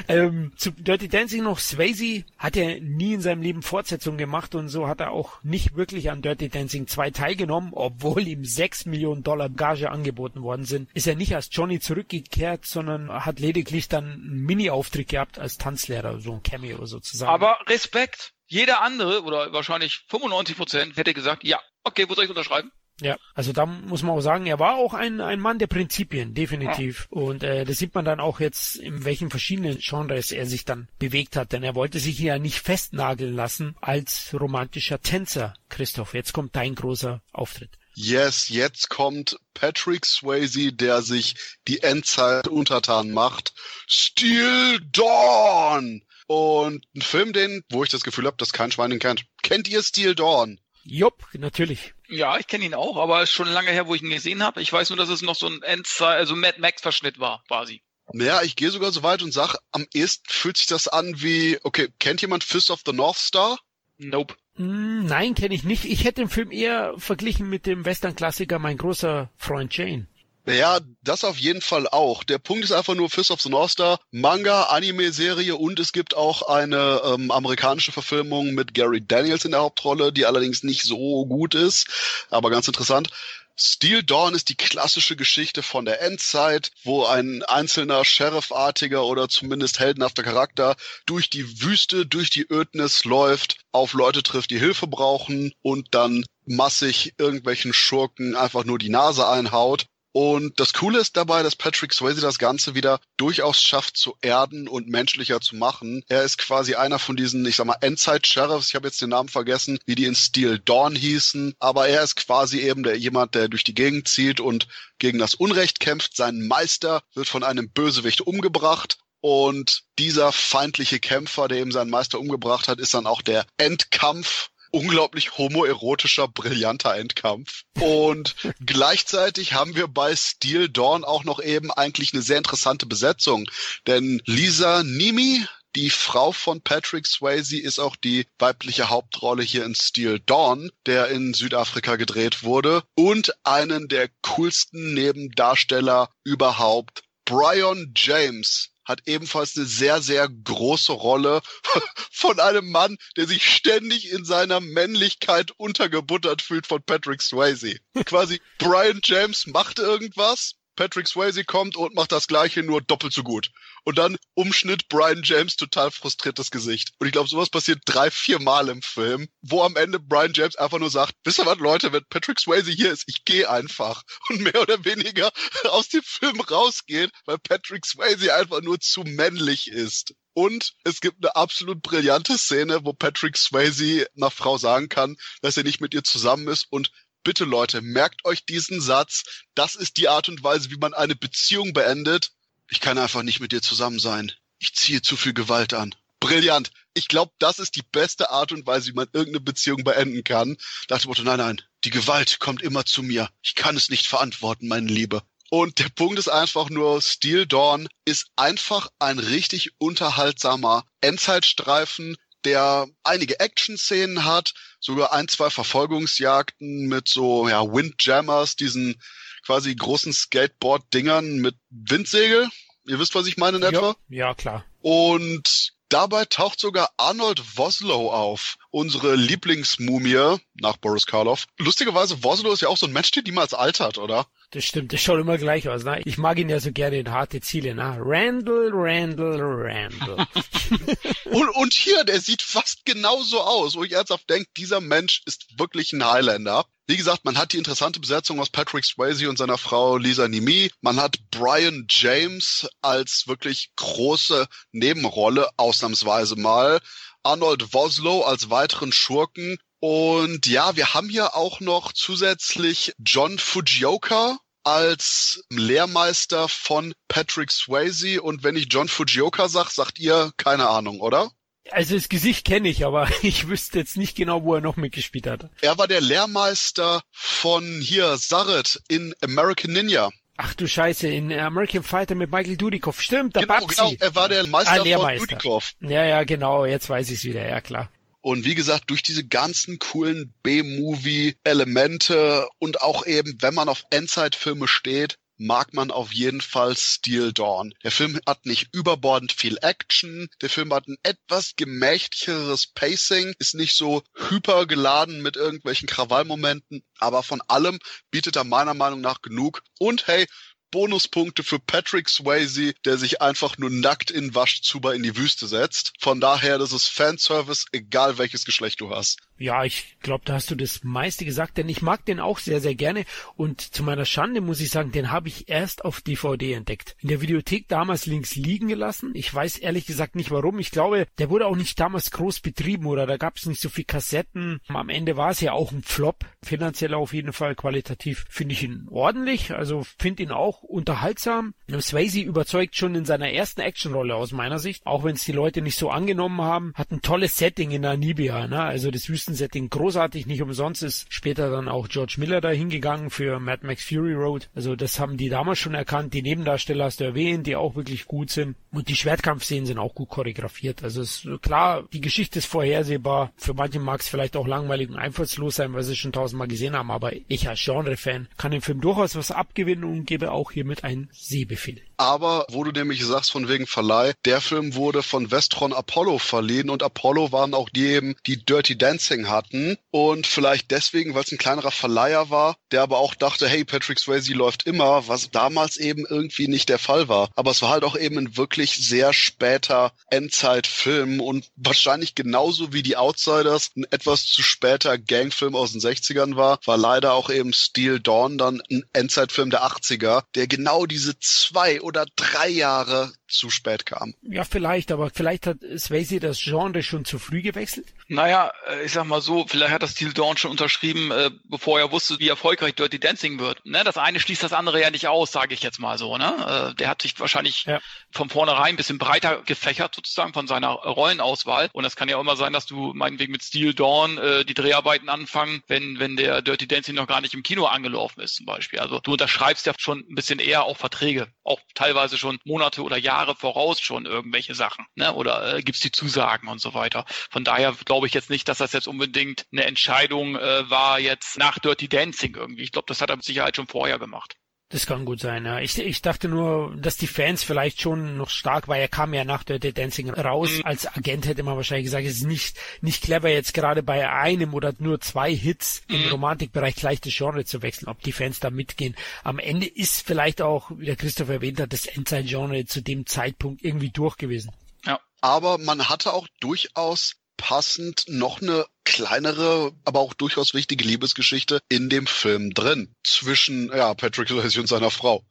ähm, zu Dirty Dancing noch, Swayze hat ja nie in seinem Leben Fortsetzungen gemacht und so hat er auch nicht wirklich an Dirty Dancing 2 teilgenommen, obwohl ihm 6 Millionen Dollar Gage angeboten worden sind. Ist er nicht als Johnny zurückgekehrt, sondern hat lediglich dann einen Mini-Auftritt gehabt als Tanzlehrer, so ein Cameo sozusagen sagen. Aber Respekt. Jeder andere oder wahrscheinlich 95 Prozent hätte gesagt, ja, okay, wo soll ich unterschreiben? Ja, also da muss man auch sagen, er war auch ein, ein Mann der Prinzipien, definitiv. Ja. Und äh, das sieht man dann auch jetzt, in welchen verschiedenen Genres er sich dann bewegt hat. Denn er wollte sich ja nicht festnageln lassen als romantischer Tänzer. Christoph, jetzt kommt dein großer Auftritt. Yes, jetzt kommt Patrick Swayze, der sich die Endzeit untertan macht. Steel Dawn! Und ein Film, den, wo ich das Gefühl habe, dass kein Schwein ihn kennt. Kennt ihr Steel Dawn? Jupp, natürlich. Ja, ich kenne ihn auch, aber schon lange her, wo ich ihn gesehen habe. Ich weiß nur, dass es noch so ein Endzeit, also Mad Max Verschnitt war, quasi. Naja, ich gehe sogar so weit und sage, am ehesten fühlt sich das an wie, okay, kennt jemand Fist of the North Star? Nope. Mm, nein, kenne ich nicht. Ich hätte den Film eher verglichen mit dem Western-Klassiker Mein großer Freund Jane. Ja, das auf jeden Fall auch. Der Punkt ist einfach nur Fist of the North Star, Manga, Anime-Serie und es gibt auch eine ähm, amerikanische Verfilmung mit Gary Daniels in der Hauptrolle, die allerdings nicht so gut ist, aber ganz interessant. Steel Dawn ist die klassische Geschichte von der Endzeit, wo ein einzelner Sheriff-artiger oder zumindest heldenhafter Charakter durch die Wüste, durch die Ödnis läuft, auf Leute trifft, die Hilfe brauchen und dann massig irgendwelchen Schurken einfach nur die Nase einhaut Und das Coole ist dabei, dass Patrick Swayze das Ganze wieder durchaus schafft zu erden und menschlicher zu machen. Er ist quasi einer von diesen, ich sag mal, Endzeit-Sheriffs. Ich habe jetzt den Namen vergessen, wie die in Steel Dawn hießen. Aber er ist quasi eben der jemand, der durch die Gegend zieht und gegen das Unrecht kämpft. Sein Meister wird von einem Bösewicht umgebracht. Und dieser feindliche Kämpfer, der eben seinen Meister umgebracht hat, ist dann auch der Endkampf unglaublich homoerotischer, brillanter Endkampf. Und gleichzeitig haben wir bei Steel Dawn auch noch eben eigentlich eine sehr interessante Besetzung. Denn Lisa Nimi, die Frau von Patrick Swayze ist auch die weibliche Hauptrolle hier in Steel Dawn, der in Südafrika gedreht wurde. Und einen der coolsten Nebendarsteller überhaupt, Brian James, hat ebenfalls eine sehr, sehr große Rolle von einem Mann, der sich ständig in seiner Männlichkeit untergebuttert fühlt von Patrick Swayze. Quasi Brian James macht irgendwas, Patrick Swayze kommt und macht das gleiche nur doppelt so gut. Und dann Umschnitt Brian James total frustriertes Gesicht. Und ich glaube, sowas passiert drei, vier Mal im Film, wo am Ende Brian James einfach nur sagt, wisst ihr was, Leute, wenn Patrick Swayze hier ist, ich gehe einfach. Und mehr oder weniger aus dem Film rausgeht, weil Patrick Swayze einfach nur zu männlich ist. Und es gibt eine absolut brillante Szene, wo Patrick Swayze einer Frau sagen kann, dass er nicht mit ihr zusammen ist und bitte Leute, merkt euch diesen Satz. Das ist die Art und Weise, wie man eine Beziehung beendet. Ich kann einfach nicht mit dir zusammen sein. Ich ziehe zu viel Gewalt an. Brillant. Ich glaube, das ist die beste Art und Weise, wie man irgendeine Beziehung beenden kann. Dachte Motto, nein, nein, die Gewalt kommt immer zu mir. Ich kann es nicht verantworten, meine Liebe. Und der Punkt ist einfach nur, Steel Dawn ist einfach ein richtig unterhaltsamer Endzeitstreifen, der einige Action-Szenen hat, sogar ein, zwei Verfolgungsjagden mit so ja, Windjammers, diesen quasi großen Skateboard-Dingern mit Windsegel. Ihr wisst, was ich meine in etwa? Ja, ja klar. Und dabei taucht sogar Arnold Voslow auf, unsere Lieblingsmumie nach Boris Karloff. Lustigerweise, Voslow ist ja auch so ein Mensch, der niemals altert, oder? Das stimmt, das schaut immer gleich aus. Ne? Ich mag ihn ja so gerne in harte Ziele. Ne? Randall, Randall, Randall. und, und hier, der sieht fast genauso aus, wo ich ernsthaft denke, dieser Mensch ist wirklich ein Highlander. Wie gesagt, man hat die interessante Besetzung aus Patrick Swayze und seiner Frau Lisa Nimi. Man hat Brian James als wirklich große Nebenrolle, ausnahmsweise mal. Arnold Voslow als weiteren Schurken und ja, wir haben hier auch noch zusätzlich John Fujioka als Lehrmeister von Patrick Swayze. Und wenn ich John Fujioka sag, sagt ihr keine Ahnung, oder? Also das Gesicht kenne ich, aber ich wüsste jetzt nicht genau, wo er noch mitgespielt hat. Er war der Lehrmeister von hier Saret in American Ninja. Ach du Scheiße, in American Fighter mit Michael Dudikoff. Stimmt, der genau, Babsi. Genau, er war der Meister ah, von Dudikoff. Ja, ja, genau, jetzt weiß ich es wieder, ja klar. Und wie gesagt, durch diese ganzen coolen B-Movie-Elemente und auch eben, wenn man auf Endzeit-Filme steht, mag man auf jeden Fall Steel Dawn. Der Film hat nicht überbordend viel Action. Der Film hat ein etwas gemächlicheres Pacing, ist nicht so hypergeladen mit irgendwelchen Krawallmomenten, aber von allem bietet er meiner Meinung nach genug. Und hey, Bonuspunkte für Patrick Swayze, der sich einfach nur nackt in Waschzuber in die Wüste setzt. Von daher, das ist Fanservice, egal welches Geschlecht du hast. Ja, ich glaube, da hast du das meiste gesagt, denn ich mag den auch sehr, sehr gerne. Und zu meiner Schande muss ich sagen, den habe ich erst auf DVD entdeckt. In der Videothek damals links liegen gelassen. Ich weiß ehrlich gesagt nicht warum. Ich glaube, der wurde auch nicht damals groß betrieben oder da gab es nicht so viel Kassetten. Am Ende war es ja auch ein Flop. Finanziell auf jeden Fall, qualitativ finde ich ihn ordentlich. Also finde ihn auch unterhaltsam. Swayze überzeugt schon in seiner ersten Actionrolle aus meiner Sicht. Auch wenn es die Leute nicht so angenommen haben. Hat ein tolles Setting in Namibia. Ne? Also das Wüsten Setting großartig, nicht umsonst ist später dann auch George Miller da hingegangen für Mad Max Fury Road. Also das haben die damals schon erkannt. Die Nebendarsteller hast du erwähnt, die auch wirklich gut sind. Und die Schwertkampfszenen sind auch gut choreografiert. Also ist klar, die Geschichte ist vorhersehbar. Für manche mag es vielleicht auch langweilig und einfallslos sein, weil sie es schon tausendmal gesehen haben. Aber ich als Genre-Fan kann dem Film durchaus was abgewinnen und gebe auch hiermit einen Sehbefehl. Aber wo du nämlich sagst, von wegen Verleih, der Film wurde von Westron Apollo verliehen und Apollo waren auch die eben, die Dirty Dancing hatten. Und vielleicht deswegen, weil es ein kleinerer Verleiher war, der aber auch dachte, hey, Patrick Swayze läuft immer, was damals eben irgendwie nicht der Fall war. Aber es war halt auch eben ein wirklich sehr später Endzeitfilm und wahrscheinlich genauso wie die Outsiders ein etwas zu später Gangfilm aus den 60ern war, war leider auch eben Steel Dawn dann ein Endzeitfilm der 80er, der genau diese zwei oder drei Jahre zu spät kam. Ja, vielleicht, aber vielleicht hat Swayze das Genre schon zu früh gewechselt? Naja, äh, ich sag mal so, vielleicht hat das Steel Dawn schon unterschrieben, äh, bevor er wusste, wie erfolgreich Dirty Dancing wird. Ne, das eine schließt das andere ja nicht aus, sage ich jetzt mal so. Ne? Äh, der hat sich wahrscheinlich ja. von vornherein ein bisschen breiter gefächert sozusagen von seiner Rollenauswahl. Und das kann ja auch immer sein, dass du meinetwegen mit Steel Dawn äh, die Dreharbeiten anfangen, wenn, wenn der Dirty Dancing noch gar nicht im Kino angelaufen ist zum Beispiel. Also du unterschreibst ja schon ein bisschen eher auch Verträge, auch teilweise schon Monate oder Jahre voraus schon irgendwelche Sachen. Ne? Oder äh, gibst die Zusagen und so weiter. Von daher glaube ich jetzt nicht, dass das jetzt unbedingt eine Entscheidung äh, war jetzt nach Dirty Dancing irgendwie. Ich glaube, das hat er mit Sicherheit schon vorher gemacht. Das kann gut sein, ja. Ich, ich dachte nur, dass die Fans vielleicht schon noch stark, weil er kam ja nach Dirty Dancing raus. Mhm. Als Agent hätte man wahrscheinlich gesagt, es ist nicht, nicht clever jetzt gerade bei einem oder nur zwei Hits mhm. im Romantikbereich gleich das Genre zu wechseln, ob die Fans da mitgehen. Am Ende ist vielleicht auch, wie der Christoph erwähnt hat, das Endzeit-Genre zu dem Zeitpunkt irgendwie durch gewesen. Ja. Aber man hatte auch durchaus passend noch eine kleinere, aber auch durchaus wichtige Liebesgeschichte in dem Film drin. Zwischen, ja, Patrick Swayze und seiner Frau.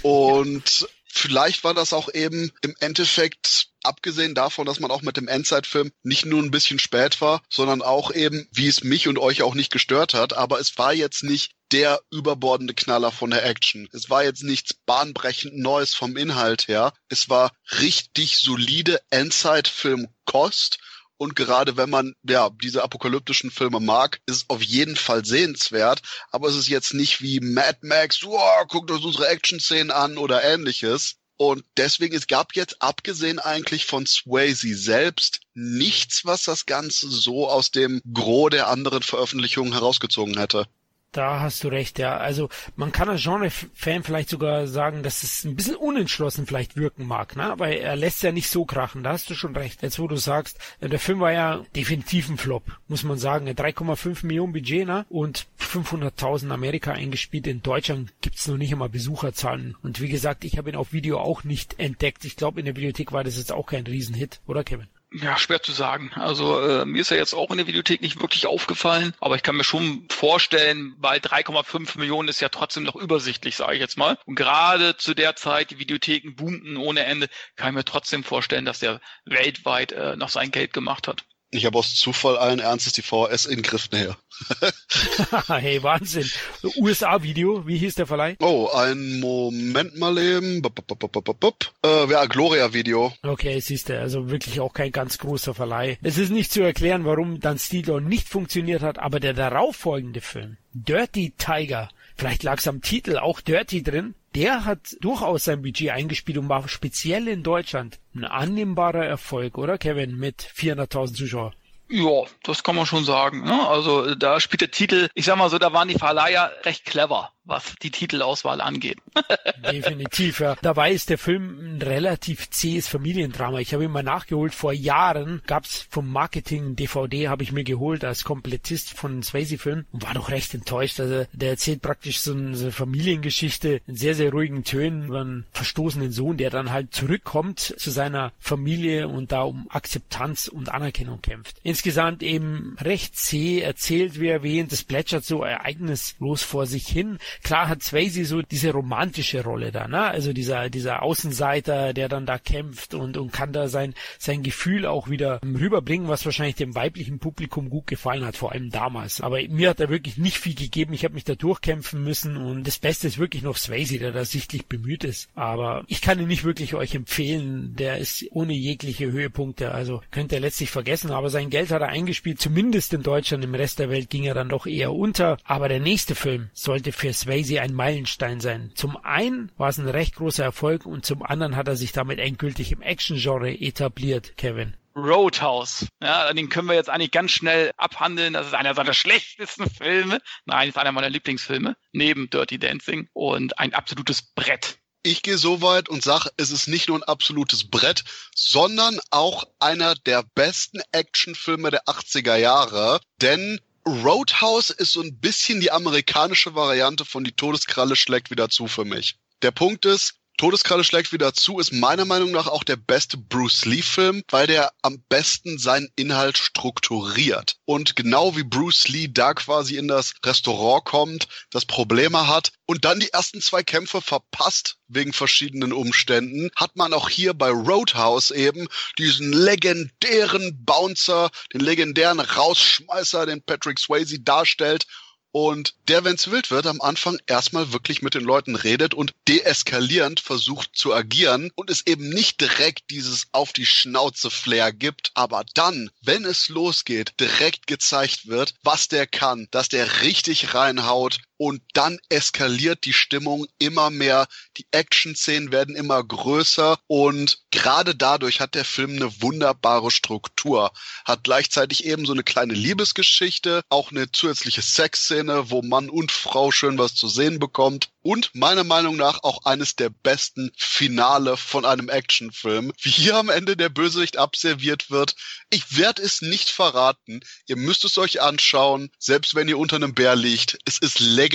Und vielleicht war das auch eben im Endeffekt abgesehen davon, dass man auch mit dem Endzeitfilm nicht nur ein bisschen spät war, sondern auch eben, wie es mich und euch auch nicht gestört hat, aber es war jetzt nicht der überbordende Knaller von der Action. Es war jetzt nichts bahnbrechend Neues vom Inhalt her. Es war richtig solide Endzeitfilm-Kost und gerade wenn man ja diese apokalyptischen Filme mag, ist es auf jeden Fall sehenswert. Aber es ist jetzt nicht wie Mad Max, wow, guckt euch unsere Action-Szenen an oder ähnliches. Und deswegen, es gab jetzt, abgesehen eigentlich von Swayze selbst, nichts, was das Ganze so aus dem Gros der anderen Veröffentlichungen herausgezogen hätte. Da hast du recht, ja. Also man kann als Genre-Fan vielleicht sogar sagen, dass es ein bisschen unentschlossen vielleicht wirken mag, ne? Weil er lässt ja nicht so krachen, da hast du schon recht. Jetzt wo du sagst, äh, der Film war ja definitiv ein Flop, muss man sagen. 3,5 Millionen Budget, ne? Und 500.000 Amerika eingespielt. In Deutschland gibt's noch nicht einmal Besucherzahlen. Und wie gesagt, ich habe ihn auf Video auch nicht entdeckt. Ich glaube, in der Bibliothek war das jetzt auch kein Riesenhit, oder Kevin? Ja, schwer zu sagen. Also äh, mir ist er jetzt auch in der Videothek nicht wirklich aufgefallen, aber ich kann mir schon vorstellen, weil 3,5 Millionen ist ja trotzdem noch übersichtlich, sage ich jetzt mal. Und gerade zu der Zeit, die Videotheken boomten ohne Ende, kann ich mir trotzdem vorstellen, dass der weltweit äh, noch sein Geld gemacht hat. Ich habe aus Zufall allen Ernstes die VHS in Griff näher. hey, Wahnsinn. USA-Video, wie hieß der Verleih? Oh, ein Moment mal eben. Bup, bup, bup, äh, ja, Gloria-Video. Okay, siehst du, also wirklich auch kein ganz großer Verleih. Es ist nicht zu erklären, warum dann Steel nicht funktioniert hat, aber der darauffolgende Film, Dirty Tiger, vielleicht lag es am Titel auch Dirty drin, der hat durchaus sein Budget eingespielt und war speziell in Deutschland ein annehmbarer Erfolg, oder Kevin, mit 400.000 Zuschauern? Ja, das kann man schon sagen. Ne? Also da spielt der Titel, ich sag mal so, da waren die Verleiher recht clever was die Titelauswahl angeht. Definitiv, ja. Dabei ist der Film ein relativ zähes Familiendrama. Ich habe ihn mal nachgeholt. Vor Jahren gab's vom Marketing DVD, habe ich mir geholt als Komplettist von Swayze-Film und war doch recht enttäuscht. Also der erzählt praktisch so eine Familiengeschichte in sehr, sehr ruhigen Tönen über einen verstoßenen Sohn, der dann halt zurückkommt zu seiner Familie und da um Akzeptanz und Anerkennung kämpft. Insgesamt eben recht zäh erzählt, wie erwähnt, es plätschert so ereignislos vor sich hin. Klar hat Swayze so diese romantische Rolle da, ne? Also dieser, dieser Außenseiter, der dann da kämpft und, und kann da sein, sein Gefühl auch wieder rüberbringen, was wahrscheinlich dem weiblichen Publikum gut gefallen hat, vor allem damals. Aber mir hat er wirklich nicht viel gegeben. Ich habe mich da durchkämpfen müssen und das Beste ist wirklich noch Swayze, der da sichtlich bemüht ist. Aber ich kann ihn nicht wirklich euch empfehlen. Der ist ohne jegliche Höhepunkte. Also könnt ihr letztlich vergessen. Aber sein Geld hat er eingespielt, zumindest in Deutschland. Im Rest der Welt ging er dann doch eher unter. Aber der nächste Film sollte für Swayze ein Meilenstein sein. Zum einen war es ein recht großer Erfolg und zum anderen hat er sich damit endgültig im Action-Genre etabliert, Kevin. Roadhouse. Ja, den können wir jetzt eigentlich ganz schnell abhandeln. Das ist einer seiner schlechtesten Filme. Nein, ist einer meiner Lieblingsfilme. Neben Dirty Dancing. Und ein absolutes Brett. Ich gehe so weit und sage, es ist nicht nur ein absolutes Brett, sondern auch einer der besten Actionfilme der 80er Jahre. Denn Roadhouse ist so ein bisschen die amerikanische Variante von Die Todeskralle schlägt wieder zu für mich. Der Punkt ist, Todeskralle schlägt wieder zu ist meiner Meinung nach auch der beste Bruce Lee-Film, weil der am besten seinen Inhalt strukturiert. Und genau wie Bruce Lee da quasi in das Restaurant kommt, das Probleme hat und dann die ersten zwei Kämpfe verpasst wegen verschiedenen Umständen, hat man auch hier bei Roadhouse eben diesen legendären Bouncer, den legendären Rausschmeißer, den Patrick Swayze darstellt und der, wenn es wild wird, am Anfang erstmal wirklich mit den Leuten redet und deeskalierend versucht zu agieren und es eben nicht direkt dieses auf die Schnauze Flair gibt, aber dann, wenn es losgeht, direkt gezeigt wird, was der kann, dass der richtig reinhaut und dann eskaliert die Stimmung immer mehr, die Action-Szenen werden immer größer und gerade dadurch hat der Film eine wunderbare Struktur, hat gleichzeitig eben so eine kleine Liebesgeschichte, auch eine zusätzliche Sexszene, wo Mann und Frau schön was zu sehen bekommt und meiner Meinung nach auch eines der besten Finale von einem Actionfilm. Wie hier am Ende der Bösewicht abserviert wird. Ich werde es nicht verraten. Ihr müsst es euch anschauen, selbst wenn ihr unter einem Bär liegt. Es ist legendär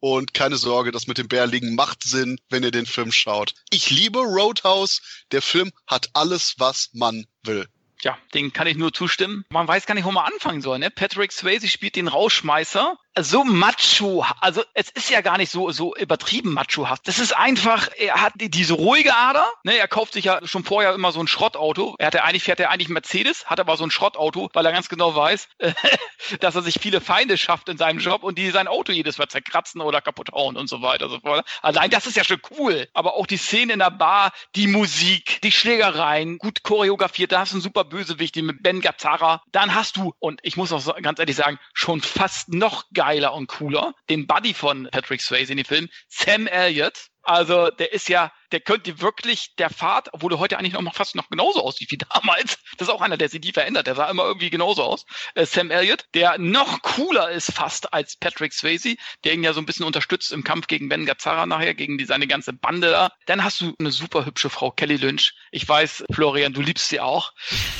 und keine Sorge, das mit dem Bär liegen macht Sinn, wenn ihr den Film schaut. Ich liebe Roadhouse. Der Film hat alles, was man will ja, den kann ich nur zustimmen. Man weiß gar nicht, wo man anfangen soll. Ne? Patrick Swayze spielt den Rauschmeißer so macho, also es ist ja gar nicht so so übertrieben machohaft. Das ist einfach, er hat diese ruhige Ader, ne, er kauft sich ja schon vorher immer so ein Schrottauto. Er hat ja eigentlich fährt er eigentlich Mercedes, hat aber so ein Schrottauto, weil er ganz genau weiß, dass er sich viele Feinde schafft in seinem Job und die sein Auto jedes Mal zerkratzen oder kaputt hauen und so weiter und so fort. Allein das ist ja schon cool, aber auch die Szene in der Bar, die Musik, die Schlägereien, gut choreografiert, da hast du einen super Bösewicht mit Ben Gazzara. Dann hast du und ich muss auch ganz ehrlich sagen, schon fast noch geiler geiler und cooler. Den Buddy von Patrick Swayze in dem Film, Sam Elliott. Also der ist ja, der könnte wirklich der Fahrt, obwohl er heute eigentlich noch fast noch genauso aussieht wie damals. Das ist auch einer, der sich nie verändert. Der sah immer irgendwie genauso aus. Äh, Sam Elliott, der noch cooler ist fast als Patrick Swayze, der ihn ja so ein bisschen unterstützt im Kampf gegen Ben Gazzara nachher, gegen die, seine ganze Bande da. Dann hast du eine super hübsche Frau, Kelly Lynch. Ich weiß, Florian, du liebst sie auch.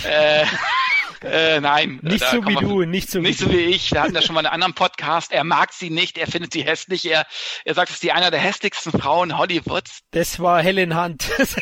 äh, äh, nein. Nicht so wie du, nicht so nicht wie so wie ich. Wir hatten da schon mal einen anderen Podcast. Er mag sie nicht, er findet sie hässlich. Er, er sagt, es ist die einer der hässlichsten Frauen Hollywoods. Das war Helen Hunt.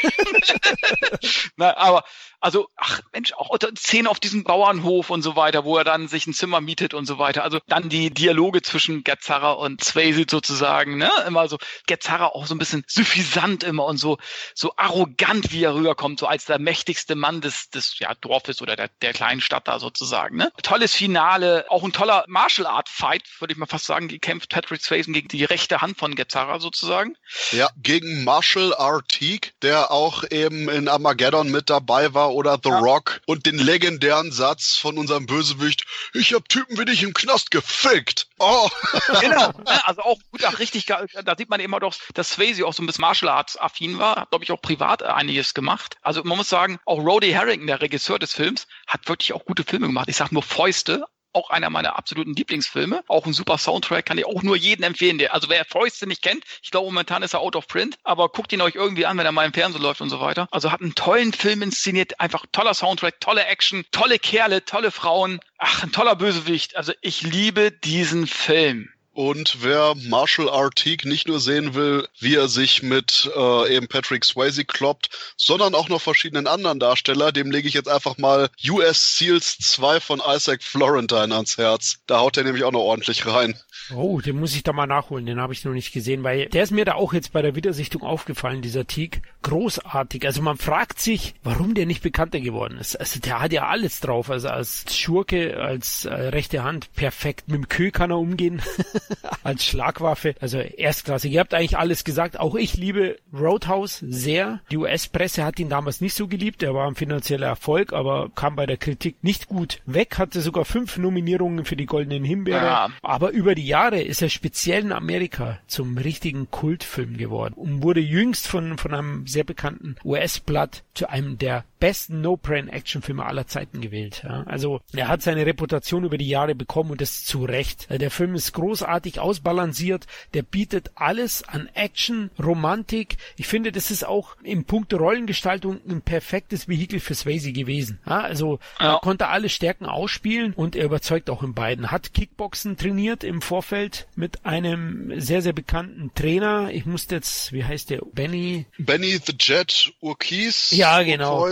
Na, aber also, ach Mensch, auch Szenen auf diesem Bauernhof und so weiter, wo er dann sich ein Zimmer mietet und so weiter. Also dann die Dialoge zwischen Gazzara und Swayze sozusagen, ne? Immer so, Gazzara auch so ein bisschen suffisant immer und so, so arrogant, wie er rüberkommt, so als der mächtigste Mann des, des ja, Dorfes oder der, der kleinen Stadt da sozusagen, ne? Tolles Finale, auch ein toller Martial Art Fight, würde ich mal fast sagen, gekämpft Patrick Swayze gegen die rechte Hand von Gazzara sozusagen. Ja, gegen Marshall. Teague, der auch eben in Armageddon mit dabei war oder The ja. Rock und den legendären Satz von unserem Bösewicht, ich hab Typen wie dich im Knast gefickt. Oh. genau, ne, also auch gut, auch richtig, da sieht man immer doch, dass Swayze auch so ein bisschen Martial Arts affin war, hat glaube ich auch privat einiges gemacht. Also man muss sagen, auch Roddy Harrington, der Regisseur des Films, hat wirklich auch gute Filme gemacht. Ich sag nur Fäuste, auch einer meiner absoluten Lieblingsfilme. Auch ein super Soundtrack, kann ich auch nur jedem empfehlen. Der, also wer Fäuste nicht kennt, ich glaube momentan ist er out of print, aber guckt ihn euch irgendwie an, wenn er mal im Fernsehen läuft und so weiter. Also hat einen tollen Film inszeniert, einfach toller Soundtrack, tolle Action, tolle Kerle, tolle Frauen. Ach, ein toller Bösewicht. Also ich liebe diesen Film. Und wer Marshall R. Teague nicht nur sehen will, wie er sich mit äh, eben Patrick Swayze kloppt, sondern auch noch verschiedenen anderen Darsteller, dem lege ich jetzt einfach mal US Seals 2 von Isaac Florentine ans Herz. Da haut er nämlich auch noch ordentlich rein. Oh, den muss ich da mal nachholen, den habe ich noch nicht gesehen, weil der ist mir da auch jetzt bei der Wiedersichtung aufgefallen, dieser Teague. Großartig. Also man fragt sich, warum der nicht bekannter geworden ist. Also der hat ja alles drauf. Also als Schurke, als äh, rechte Hand, perfekt. Mit dem Kö kann er umgehen. als Schlagwaffe. Also erstklassig. Ihr habt eigentlich alles gesagt. Auch ich liebe Roadhouse sehr. Die US-Presse hat ihn damals nicht so geliebt. Er war ein finanzieller Erfolg, aber kam bei der Kritik nicht gut weg. Hatte sogar fünf Nominierungen für die Goldenen Himbeere. Ja. Aber über die Jahre ist er speziell in Amerika zum richtigen Kultfilm geworden und wurde jüngst von, von einem sehr bekannten US-Blatt zu einem der besten No-Brain-Actionfilme aller Zeiten gewählt. Ja. Also er hat seine Reputation über die Jahre bekommen und das zu Recht. Der Film ist großartig großartig ausbalanciert. Der bietet alles an Action, Romantik. Ich finde, das ist auch im Punkt Rollengestaltung ein perfektes Vehikel für Swayze gewesen. Ja, also ja. er konnte alle Stärken ausspielen und er überzeugt auch in beiden. Hat Kickboxen trainiert im Vorfeld mit einem sehr, sehr bekannten Trainer. Ich musste jetzt, wie heißt der? Benny? Benny the Jet Urquiz. Ja, genau.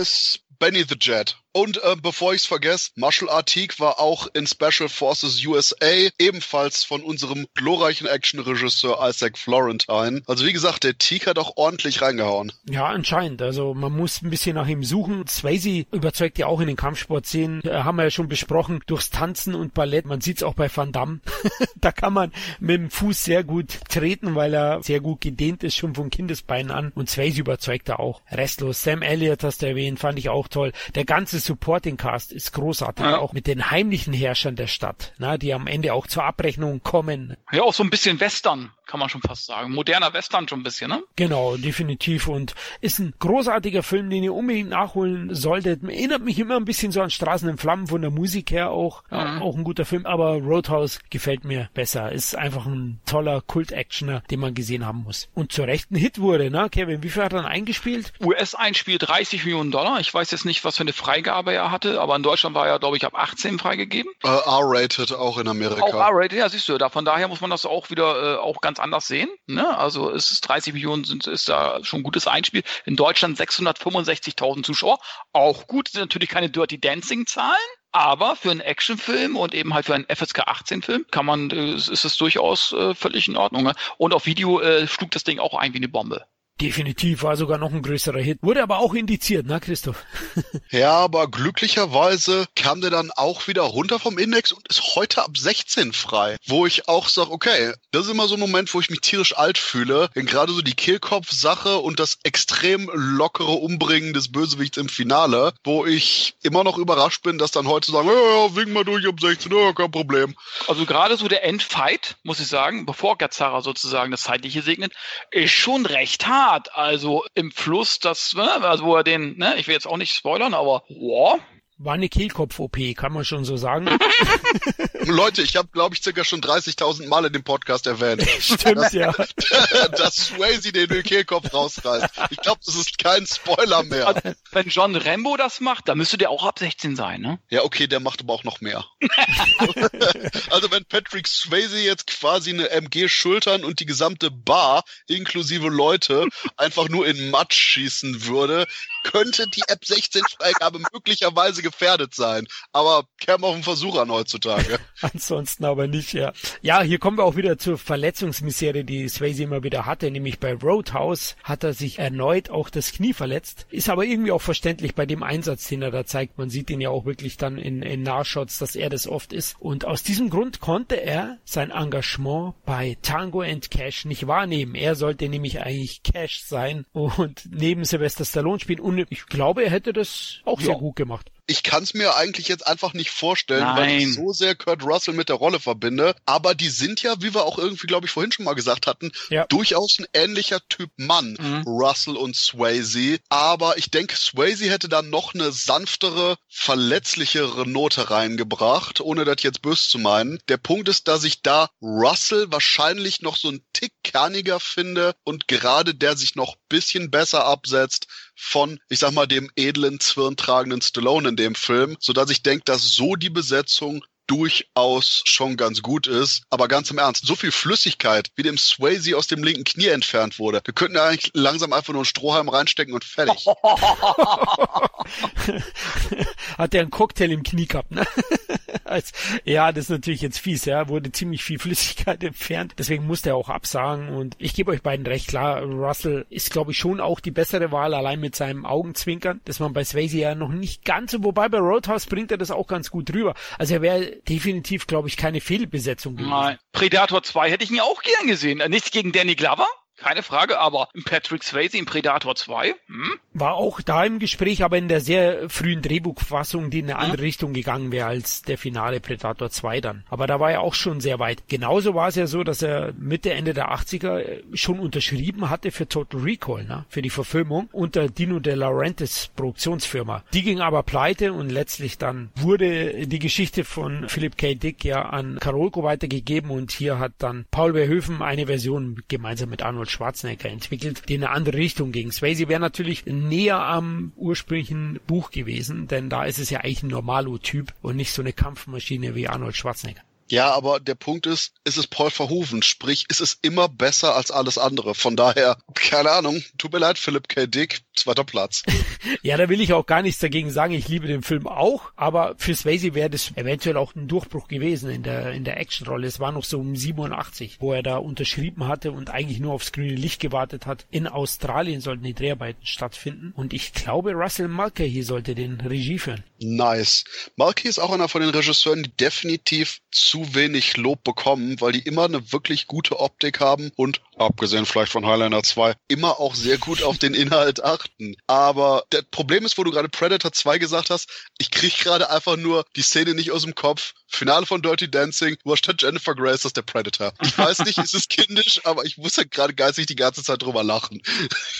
Benny the Jet. Und äh, bevor ich es vergesse, Marshall Artigue war auch in Special Forces USA, ebenfalls von unserem glorreichen Action-Regisseur Isaac Florentine. Also wie gesagt, der Teague hat auch ordentlich reingehauen. Ja, anscheinend. Also man muss ein bisschen nach ihm suchen. Swayze überzeugt ja auch in den Kampfsportszenen. Äh, haben wir ja schon besprochen, durchs Tanzen und Ballett. Man sieht es auch bei Van Damme. da kann man mit dem Fuß sehr gut treten, weil er sehr gut gedehnt ist, schon von Kindesbeinen an. Und Swayze überzeugt er auch. Restlos. Sam Elliott hast du erwähnt, fand ich auch toll. Der ganze Supporting Cast ist großartig, ja. auch mit den heimlichen Herrschern der Stadt, na, die am Ende auch zur Abrechnung kommen. Ja, auch so ein bisschen Western kann man schon fast sagen. Moderner Western schon ein bisschen, ne? Genau, definitiv. Und ist ein großartiger Film, den ihr unbedingt nachholen solltet. Erinnert mich immer ein bisschen so an Straßen in Flammen von der Musik her auch. Mhm. Ja, auch ein guter Film, aber Roadhouse gefällt mir besser. Ist einfach ein toller Kult-Actioner, den man gesehen haben muss. Und zur rechten Hit wurde, ne? Kevin, wie viel hat er dann eingespielt? US-Einspiel 30 Millionen Dollar. Ich weiß jetzt nicht, was für eine Freigabe er hatte, aber in Deutschland war er, glaube ich, ab 18 freigegeben. Uh, R-rated auch in Amerika. Auch R-rated, ja, siehst du. Da, von daher muss man das auch wieder äh, auch ganz anders sehen. Ne? Also es ist 30 Millionen sind ist da schon ein gutes Einspiel. In Deutschland 665.000 Zuschauer, auch gut. Sind natürlich keine Dirty Dancing Zahlen. Aber für einen Actionfilm und eben halt für einen FSK 18 Film kann man, äh, ist es durchaus äh, völlig in Ordnung. Ne? Und auf Video äh, schlug das Ding auch ein wie eine Bombe. Definitiv war sogar noch ein größerer Hit. Wurde aber auch indiziert, ne, Christoph? ja, aber glücklicherweise kam der dann auch wieder runter vom Index und ist heute ab 16 frei. Wo ich auch sage, okay, das ist immer so ein Moment, wo ich mich tierisch alt fühle. Denn gerade so die Kehlkopf-Sache und das extrem lockere Umbringen des Bösewichts im Finale, wo ich immer noch überrascht bin, dass dann heute sagen, ja, ja, wink mal durch ab 16, ja, kein Problem. Also gerade so der Endfight, muss ich sagen, bevor Gazara sozusagen das Zeitliche segnet, ist schon recht hart hart. Also im Fluss, das, ne, also wo er den, ne, ich will jetzt auch nicht spoilern, aber wow, war eine Kehlkopf-OP, kann man schon so sagen. Leute, ich habe, glaube ich, circa schon 30.000 Mal in dem Podcast erwähnt. Stimmt, dass, ja. dass Swayze den Kehlkopf rausreißt. Ich glaube, das ist kein Spoiler mehr. Also, wenn John Rambo das macht, dann müsste der auch ab 16 sein, ne? Ja, okay, der macht aber auch noch mehr. also wenn Patrick Swayze jetzt quasi eine MG schultern und die gesamte Bar, inklusive Leute, einfach nur in Matsch schießen würde, könnte die App 16 Freigabe möglicherweise gefährdet sein. Aber käme auf einen Versuch an heutzutage. Ansonsten aber nicht, ja. Ja, hier kommen wir auch wieder zur Verletzungsmisere, die Swayze immer wieder hatte. Nämlich bei Roadhouse hat er sich erneut auch das Knie verletzt. Ist aber irgendwie auch verständlich bei dem Einsatz, den er da zeigt. Man sieht ihn ja auch wirklich dann in, in Nahshots, dass er das oft ist. Und aus diesem Grund konnte er sein Engagement bei Tango and Cash nicht wahrnehmen. Er sollte nämlich eigentlich Cash sein und neben Sylvester Stallone spielen. Und ich glaube, er hätte das auch ja. sehr gut gemacht ich kann es mir eigentlich jetzt einfach nicht vorstellen, Nein. weil ich so sehr Kurt Russell mit der Rolle verbinde. Aber die sind ja, wie wir auch irgendwie, glaube ich, vorhin schon mal gesagt hatten, ja. durchaus ein ähnlicher Typ Mann, mhm. Russell und Swayze. Aber ich denke, Swayze hätte dann noch eine sanftere, verletzlichere Note reingebracht, ohne das jetzt böse zu meinen. Der Punkt ist, dass ich da Russell wahrscheinlich noch so ein Tick kerniger finde und gerade der sich noch bisschen besser absetzt von, ich sag mal, dem edlen, zwirntragenden Stallone in dem Film, so dass ich denke, dass so die Besetzung durchaus schon ganz gut ist. Aber ganz im Ernst, so viel Flüssigkeit, wie dem Swayze aus dem linken Knie entfernt wurde. Wir könnten ja eigentlich langsam einfach nur einen Strohhalm reinstecken und fertig. Hat der einen Cocktail im Knie gehabt, ne? Ja, das ist natürlich jetzt fies, ja. Wurde ziemlich viel Flüssigkeit entfernt. Deswegen musste er auch absagen. Und ich gebe euch beiden recht klar, Russell ist, glaube ich, schon auch die bessere Wahl, allein mit seinem Augenzwinkern, dass man bei Swayze ja noch nicht ganz so, wobei bei Roadhouse bringt er das auch ganz gut rüber. Also er wäre definitiv, glaube ich, keine Fehlbesetzung gewesen. Nein. Predator 2 hätte ich ihn auch gern gesehen. Nichts gegen Danny Glover, keine Frage, aber Patrick Swayze in Predator 2, hm? war auch da im Gespräch, aber in der sehr frühen Drehbuchfassung, die in eine andere Richtung gegangen wäre als der finale Predator 2 dann. Aber da war er auch schon sehr weit. Genauso war es ja so, dass er Mitte, Ende der 80er schon unterschrieben hatte für Total Recall, ne? für die Verfilmung unter Dino De Laurentiis Produktionsfirma. Die ging aber pleite und letztlich dann wurde die Geschichte von Philip K. Dick ja an Karolko weitergegeben und hier hat dann Paul Verhoeven eine Version gemeinsam mit Arnold Schwarzenegger entwickelt, die in eine andere Richtung ging. Swayze wäre natürlich näher am ursprünglichen Buch gewesen, denn da ist es ja eigentlich ein Normalo-Typ und nicht so eine Kampfmaschine wie Arnold Schwarzenegger. Ja, aber der Punkt ist, ist es Paul Verhoeven, sprich, ist es immer besser als alles andere. Von daher, keine Ahnung, tut mir leid, Philip K. Dick, zweiter Platz. ja, da will ich auch gar nichts dagegen sagen. Ich liebe den Film auch, aber für Swayze wäre das eventuell auch ein Durchbruch gewesen in der, in der Actionrolle. Es war noch so um 87, wo er da unterschrieben hatte und eigentlich nur aufs grüne Licht gewartet hat. In Australien sollten die Dreharbeiten stattfinden und ich glaube, Russell Mulcahy sollte den Regie führen. Nice. Mulcahy ist auch einer von den Regisseuren, die definitiv zu wenig Lob bekommen, weil die immer eine wirklich gute Optik haben und, abgesehen vielleicht von Highlander 2, immer auch sehr gut auf den Inhalt achten. Aber das Problem ist, wo du gerade Predator 2 gesagt hast, ich krieg gerade einfach nur die Szene nicht aus dem Kopf. Finale von Dirty Dancing, wo statt Jennifer Grace ist der Predator. Ich weiß nicht, es ist kindisch, aber ich muss ja gerade geistig die ganze Zeit drüber lachen.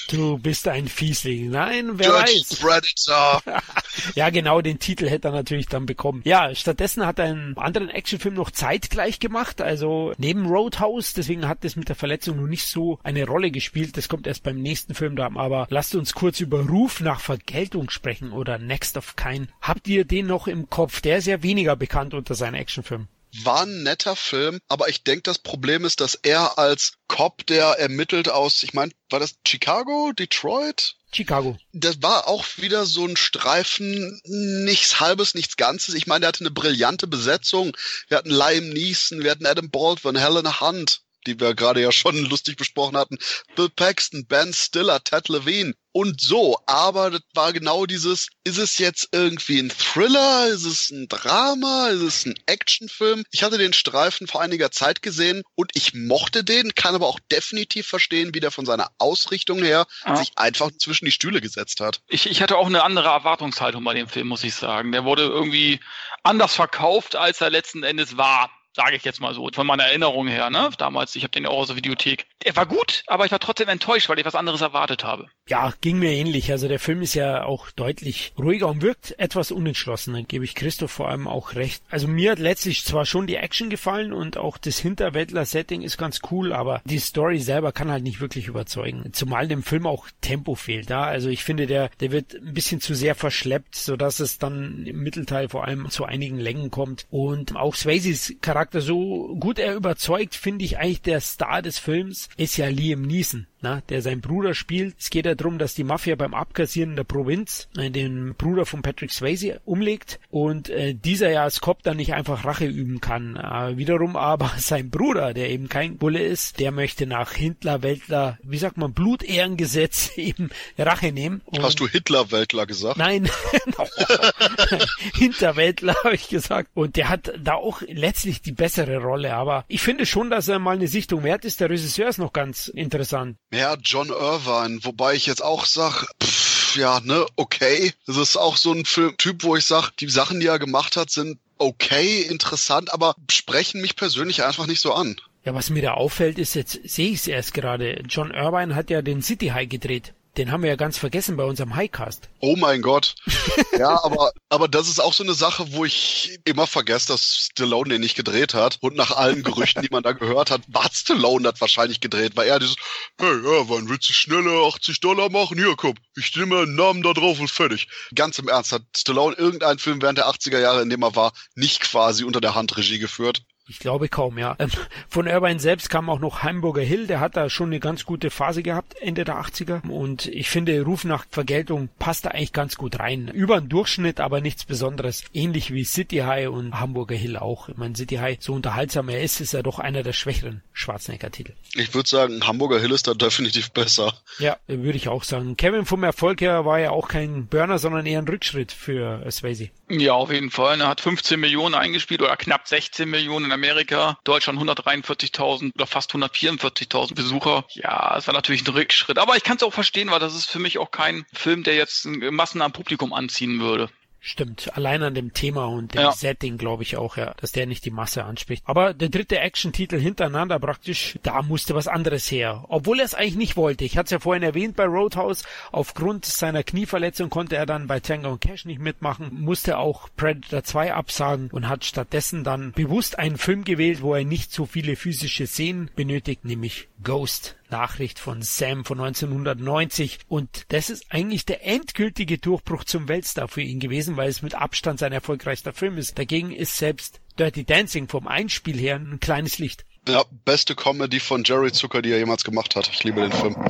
Du bist ein Fiesling. Nein, wer Dirty weiß. Predator. ja, genau, den Titel hätte er natürlich dann bekommen. Ja, stattdessen hat er einen anderen Actionfilm noch zeitgleich gemacht, also neben Roadhouse, deswegen hat das mit der Verletzung noch nicht so eine Rolle gespielt. Das kommt erst beim nächsten Film da, aber lasst uns kurz über Ruf nach Vergeltung sprechen oder Next of Kind. Habt ihr den noch im Kopf? Der ist ja weniger bekannt unter seinen Actionfilmen war ein netter Film, aber ich denke, das Problem ist, dass er als Cop, der ermittelt aus, ich meine, war das Chicago, Detroit? Chicago. Das war auch wieder so ein Streifen, nichts halbes, nichts Ganzes. Ich meine, der hatte eine brillante Besetzung. Wir hatten Liam Neeson, wir hatten Adam Baldwin, Helena Hunt die wir gerade ja schon lustig besprochen hatten. Bill Paxton, Ben Stiller, Ted Levine und so. Aber das war genau dieses, ist es jetzt irgendwie ein Thriller? Ist es ein Drama? Ist es ein Actionfilm? Ich hatte den Streifen vor einiger Zeit gesehen und ich mochte den, kann aber auch definitiv verstehen, wie der von seiner Ausrichtung her ja. sich einfach zwischen die Stühle gesetzt hat. Ich, ich hatte auch eine andere Erwartungshaltung bei dem Film, muss ich sagen. Der wurde irgendwie anders verkauft, als er letzten Endes war sage ich jetzt mal so, von meiner Erinnerung her, ne? Damals, ich habe den auch aus der Videothek. Er war gut, aber ich war trotzdem enttäuscht, weil ich was anderes erwartet habe. Ja, ging mir ähnlich. Also der Film ist ja auch deutlich ruhiger und wirkt etwas unentschlossen. Dann gebe ich Christoph vor allem auch recht. Also mir hat letztlich zwar schon die Action gefallen und auch das Hinterwäldler-Setting ist ganz cool, aber die Story selber kann halt nicht wirklich überzeugen. Zumal dem Film auch Tempo fehlt. Ja? Also ich finde, der, der wird ein bisschen zu sehr verschleppt, sodass es dann im Mittelteil vor allem zu einigen Längen kommt. Und auch Swayzes Charakter so gut er überzeugt, finde ich eigentlich der Star des Films, ist ja Liam Neeson na, der sein Bruder spielt. Es geht ja darum, dass die Mafia beim Abkassieren der Provinz äh, den Bruder von Patrick Swayze umlegt und äh, dieser ja als Cop dann nicht einfach Rache üben kann. Äh, wiederum aber sein Bruder, der eben kein Bulle ist, der möchte nach Hitler-Weltler, wie sagt man, Blutehrengesetz eben Rache nehmen. Und Hast du Hitler-Weltler gesagt? Nein, Hinterweltler habe ich gesagt. Und der hat da auch letztlich die bessere Rolle. Aber ich finde schon, dass er mal eine Sichtung wert ist. Der Regisseur ist noch ganz interessant. Ja, John Irvine, wobei ich jetzt auch sag, pff, ja, ne, okay. Das ist auch so ein Film Typ, wo ich sag, die Sachen, die er gemacht hat, sind okay, interessant, aber sprechen mich persönlich einfach nicht so an. Ja, was mir da auffällt, ist, jetzt sehe ich es erst gerade. John Irvine hat ja den City High gedreht. Den haben wir ja ganz vergessen bei unserem Highcast. Oh mein Gott. ja, aber, aber das ist auch so eine Sache, wo ich immer vergesse, dass Stallone den nicht gedreht hat. Und nach allen Gerüchten, die man da gehört hat, war Stallone das wahrscheinlich gedreht, weil er dieses, hey, ja, wann willst du schneller 80 Dollar machen? Hier, komm, ich nehme einen Namen da drauf und fertig. Ganz im Ernst, hat Stallone irgendeinen Film während der 80er Jahre, in dem er war, nicht quasi unter der Hand Regie geführt? Ich glaube kaum, ja. Ähm, von Irvine selbst kam auch noch Hamburger Hill, der hat da schon eine ganz gute Phase gehabt, Ende der 80er. Und ich finde, Ruf nach Vergeltung passt da eigentlich ganz gut rein. Über den Durchschnitt, aber nichts Besonderes. Ähnlich wie City High und Hamburger Hill auch. Ich meine, City High, so unterhaltsam er ist, ist er doch einer der schwächeren Schwarzenegger-Titel. Ich würde sagen, Hamburger Hill ist da definitiv besser. Ja, würde ich auch sagen. Kevin vom Erfolg her war ja auch kein Burner, sondern eher ein Rückschritt für Swayze. Ja, auf jeden Fall. Er hat 15 Millionen eingespielt oder knapp 16 Millionen Amerika, Deutschland 143.000 oder fast 144.000 Besucher. Ja, es war natürlich ein Rückschritt. Aber ich kann es auch verstehen, weil das ist für mich auch kein Film, der jetzt Massen am Publikum anziehen würde. Stimmt, allein an dem Thema und dem Ja. Setting glaube ich auch, ja, dass der nicht die Masse anspricht. Aber der dritte Action-Titel hintereinander praktisch, da musste was anderes her. Obwohl er es eigentlich nicht wollte. Ich hatte es ja vorhin erwähnt bei Roadhouse. Aufgrund seiner Knieverletzung konnte er dann bei Tango und Cash nicht mitmachen, musste auch Predator 2 absagen und hat stattdessen dann bewusst einen Film gewählt, wo er nicht so viele physische Szenen benötigt, nämlich Ghost. Nachricht von Sam von 1990 und das ist eigentlich der endgültige Durchbruch zum Weltstar für ihn gewesen, weil es mit Abstand sein erfolgreichster Film ist. Dagegen ist selbst Dirty Dancing vom Einspiel her ein kleines Licht. Ja, beste Comedy von Jerry Zucker, die er jemals gemacht hat. Ich liebe den Film.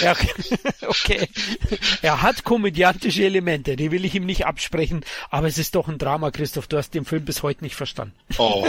Ja, okay. Er hat komödiantische Elemente, die will ich ihm nicht absprechen, aber es ist doch ein Drama, Christoph. Du hast den Film bis heute nicht verstanden. Oh.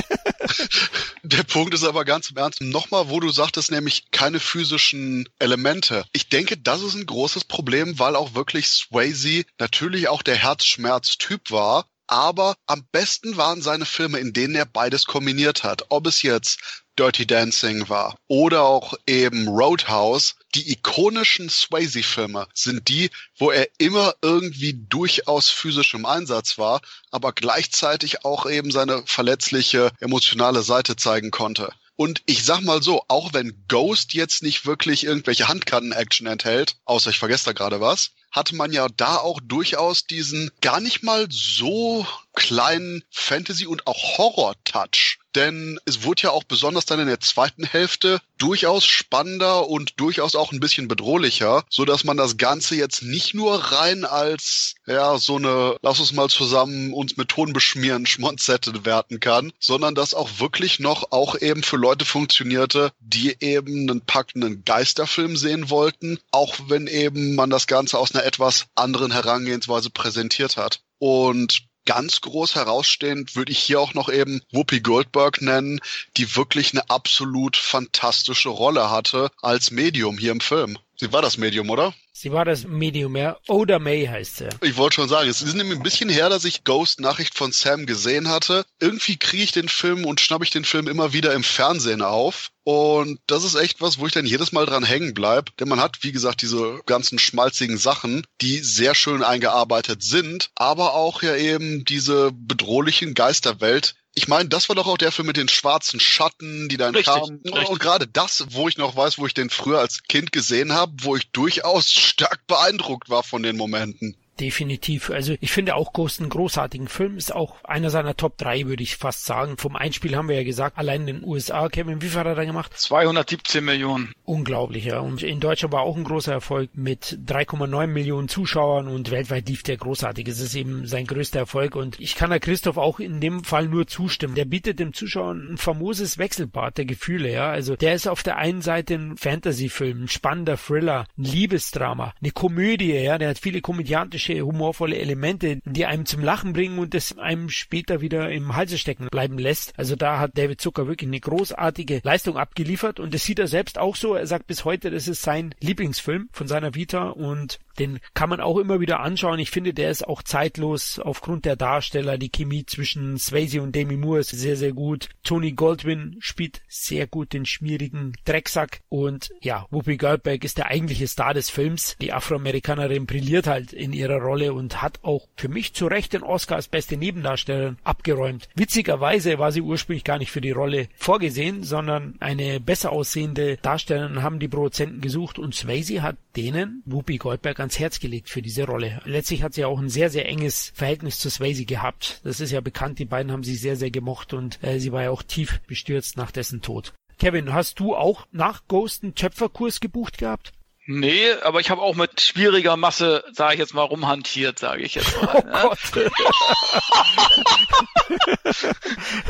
Der Punkt ist aber ganz im Ernst. Nochmal, wo du sagtest, nämlich keine physischen Elemente. Ich denke, das ist ein großes Problem, weil auch wirklich Swayze natürlich auch der Herzschmerz-Typ war. Aber am besten waren seine Filme, in denen er beides kombiniert hat. Ob es jetzt Dirty Dancing war oder auch eben Roadhouse. Die ikonischen Swayze-Filme sind die, wo er immer irgendwie durchaus physisch im Einsatz war, aber gleichzeitig auch eben seine verletzliche emotionale Seite zeigen konnte. Und ich sag mal so, auch wenn Ghost jetzt nicht wirklich irgendwelche Handkanten-Action enthält, außer ich vergesse da gerade was, hatte man ja da auch durchaus diesen gar nicht mal so kleinen Fantasy- und auch Horror-Touch. Denn es wurde ja auch besonders dann in der zweiten Hälfte durchaus spannender und durchaus auch ein bisschen bedrohlicher, so dass man das Ganze jetzt nicht nur rein als, ja, so eine, lass uns mal zusammen uns mit Ton beschmieren, Schmonzette werten kann, sondern das auch wirklich noch auch eben für Leute funktionierte, die eben einen packenden Geisterfilm sehen wollten, auch wenn eben man das Ganze aus einer etwas anderen Herangehensweise präsentiert hat. Und ganz groß herausstehend würde ich hier auch noch eben Whoopi Goldberg nennen, die wirklich eine absolut fantastische Rolle hatte als Medium hier im Film. Sie war das Medium, oder? Sie war das Medium, ja. Oda May heißt sie. Ich wollte schon sagen, es ist nämlich ein bisschen her, dass ich Ghost Nachricht von Sam gesehen hatte. Irgendwie kriege ich den Film und schnapp ich den Film immer wieder im Fernsehen auf. Und das ist echt was, wo ich dann jedes Mal dran hängen bleib. Denn man hat, wie gesagt, diese ganzen schmalzigen Sachen, die sehr schön eingearbeitet sind, aber auch ja eben diese bedrohlichen Geisterwelt, ich meine, das war doch auch der Film mit den schwarzen Schatten, die dann Richtig, kamen. richtig. Und gerade das, wo ich noch weiß, wo ich den früher als Kind gesehen habe, wo ich durchaus stark beeindruckt war von den Momenten. Definitiv. Also ich finde auch Ghost einen großartigen Film. Ist auch einer seiner Top 3, würde ich fast sagen. Vom Einspiel haben wir ja gesagt, allein in den USA, Kevin, wie viel hat er da gemacht? 217 Millionen. Unglaublich, ja. Und in Deutschland war auch ein großer Erfolg mit 3,9 Millionen Zuschauern und weltweit lief der großartig. Es ist eben sein größter Erfolg und ich kann da Christoph auch in dem Fall nur zustimmen. Der bietet dem Zuschauer ein famoses Wechselbad der Gefühle, ja. Also der ist auf der einen Seite ein Fantasy-Film, ein spannender Thriller, ein Liebesdrama, eine Komödie, ja. Der hat viele komödiantische, humorvolle Elemente, die einem zum Lachen bringen und das einem später wieder im Halse stecken bleiben lässt. Also da hat David Zucker wirklich eine großartige Leistung abgeliefert und das sieht er selbst auch so. Er sagt bis heute, das ist sein Lieblingsfilm von seiner Vita und den kann man auch immer wieder anschauen. Ich finde, der ist auch zeitlos aufgrund der Darsteller. Die Chemie zwischen Swayze und Demi Moore ist sehr, sehr gut. Tony Goldwyn spielt sehr gut den schmierigen Drecksack. Und ja, Whoopi Goldberg ist der eigentliche Star des Films. Die Afroamerikanerin brilliert halt in ihrer Rolle und hat auch für mich zu Recht den Oscar als beste Nebendarstellerin abgeräumt. Witzigerweise war sie ursprünglich gar nicht für die Rolle vorgesehen, sondern eine besser aussehende Darstellerin haben die Produzenten gesucht und Swayze hat denen Whoopi Goldberg ans Herz gelegt für diese Rolle. Letztlich hat sie auch ein sehr, sehr enges Verhältnis zu Swayze gehabt. Das ist ja bekannt, die beiden haben sich sehr, sehr gemocht und äh, sie war ja auch tief bestürzt nach dessen Tod. Kevin, hast du auch nach Ghost einen Töpferkurs gebucht gehabt? Nee, aber ich habe auch mit schwieriger Masse, sage ich jetzt mal, rumhantiert, sage ich jetzt mal. Oh ne? Gott.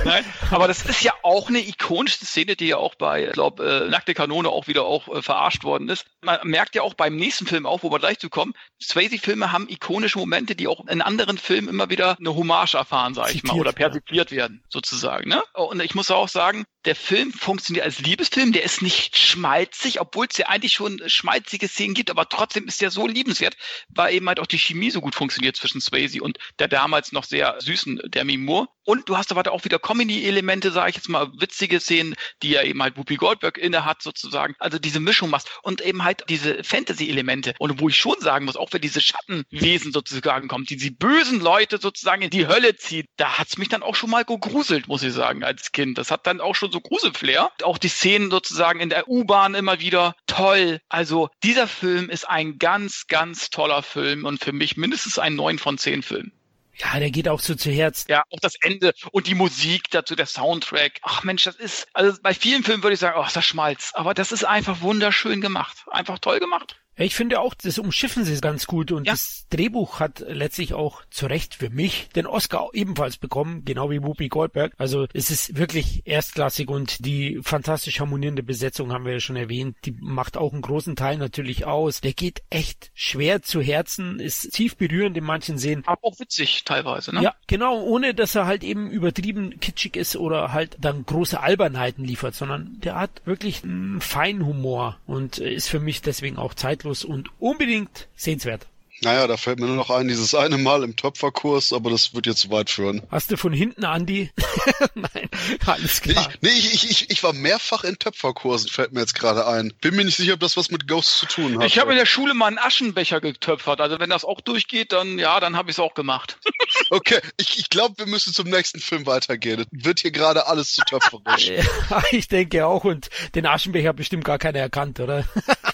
Nein, aber das ist ja auch eine ikonische Szene, die ja auch bei, ich glaube, äh, Nackte Kanone auch wieder auch äh, verarscht worden ist. Man merkt ja auch beim nächsten Film auch, wo wir gleich zu kommen, Swayze-Filme haben ikonische Momente, die auch in anderen Filmen immer wieder eine Hommage erfahren, sage ich mal, oder persifliert werden, sozusagen. Ne? Und ich muss auch sagen, der Film funktioniert als Liebesfilm, der ist nicht schmalzig, obwohl es ja eigentlich schon schmalzig witzige Szenen gibt, aber trotzdem ist der so liebenswert, weil eben halt auch die Chemie so gut funktioniert zwischen Swayze und der damals noch sehr süßen Demi Moore. Und du hast aber auch wieder Comedy-Elemente, sage ich jetzt mal, witzige Szenen, die ja eben halt Whoopi Goldberg inne hat sozusagen. Also diese Mischung machst und eben halt diese Fantasy-Elemente. Und wo ich schon sagen muss, auch wenn diese Schattenwesen sozusagen kommen, die die bösen Leute sozusagen in die Hölle zieht, da hat's mich dann auch schon mal gegruselt, muss ich sagen, als Kind. Das hat dann auch schon so Gruselflair. Auch die Szenen sozusagen in der U-Bahn immer wieder toll. Also dieser Film ist ein ganz, ganz toller Film und für mich mindestens ein 9 von 10 Film. Ja, der geht auch so zu Herz. Ja, auch das Ende und die Musik dazu, der Soundtrack. Ach Mensch, das ist, also bei vielen Filmen würde ich sagen, ach, ist das Schmalz. Aber das ist einfach wunderschön gemacht. Einfach toll gemacht. Ich finde auch, das umschiffen sie ganz gut und Ja. das Drehbuch hat letztlich auch zu Recht für mich den Oscar ebenfalls bekommen, genau wie Whoopi Goldberg. Also es ist wirklich erstklassig und die fantastisch harmonierende Besetzung haben wir ja schon erwähnt, die macht auch einen großen Teil natürlich aus. Der geht echt schwer zu Herzen, ist tief berührend in manchen Szenen. Aber auch witzig teilweise, ne? Ja, genau, ohne dass er halt eben übertrieben kitschig ist oder halt dann große Albernheiten liefert, sondern der hat wirklich einen feinen Humor und ist für mich deswegen auch zeitlos und unbedingt sehenswert. Naja, da fällt mir nur noch ein, dieses eine Mal im Töpferkurs, aber das wird jetzt zu weit führen. Hast du von hinten, Andi? Nein, alles Nee, klar. ich, nee ich, ich, ich, ich war mehrfach in Töpferkursen, fällt mir jetzt gerade ein. Bin mir nicht sicher, ob das was mit Ghosts zu tun hat. Ich habe in der Schule mal einen Aschenbecher getöpfert. Also wenn das auch durchgeht, dann ja, dann habe ich es auch gemacht. Okay, ich, ich glaube, wir müssen zum nächsten Film weitergehen. Es wird hier gerade alles zu töpferisch. Ich denke auch und den Aschenbecher hat bestimmt gar keiner erkannt, oder?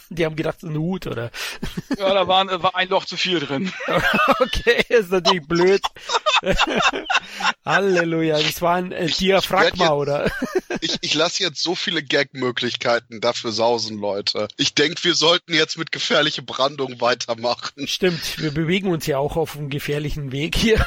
Die haben gedacht, so ein Hut, oder? Ja, da waren, war ein Loch zu viel drin. Okay, ist natürlich blöd. Halleluja, das war ein äh, Diaphragma, jetzt- oder? Ich, ich lasse jetzt so viele Gag-Möglichkeiten dafür sausen, Leute. Ich denke, wir sollten jetzt mit gefährliche Brandung weitermachen. Stimmt, wir bewegen uns ja auch auf einem gefährlichen Weg hier,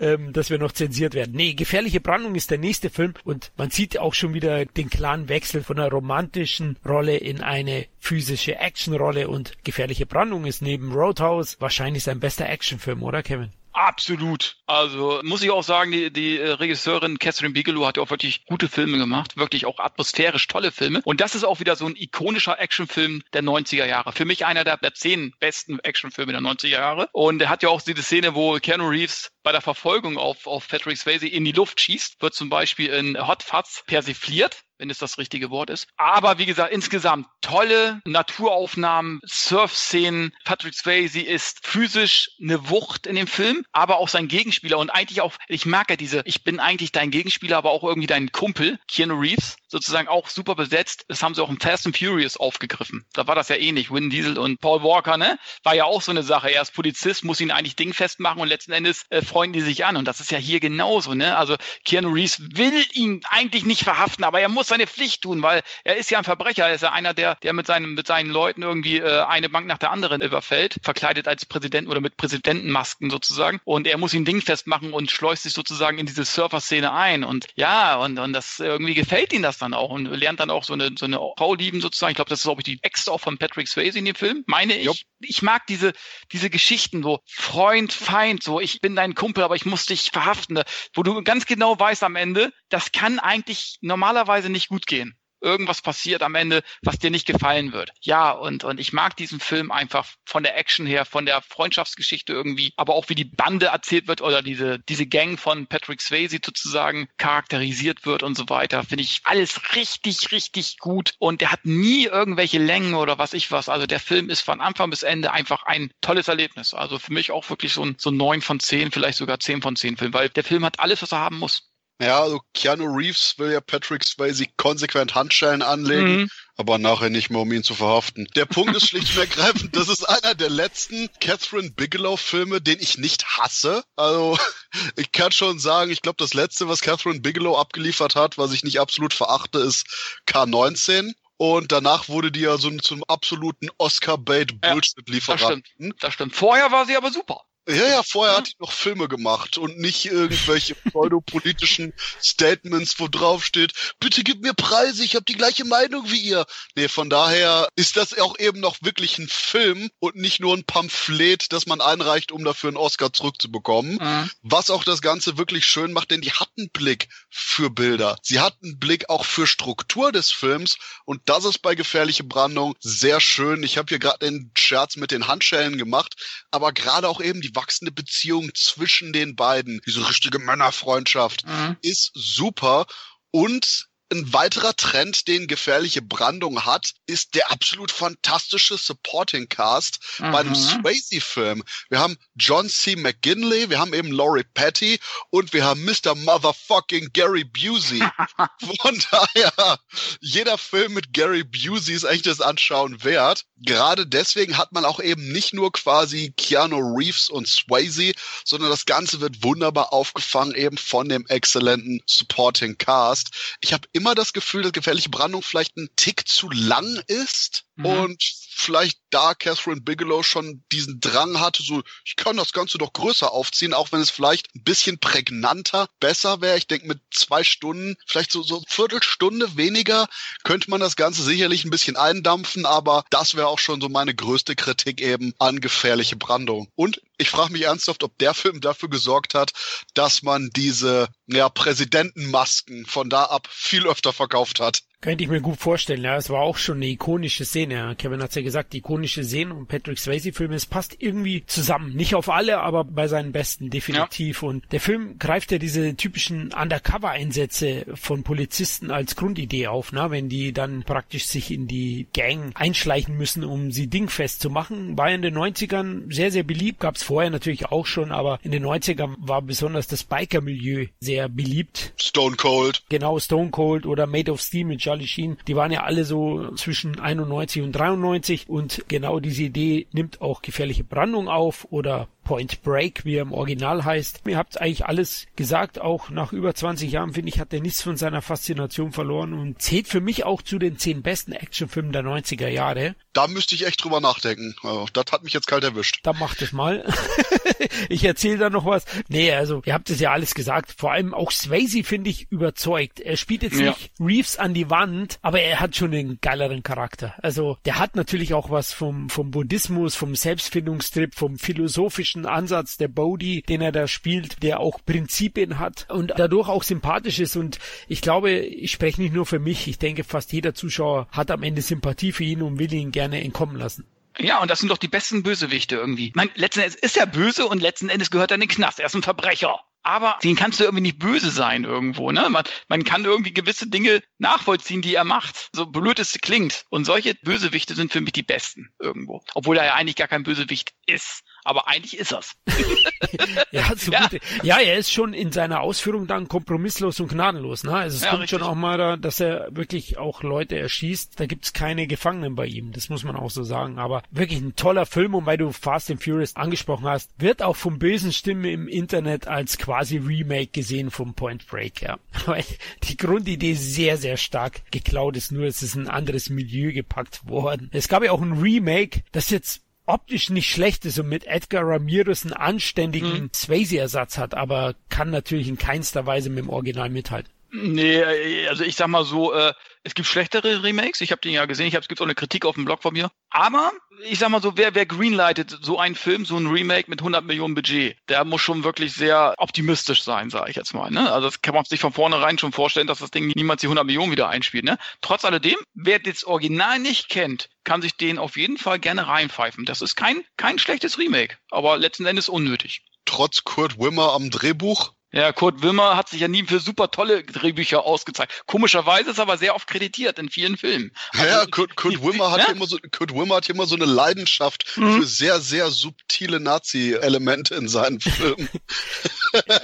ähm, dass wir noch zensiert werden. Nee, gefährliche Brandung ist der nächste Film und man sieht auch schon wieder den klaren Wechsel von einer romantischen Rolle in eine physische Actionrolle und gefährliche Brandung ist neben Roadhouse wahrscheinlich sein bester Actionfilm, oder Kevin? Absolut. Also muss ich auch sagen, die, die äh, Regisseurin Catherine Bigelow hat ja auch wirklich gute Filme gemacht, wirklich auch atmosphärisch tolle Filme. Und das ist auch wieder so ein ikonischer Actionfilm der 90er Jahre. Für mich einer der, der zehn besten Actionfilme der 90er Jahre. Und er hat ja auch diese Szene, wo Keanu Reeves bei der Verfolgung auf, auf Patrick Swayze in die Luft schießt, wird zum Beispiel in Hot Fuzz persifliert wenn es das richtige Wort ist. Aber wie gesagt, insgesamt tolle Naturaufnahmen, Surf-Szenen. Patrick Swayze ist physisch eine Wucht in dem Film, aber auch sein Gegenspieler und eigentlich auch, ich ja diese, ich bin eigentlich dein Gegenspieler, aber auch irgendwie dein Kumpel, Keanu Reeves, sozusagen auch super besetzt. Das haben sie auch im Fast and Furious aufgegriffen. Da war das ja ähnlich. Vin Diesel und Paul Walker, ne? War ja auch so eine Sache. Er ist Polizist, muss ihn eigentlich dingfest machen und letzten Endes äh, freuen die sich an. Und das ist ja hier genauso, ne? Also Keanu Reeves will ihn eigentlich nicht verhaften, aber er muss seine Pflicht tun, weil er ist ja ein Verbrecher. Er ist ja einer, der, der mit seinen, mit seinen Leuten irgendwie äh, eine Bank nach der anderen überfällt, verkleidet als Präsident oder mit Präsidentenmasken sozusagen. Und er muss ihn dingfest machen und schleust sich sozusagen in diese Surfer-Szene ein. Und ja, und, und das irgendwie gefällt ihm das dann auch und lernt dann auch so eine, so eine Frau lieben sozusagen. Ich glaube, das ist, glaube ich, die Ex auch von Patrick Swayze in dem Film, meine ich. Jupp. Ich mag diese, diese Geschichten so Freund, Feind, so ich bin dein Kumpel, aber ich muss dich verhaften, wo du ganz genau weißt am Ende, das kann eigentlich normalerweise nicht gut gehen. Irgendwas passiert am Ende, was dir nicht gefallen wird. Ja, und, und ich mag diesen Film einfach von der Action her, von der Freundschaftsgeschichte irgendwie, aber auch wie die Bande erzählt wird oder diese, diese Gang von Patrick Swayze sozusagen charakterisiert wird und so weiter. Finde ich alles richtig, richtig gut. Und der hat nie irgendwelche Längen oder was ich was. Also der Film ist von Anfang bis Ende einfach ein tolles Erlebnis. Also für mich auch wirklich so ein, so ein 9 von 10, vielleicht sogar 10 von 10 Film, weil der Film hat alles, was er haben muss. Ja, also Keanu Reeves will ja Patrick Swayze konsequent Handschellen anlegen, Mhm. aber nachher nicht mehr, um ihn zu verhaften. Der Punkt ist schlicht und ergreifend, das ist einer der letzten Catherine Bigelow-Filme, den ich nicht hasse. Also ich kann schon sagen, ich glaube, das letzte, was Catherine Bigelow abgeliefert hat, was ich nicht absolut verachte, ist K19. Und danach wurde die ja so zum absoluten Ja, Oscar-Bait-Bullshit-Lieferanten. Das stimmt. Das stimmt. Vorher war sie aber super. Ja, ja, vorher hat er noch Filme gemacht und nicht irgendwelche pseudopolitischen Statements, wo drauf steht, bitte gib mir Preise, ich habe die gleiche Meinung wie ihr. Nee, von daher ist das auch eben noch wirklich ein Film und nicht nur ein Pamphlet, das man einreicht, um dafür einen Oscar zurückzubekommen. Mhm. Was auch das Ganze wirklich schön macht, denn die hat einen Blick für Bilder. Sie hat einen Blick auch für Struktur des Films und das ist bei Gefährliche Brandung sehr schön. Ich habe hier gerade den Scherz mit den Handschellen gemacht, aber gerade auch eben die wachsende Beziehung zwischen den beiden, diese richtige Männerfreundschaft, Mhm. ist super und ein weiterer Trend, den gefährliche Brandung hat, ist der absolut fantastische Supporting Cast bei einem Mhm. Swayze-Film. Wir haben John C. McGinley, wir haben eben Laurie Patty und wir haben Mr. Motherfucking Gary Busey. Von daher, jeder Film mit Gary Busey ist eigentlich das Anschauen wert. Gerade deswegen hat man auch eben nicht nur quasi Keanu Reeves und Swayze, sondern das Ganze wird wunderbar aufgefangen eben von dem exzellenten Supporting Cast. Ich habe immer das Gefühl, dass Gefährliche Brandung vielleicht ein Tick zu lang ist Mhm. und vielleicht da Catherine Bigelow schon diesen Drang hatte, so ich kann das Ganze doch größer aufziehen, auch wenn es vielleicht ein bisschen prägnanter besser wäre. Ich denke mit zwei Stunden, vielleicht so so Viertelstunde weniger könnte man das Ganze sicherlich ein bisschen eindampfen, aber das wäre auch schon so meine größte Kritik eben an gefährliche Brandung. Und ich frage mich ernsthaft, ob der Film dafür gesorgt hat, dass man diese ja, Präsidentenmasken von da ab viel öfter verkauft hat. Könnte ich mir gut vorstellen, ja. Es war auch schon eine ikonische Szene. Kevin hat's ja gesagt, die ikonische Szene und Patrick Swayze-Filme, es passt irgendwie zusammen. Nicht auf alle, aber bei seinen besten definitiv. Und der Film greift ja diese typischen Undercover-Einsätze von Polizisten als Grundidee auf, ne? wenn die dann praktisch sich in die Gang einschleichen müssen, um sie dingfest zu machen. War in den 90ern sehr, sehr beliebt, gab's vorher natürlich auch schon, aber in den 90ern war besonders das Biker-Milieu sehr beliebt. Stone Cold. Genau, Stone Cold oder Made of Steel mit Charlie Sheen, die waren ja alle so zwischen 91 und 93 und genau diese Idee nimmt auch gefährliche Brandung auf oder Point Break, wie er im Original heißt. Ihr habt eigentlich alles gesagt, auch nach über 20 Jahren, finde ich, hat er nichts von seiner Faszination verloren und zählt für mich auch zu den zehn besten Actionfilmen der 90er Jahre. Da müsste ich echt drüber nachdenken. Also, das hat mich jetzt kalt erwischt. Da macht es mal. ich erzähle da noch was. Nee, also, ihr habt es ja alles gesagt. Vor allem auch Swayze finde ich überzeugt. Er spielt jetzt Ja. nicht Reeves an die Wand, aber er hat schon einen geileren Charakter. Also, der hat natürlich auch was vom, vom Buddhismus, vom Selbstfindungstrip, vom philosophischen Ansatz der Bodhi, den er da spielt, der auch Prinzipien hat und dadurch auch sympathisch ist. Und ich glaube, ich spreche nicht nur für mich. Ich denke, fast jeder Zuschauer hat am Ende Sympathie für ihn und will ihn gerne entkommen lassen. Ja, und das sind doch die besten Bösewichte irgendwie. Man, letzten Endes ist er böse und letzten Endes gehört er in den Knast. Er ist ein Verbrecher. Aber den kannst du irgendwie nicht böse sein irgendwo, ne? Man, man kann irgendwie gewisse Dinge nachvollziehen, die er macht. So blöd es klingt. Und solche Bösewichte sind für mich die besten irgendwo. Obwohl er ja eigentlich gar kein Bösewicht ist. Aber eigentlich ist er's. Ja, so Ja. Gut. ja, er ist schon in seiner Ausführung dann kompromisslos und gnadenlos. Ne? Also es Ja, kommt richtig. schon auch mal da, dass er wirklich auch Leute erschießt. Da gibt's keine Gefangenen bei ihm, das muss man auch so sagen. Aber wirklich ein toller Film und weil du Fast and Furious angesprochen hast, wird auch von bösen Stimmen im Internet als quasi Remake gesehen vom Point Break. Ja. Weil die Grundidee sehr, sehr stark geklaut ist, nur es ist ein anderes Milieu gepackt worden. Es gab ja auch ein Remake, das jetzt optisch nicht schlecht ist und mit Edgar Ramirez einen anständigen Mhm. Swayze-Ersatz hat, aber kann natürlich in keinster Weise mit dem Original mithalten. Nee, äh, also ich sag mal so, äh, es gibt schlechtere Remakes. Ich habe den ja gesehen. Ich habe es gibt auch eine Kritik auf dem Blog von mir. Aber ich sag mal so, wer wer greenlightet so einen Film, so ein Remake mit 100 Millionen Budget, der muss schon wirklich sehr optimistisch sein, sage ich jetzt mal. Ne? Also das kann man sich von vornherein schon vorstellen, dass das Ding niemals die 100 Millionen wieder einspielt. Ne? Trotz alledem, wer das Original nicht kennt, kann sich den auf jeden Fall gerne reinpfeifen. Das ist kein kein schlechtes Remake, aber letzten Endes unnötig. Trotz Kurt Wimmer am Drehbuch. Ja, Kurt Wimmer hat sich ja nie für super tolle Drehbücher ausgezeichnet. Komischerweise ist er aber sehr oft kreditiert in vielen Filmen. ja, Kurt, Kurt Wimmer hat ja? hier immer so, Kurt Wimmer hat hier immer so eine Leidenschaft Mhm. für sehr, sehr subtile Nazi-Elemente in seinen Filmen.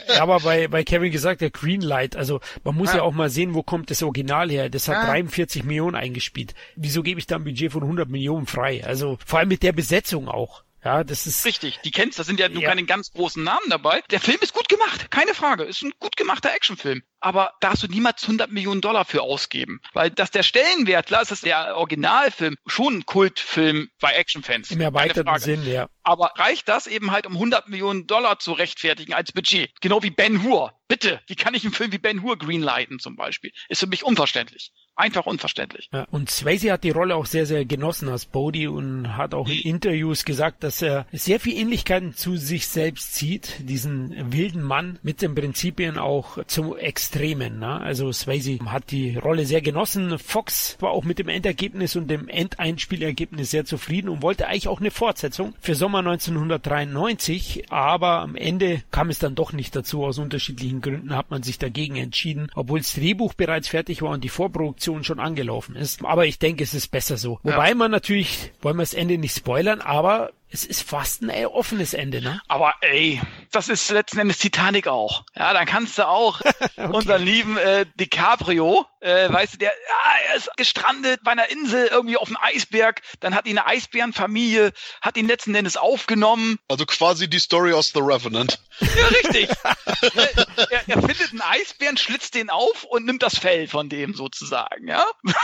Ja, aber bei, bei Kevin gesagt, der Greenlight, also man muss ja. Ja. auch mal sehen, wo kommt das Original her. Das hat Ja. 43 Millionen eingespielt. Wieso gebe ich da ein Budget von 100 Millionen frei? Also vor allem mit der Besetzung auch. Ja, das ist Richtig, die kennst, das sind ja, nur Ja. keine ganz großen Namen dabei. Der Film ist gut gemacht, keine Frage. Ist ein gut gemachter Actionfilm. Aber da hast du niemals 100 Millionen Dollar für ausgeben. Weil das der Stellenwert, klar ist das der Originalfilm, schon ein Kultfilm bei Actionfans. Im erweiterten Sinn, ja. Aber reicht das eben halt, um 100 Millionen Dollar zu rechtfertigen als Budget? Genau wie Ben Hur. Bitte, wie kann ich einen Film wie Ben Hur greenlighten zum Beispiel? Ist für mich unverständlich. Einfach unverständlich. Ja, und Swayze hat die Rolle auch sehr, sehr genossen als Bodhi und hat auch in Interviews gesagt, dass er sehr viel Ähnlichkeiten zu sich selbst zieht, diesen wilden Mann mit den Prinzipien auch zum Extremen. Ne? Also Swayze hat die Rolle sehr genossen. Fox war auch mit dem Endergebnis und dem Endeinspielergebnis sehr zufrieden und wollte eigentlich auch eine Fortsetzung für Sommer 1993, aber am Ende kam es dann doch nicht dazu. Aus unterschiedlichen Gründen hat man sich dagegen entschieden, obwohl das Drehbuch bereits fertig war und die Vorproduktion Produktion schon angelaufen ist. Aber ich denke, es ist besser so. Wobei ja. man natürlich, wollen wir das Ende nicht spoilern, aber es ist fast ein ey, offenes Ende, ne? Aber ey, das ist letzten Endes Titanic auch. Ja, dann kannst du auch okay. unseren lieben äh, DiCaprio, äh, weißt du, der ja, er ist gestrandet bei einer Insel irgendwie auf dem Eisberg, dann hat ihn eine Eisbärenfamilie, hat ihn letzten Endes aufgenommen. Also quasi die Story aus The Revenant. Ja, richtig. er, er findet einen Eisbären, schlitzt den auf und nimmt das Fell von dem sozusagen, ja?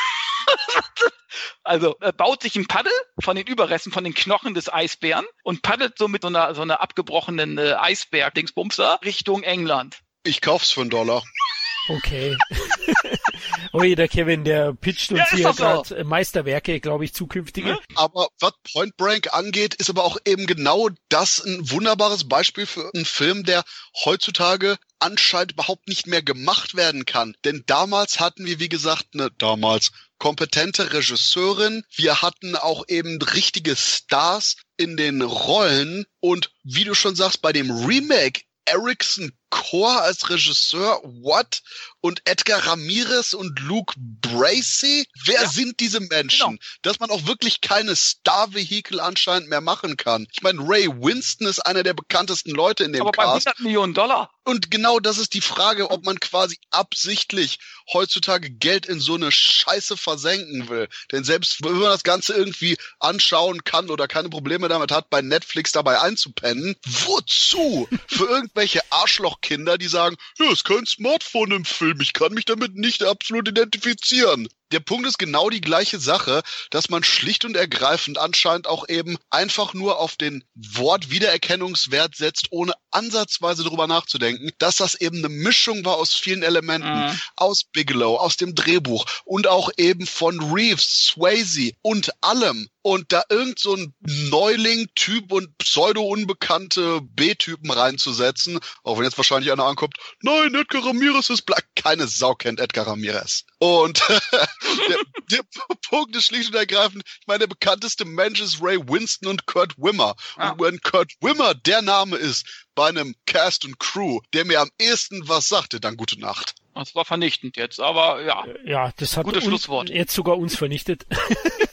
also er baut sich ein Paddel von den Überresten, von den Knochen des Eisbären und paddelt so mit so einer, so einer abgebrochenen äh, Eisberg-Dingsbumser Richtung England. Ich kauf's für einen Dollar. Okay. Ui, der Kevin, der pitcht uns ja, hier gerade so. Meisterwerke, glaube ich, zukünftige. Aber was Point Break angeht, ist aber auch eben genau das ein wunderbares Beispiel für einen Film, der heutzutage anscheinend überhaupt nicht mehr gemacht werden kann. Denn damals hatten wir, wie gesagt, eine damals kompetente Regisseurin. Wir hatten auch eben richtige Stars in den Rollen. Und wie du schon sagst, bei dem Remake Erickson Core als Regisseur, what? Und Edgar Ramirez und Luke Bracey? Wer ja. sind diese Menschen? Genau. Dass man auch wirklich keine Star-Vehikel anscheinend mehr machen kann. Ich meine, Ray Winston ist einer der bekanntesten Leute in dem Aber Cast. bei 100 Millionen Dollar. Und genau das ist die Frage, ob man quasi absichtlich heutzutage Geld in so eine Scheiße versenken will. Denn selbst wenn man das Ganze irgendwie anschauen kann oder keine Probleme damit hat, bei Netflix dabei einzupennen, wozu? Für irgendwelche Arschloch Kinder, die sagen, ja, ist kein Smartphone im Film, ich kann mich damit nicht absolut identifizieren der Punkt ist genau die gleiche Sache, dass man schlicht und ergreifend anscheinend auch eben einfach nur auf den Wort Wiedererkennungswert setzt, ohne ansatzweise darüber nachzudenken, dass das eben eine Mischung war aus vielen Elementen, mhm. aus Bigelow, aus dem Drehbuch und auch eben von Reeves, Swayze und allem. Und da irgend so ein Neuling-Typ und pseudo-unbekannte B-Typen reinzusetzen, auch wenn jetzt wahrscheinlich einer ankommt, nein, Edgar Ramirez ist black. Keine Sau kennt Edgar Ramirez. Und der, der, Punkt ist schlicht und ergreifend, ich meine, der bekannteste Mensch ist Ray Winston und Kurt Wimmer. Ah. Und wenn Kurt Wimmer der Name ist bei einem Cast und Crew, der mir am ehesten was sagte, dann gute Nacht. Das war vernichtend jetzt, aber ja. Ja, das hat gutes Schlusswort. Jetzt sogar uns vernichtet.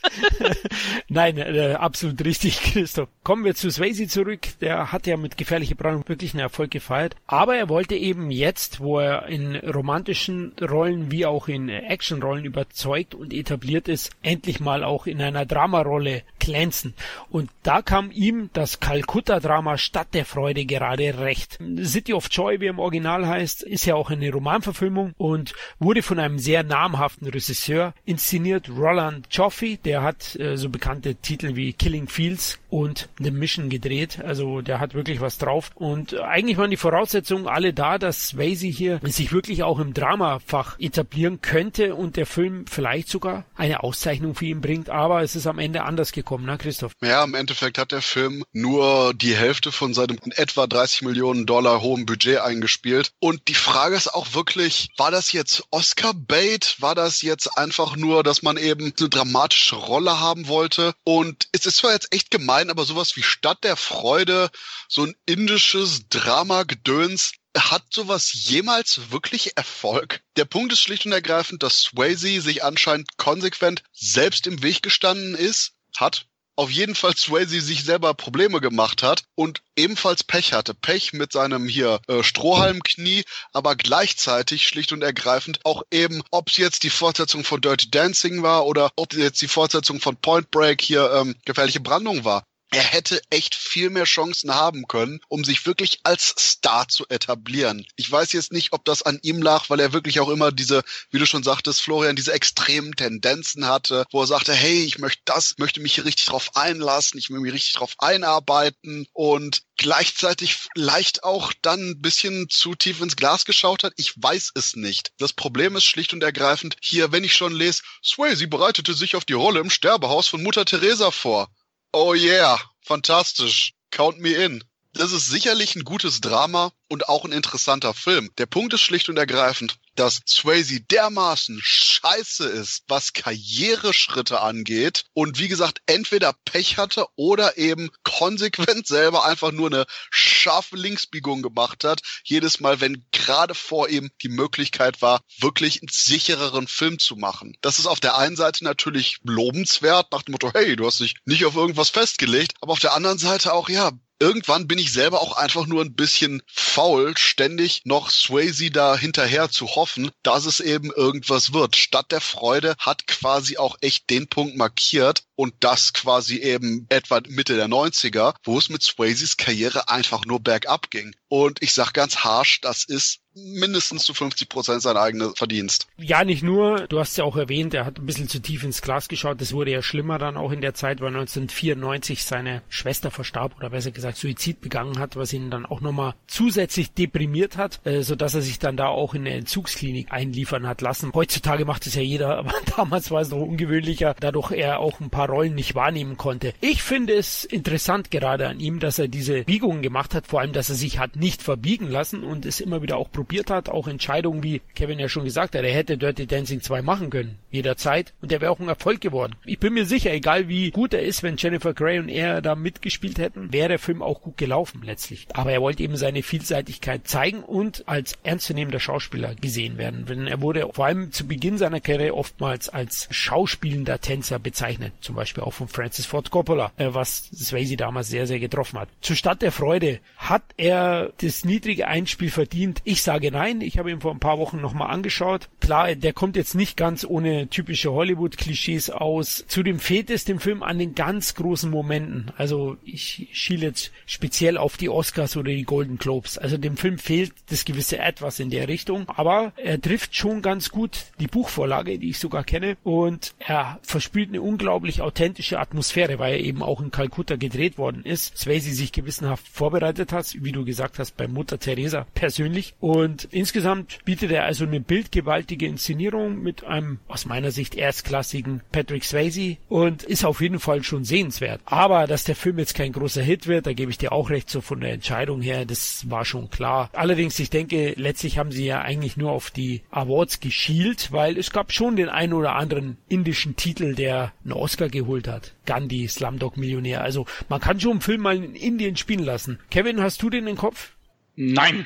Nein, äh, absolut richtig, Christoph. Kommen wir zu Swayze zurück. Der hat ja mit Gefährliche Brandung wirklich einen Erfolg gefeiert. Aber er wollte eben jetzt, wo er in romantischen Rollen wie auch in Actionrollen überzeugt und etabliert ist, endlich mal auch in einer Dramarolle glänzen. Und da kam ihm das Kalkutta-Drama Stadt der Freude gerade recht. City of Joy, wie im Original heißt, ist ja auch eine Romanverfilmung und wurde von einem sehr namhaften Regisseur inszeniert, Roland Joffe, der hat äh, so bekannte Titel wie Killing Fields und The Mission gedreht. Also der hat wirklich was drauf. Und eigentlich waren die Voraussetzungen alle da, dass Swayze hier sich wirklich auch im Dramafach etablieren könnte und der Film vielleicht sogar eine Auszeichnung für ihn bringt. Aber es ist am Ende anders gekommen, ne, Christoph? Ja, im Endeffekt hat der Film nur die Hälfte von seinem etwa 30 Millionen Dollar hohen Budget eingespielt. Und die Frage ist auch wirklich, war das jetzt Oscar-Bait? War das jetzt einfach nur, dass man eben eine dramatische Rolle haben wollte? Und es ist zwar jetzt echt gemein, aber sowas wie Stadt der Freude, so ein indisches Drama-Gedöns, hat sowas jemals wirklich Erfolg? Der Punkt ist schlicht und ergreifend, dass Swayze sich anscheinend konsequent selbst im Weg gestanden ist, hat, auf jeden Fall Swayze sich selber Probleme gemacht hat und ebenfalls Pech hatte. Pech mit seinem hier äh, Strohhalmknie, aber gleichzeitig schlicht und ergreifend auch eben, ob es jetzt die Fortsetzung von Dirty Dancing war oder ob jetzt die Fortsetzung von Point Break hier ähm, gefährliche Brandung war er hätte echt viel mehr Chancen haben können, um sich wirklich als Star zu etablieren. Ich weiß jetzt nicht, ob das an ihm lag, weil er wirklich auch immer diese, wie du schon sagtest, Florian, diese extremen Tendenzen hatte, wo er sagte, hey, ich möchte das, möchte mich hier richtig drauf einlassen, ich will mich richtig drauf einarbeiten und gleichzeitig vielleicht auch dann ein bisschen zu tief ins Glas geschaut hat. Ich weiß es nicht. Das Problem ist schlicht und ergreifend hier, wenn ich schon lese, Swayze bereitete sich auf die Rolle im Sterbehaus von Mutter Teresa vor. Oh yeah, fantastisch. Count me in. Das ist sicherlich ein gutes Drama und auch ein interessanter Film. Der Punkt ist schlicht und ergreifend, dass Swayze dermaßen scheiße ist, was Karriereschritte angeht und wie gesagt entweder Pech hatte oder eben konsequent selber einfach nur eine scharfe Linksbiegung gemacht hat, jedes Mal, wenn gerade vor ihm die Möglichkeit war, wirklich einen sichereren Film zu machen. Das ist auf der einen Seite natürlich lobenswert, nach dem Motto, hey, du hast dich nicht auf irgendwas festgelegt, aber auf der anderen Seite auch, ja, irgendwann bin ich selber auch einfach nur ein bisschen faul, ständig noch Swayze da hinterher zu hoffen, dass es eben irgendwas wird. Statt der Freude hat quasi auch echt den Punkt markiert und das quasi eben etwa Mitte der 90er, wo es mit Swayzes Karriere einfach nur bergab ging. Und ich sag ganz harsh, das ist mindestens zu 50 Prozent sein eigener Verdienst. Ja, nicht nur. Du hast ja auch erwähnt, er hat ein bisschen zu tief ins Glas geschaut. Das wurde ja schlimmer dann auch in der Zeit, weil 1994 seine Schwester verstarb oder besser gesagt Suizid begangen hat, was ihn dann auch nochmal zusätzlich deprimiert hat, äh, so dass er sich dann da auch in eine Entzugsklinik einliefern hat lassen. Heutzutage macht es ja jeder, aber damals war es noch ungewöhnlicher, dadurch er auch ein paar Rollen nicht wahrnehmen konnte. Ich finde es interessant gerade an ihm, dass er diese Biegungen gemacht hat, vor allem, dass er sich hat nicht verbiegen lassen und es immer wieder auch probiert hat, auch Entscheidungen, wie Kevin ja schon gesagt hat, er hätte Dirty Dancing 2 machen können, jederzeit, und der wäre auch ein Erfolg geworden. Ich bin mir sicher, egal wie gut er ist, wenn Jennifer Grey und er da mitgespielt hätten, wäre der Film auch gut gelaufen letztlich. Aber er wollte eben seine Vielseitigkeit zeigen und als ernstzunehmender Schauspieler gesehen werden. Denn er wurde vor allem zu Beginn seiner Karriere oftmals als schauspielender Tänzer bezeichnet, zum Beispiel auch von Francis Ford Coppola, äh, was Swayze damals sehr, sehr getroffen hat. Zur Stadt der Freude hat er das niedrige Einspiel verdient. Ich sage nein. Ich habe ihn vor ein paar Wochen nochmal angeschaut. Klar, der kommt jetzt nicht ganz ohne typische Hollywood-Klischees aus. Zudem fehlt es dem Film an den ganz großen Momenten. Also ich schiele jetzt speziell auf die Oscars oder die Golden Globes. Also dem Film fehlt das gewisse Etwas in der Richtung. Aber er trifft schon ganz gut die Buchvorlage, die ich sogar kenne. Und er verspielt eine unglaublich authentische Atmosphäre, weil er eben auch in Kalkutta gedreht worden ist. Swayze sich gewissenhaft vorbereitet hat, wie du gesagt hast, bei Mutter Teresa persönlich. Und insgesamt bietet er also eine bildgewaltige Inszenierung mit einem aus meiner Sicht erstklassigen Patrick Swayze und ist auf jeden Fall schon sehenswert. Aber dass der Film jetzt kein großer Hit wird, da gebe ich dir auch recht, so von der Entscheidung her, das war schon klar. Allerdings, ich denke, letztlich haben sie ja eigentlich nur auf die Awards geschielt, weil es gab schon den einen oder anderen indischen Titel, der einen Oscar geholt hat. Gandhi, Slumdog Millionär. Also man kann schon einen Film mal in Indien spielen lassen. Kevin, hast du den im Kopf? Nein.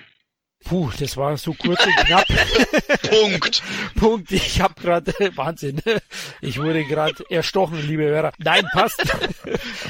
Puh, das war so kurz und knapp. Punkt. Punkt. Ich habe gerade Wahnsinn. Ich wurde gerade erstochen, liebe Hörer. Nein, passt.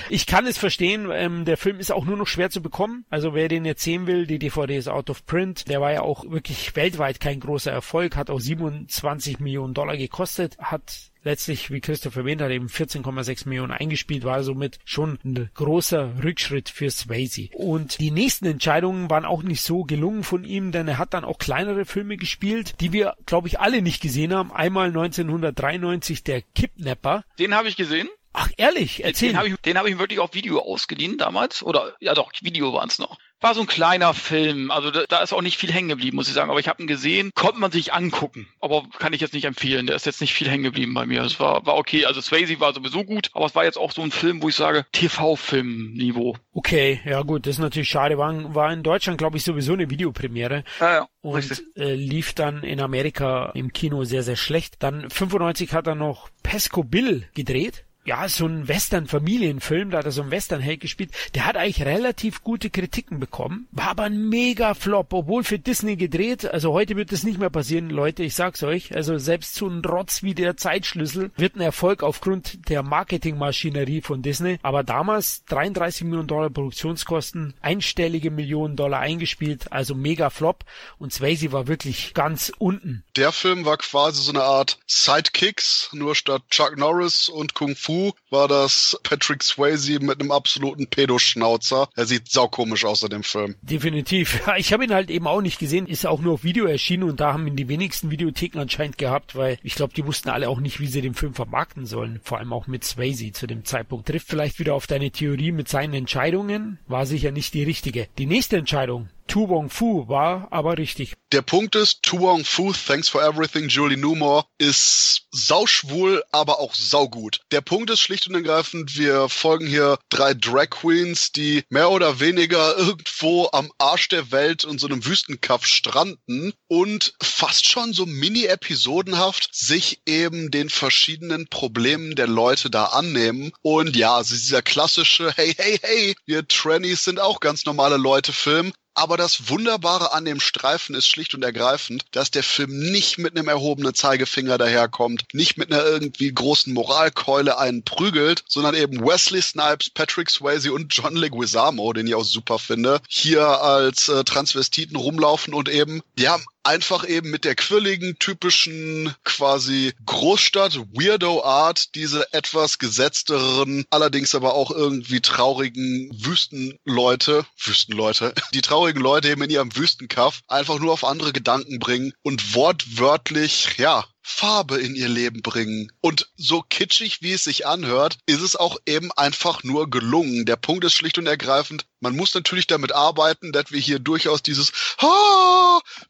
Ich kann es verstehen. Ähm, der Film ist auch nur noch schwer zu bekommen. Also wer den jetzt sehen will, die DVD ist out of print. Der war ja auch wirklich weltweit kein großer Erfolg, hat auch 27 Millionen Dollar gekostet, hat letztlich, wie Christoph erwähnt hat, eben 14,6 Millionen eingespielt, war somit schon ein großer Rückschritt für Swayze. Und die nächsten Entscheidungen waren auch nicht so gelungen von ihm, denn er hat dann auch kleinere Filme gespielt, die wir, glaube ich, alle nicht gesehen haben. Einmal 1993 der Kidnapper. Den habe ich gesehen. Ach, ehrlich, erzähl. Den habe ich, den hab ich wirklich auf Video ausgeliehen damals. Oder, ja doch, Video waren es noch. War so ein kleiner Film, also da, da ist auch nicht viel hängen geblieben, muss ich sagen. Aber ich habe ihn gesehen, konnte man sich angucken. Aber kann ich jetzt nicht empfehlen. Der ist jetzt nicht viel hängen geblieben bei mir. Es war, war okay. Also Swayze war sowieso gut, aber es war jetzt auch so ein Film, wo ich sage, TV-Film-Niveau. Okay, ja gut, das ist natürlich schade. War, war in Deutschland, glaube ich, sowieso eine Videopremiere. Ja, ja. Und äh, lief dann in Amerika im Kino sehr, sehr schlecht. Dann 95 hat er noch Pesco Bill gedreht ja, so ein Western-Familienfilm, da hat er so ein Western-Held gespielt, der hat eigentlich relativ gute Kritiken bekommen, war aber ein mega Flop, obwohl für Disney gedreht, also heute wird das nicht mehr passieren, Leute, ich sag's euch, also selbst so ein Rotz wie der Zeitschlüssel wird ein Erfolg aufgrund der Marketingmaschinerie von Disney, aber damals 33 Millionen Dollar Produktionskosten, einstellige Millionen Dollar eingespielt, also mega Flop und Swayze war wirklich ganz unten. Der Film war quasi so eine Art Sidekicks, nur statt Chuck Norris und Kung Fu Fu war das Patrick Swayze mit einem absoluten Pedoschnauzer. Er sieht saukomisch aus in dem Film. Definitiv. Ja, ich habe ihn halt eben auch nicht gesehen, ist auch nur auf Video erschienen und da haben ihn die wenigsten Videotheken anscheinend gehabt, weil ich glaube, die wussten alle auch nicht, wie sie den Film vermarkten sollen. Vor allem auch mit Swayze zu dem Zeitpunkt. Trifft vielleicht wieder auf deine Theorie mit seinen Entscheidungen, war sicher nicht die richtige. Die nächste Entscheidung, Tu Wong Fu war aber richtig. Der Punkt ist, Tu Wong Fu, Thanks for Everything, Julie Newmore, ist sauschwul, aber auch saugut. Der Punkt ist schlicht und ergreifend, wir folgen hier drei Drag Queens, die mehr oder weniger irgendwo am Arsch der Welt in so einem Wüstenkaff stranden und fast schon so mini-episodenhaft sich eben den verschiedenen Problemen der Leute da annehmen. Und ja, dieser klassische, hey, hey, hey, wir Trannies sind auch ganz normale Leute Film. Aber das Wunderbare an dem Streifen ist schlicht und ergreifend, dass der Film nicht mit einem erhobenen Zeigefinger daherkommt, nicht mit einer irgendwie großen Moralkeule einen prügelt, sondern eben Wesley Snipes, Patrick Swayze und John Leguizamo, den ich auch super finde, hier als äh, Transvestiten rumlaufen und eben, ja, einfach eben mit der quirligen, typischen quasi Großstadt-Weirdo-Art diese etwas gesetzteren, allerdings aber auch irgendwie traurigen Wüstenleute, Wüstenleute, die traurigen Leute eben in ihrem Wüstenkaff einfach nur auf andere Gedanken bringen und wortwörtlich, ja, Farbe in ihr Leben bringen. Und so kitschig, wie es sich anhört, ist es auch eben einfach nur gelungen. Der Punkt ist schlicht und ergreifend, man muss natürlich damit arbeiten, dass wir hier durchaus dieses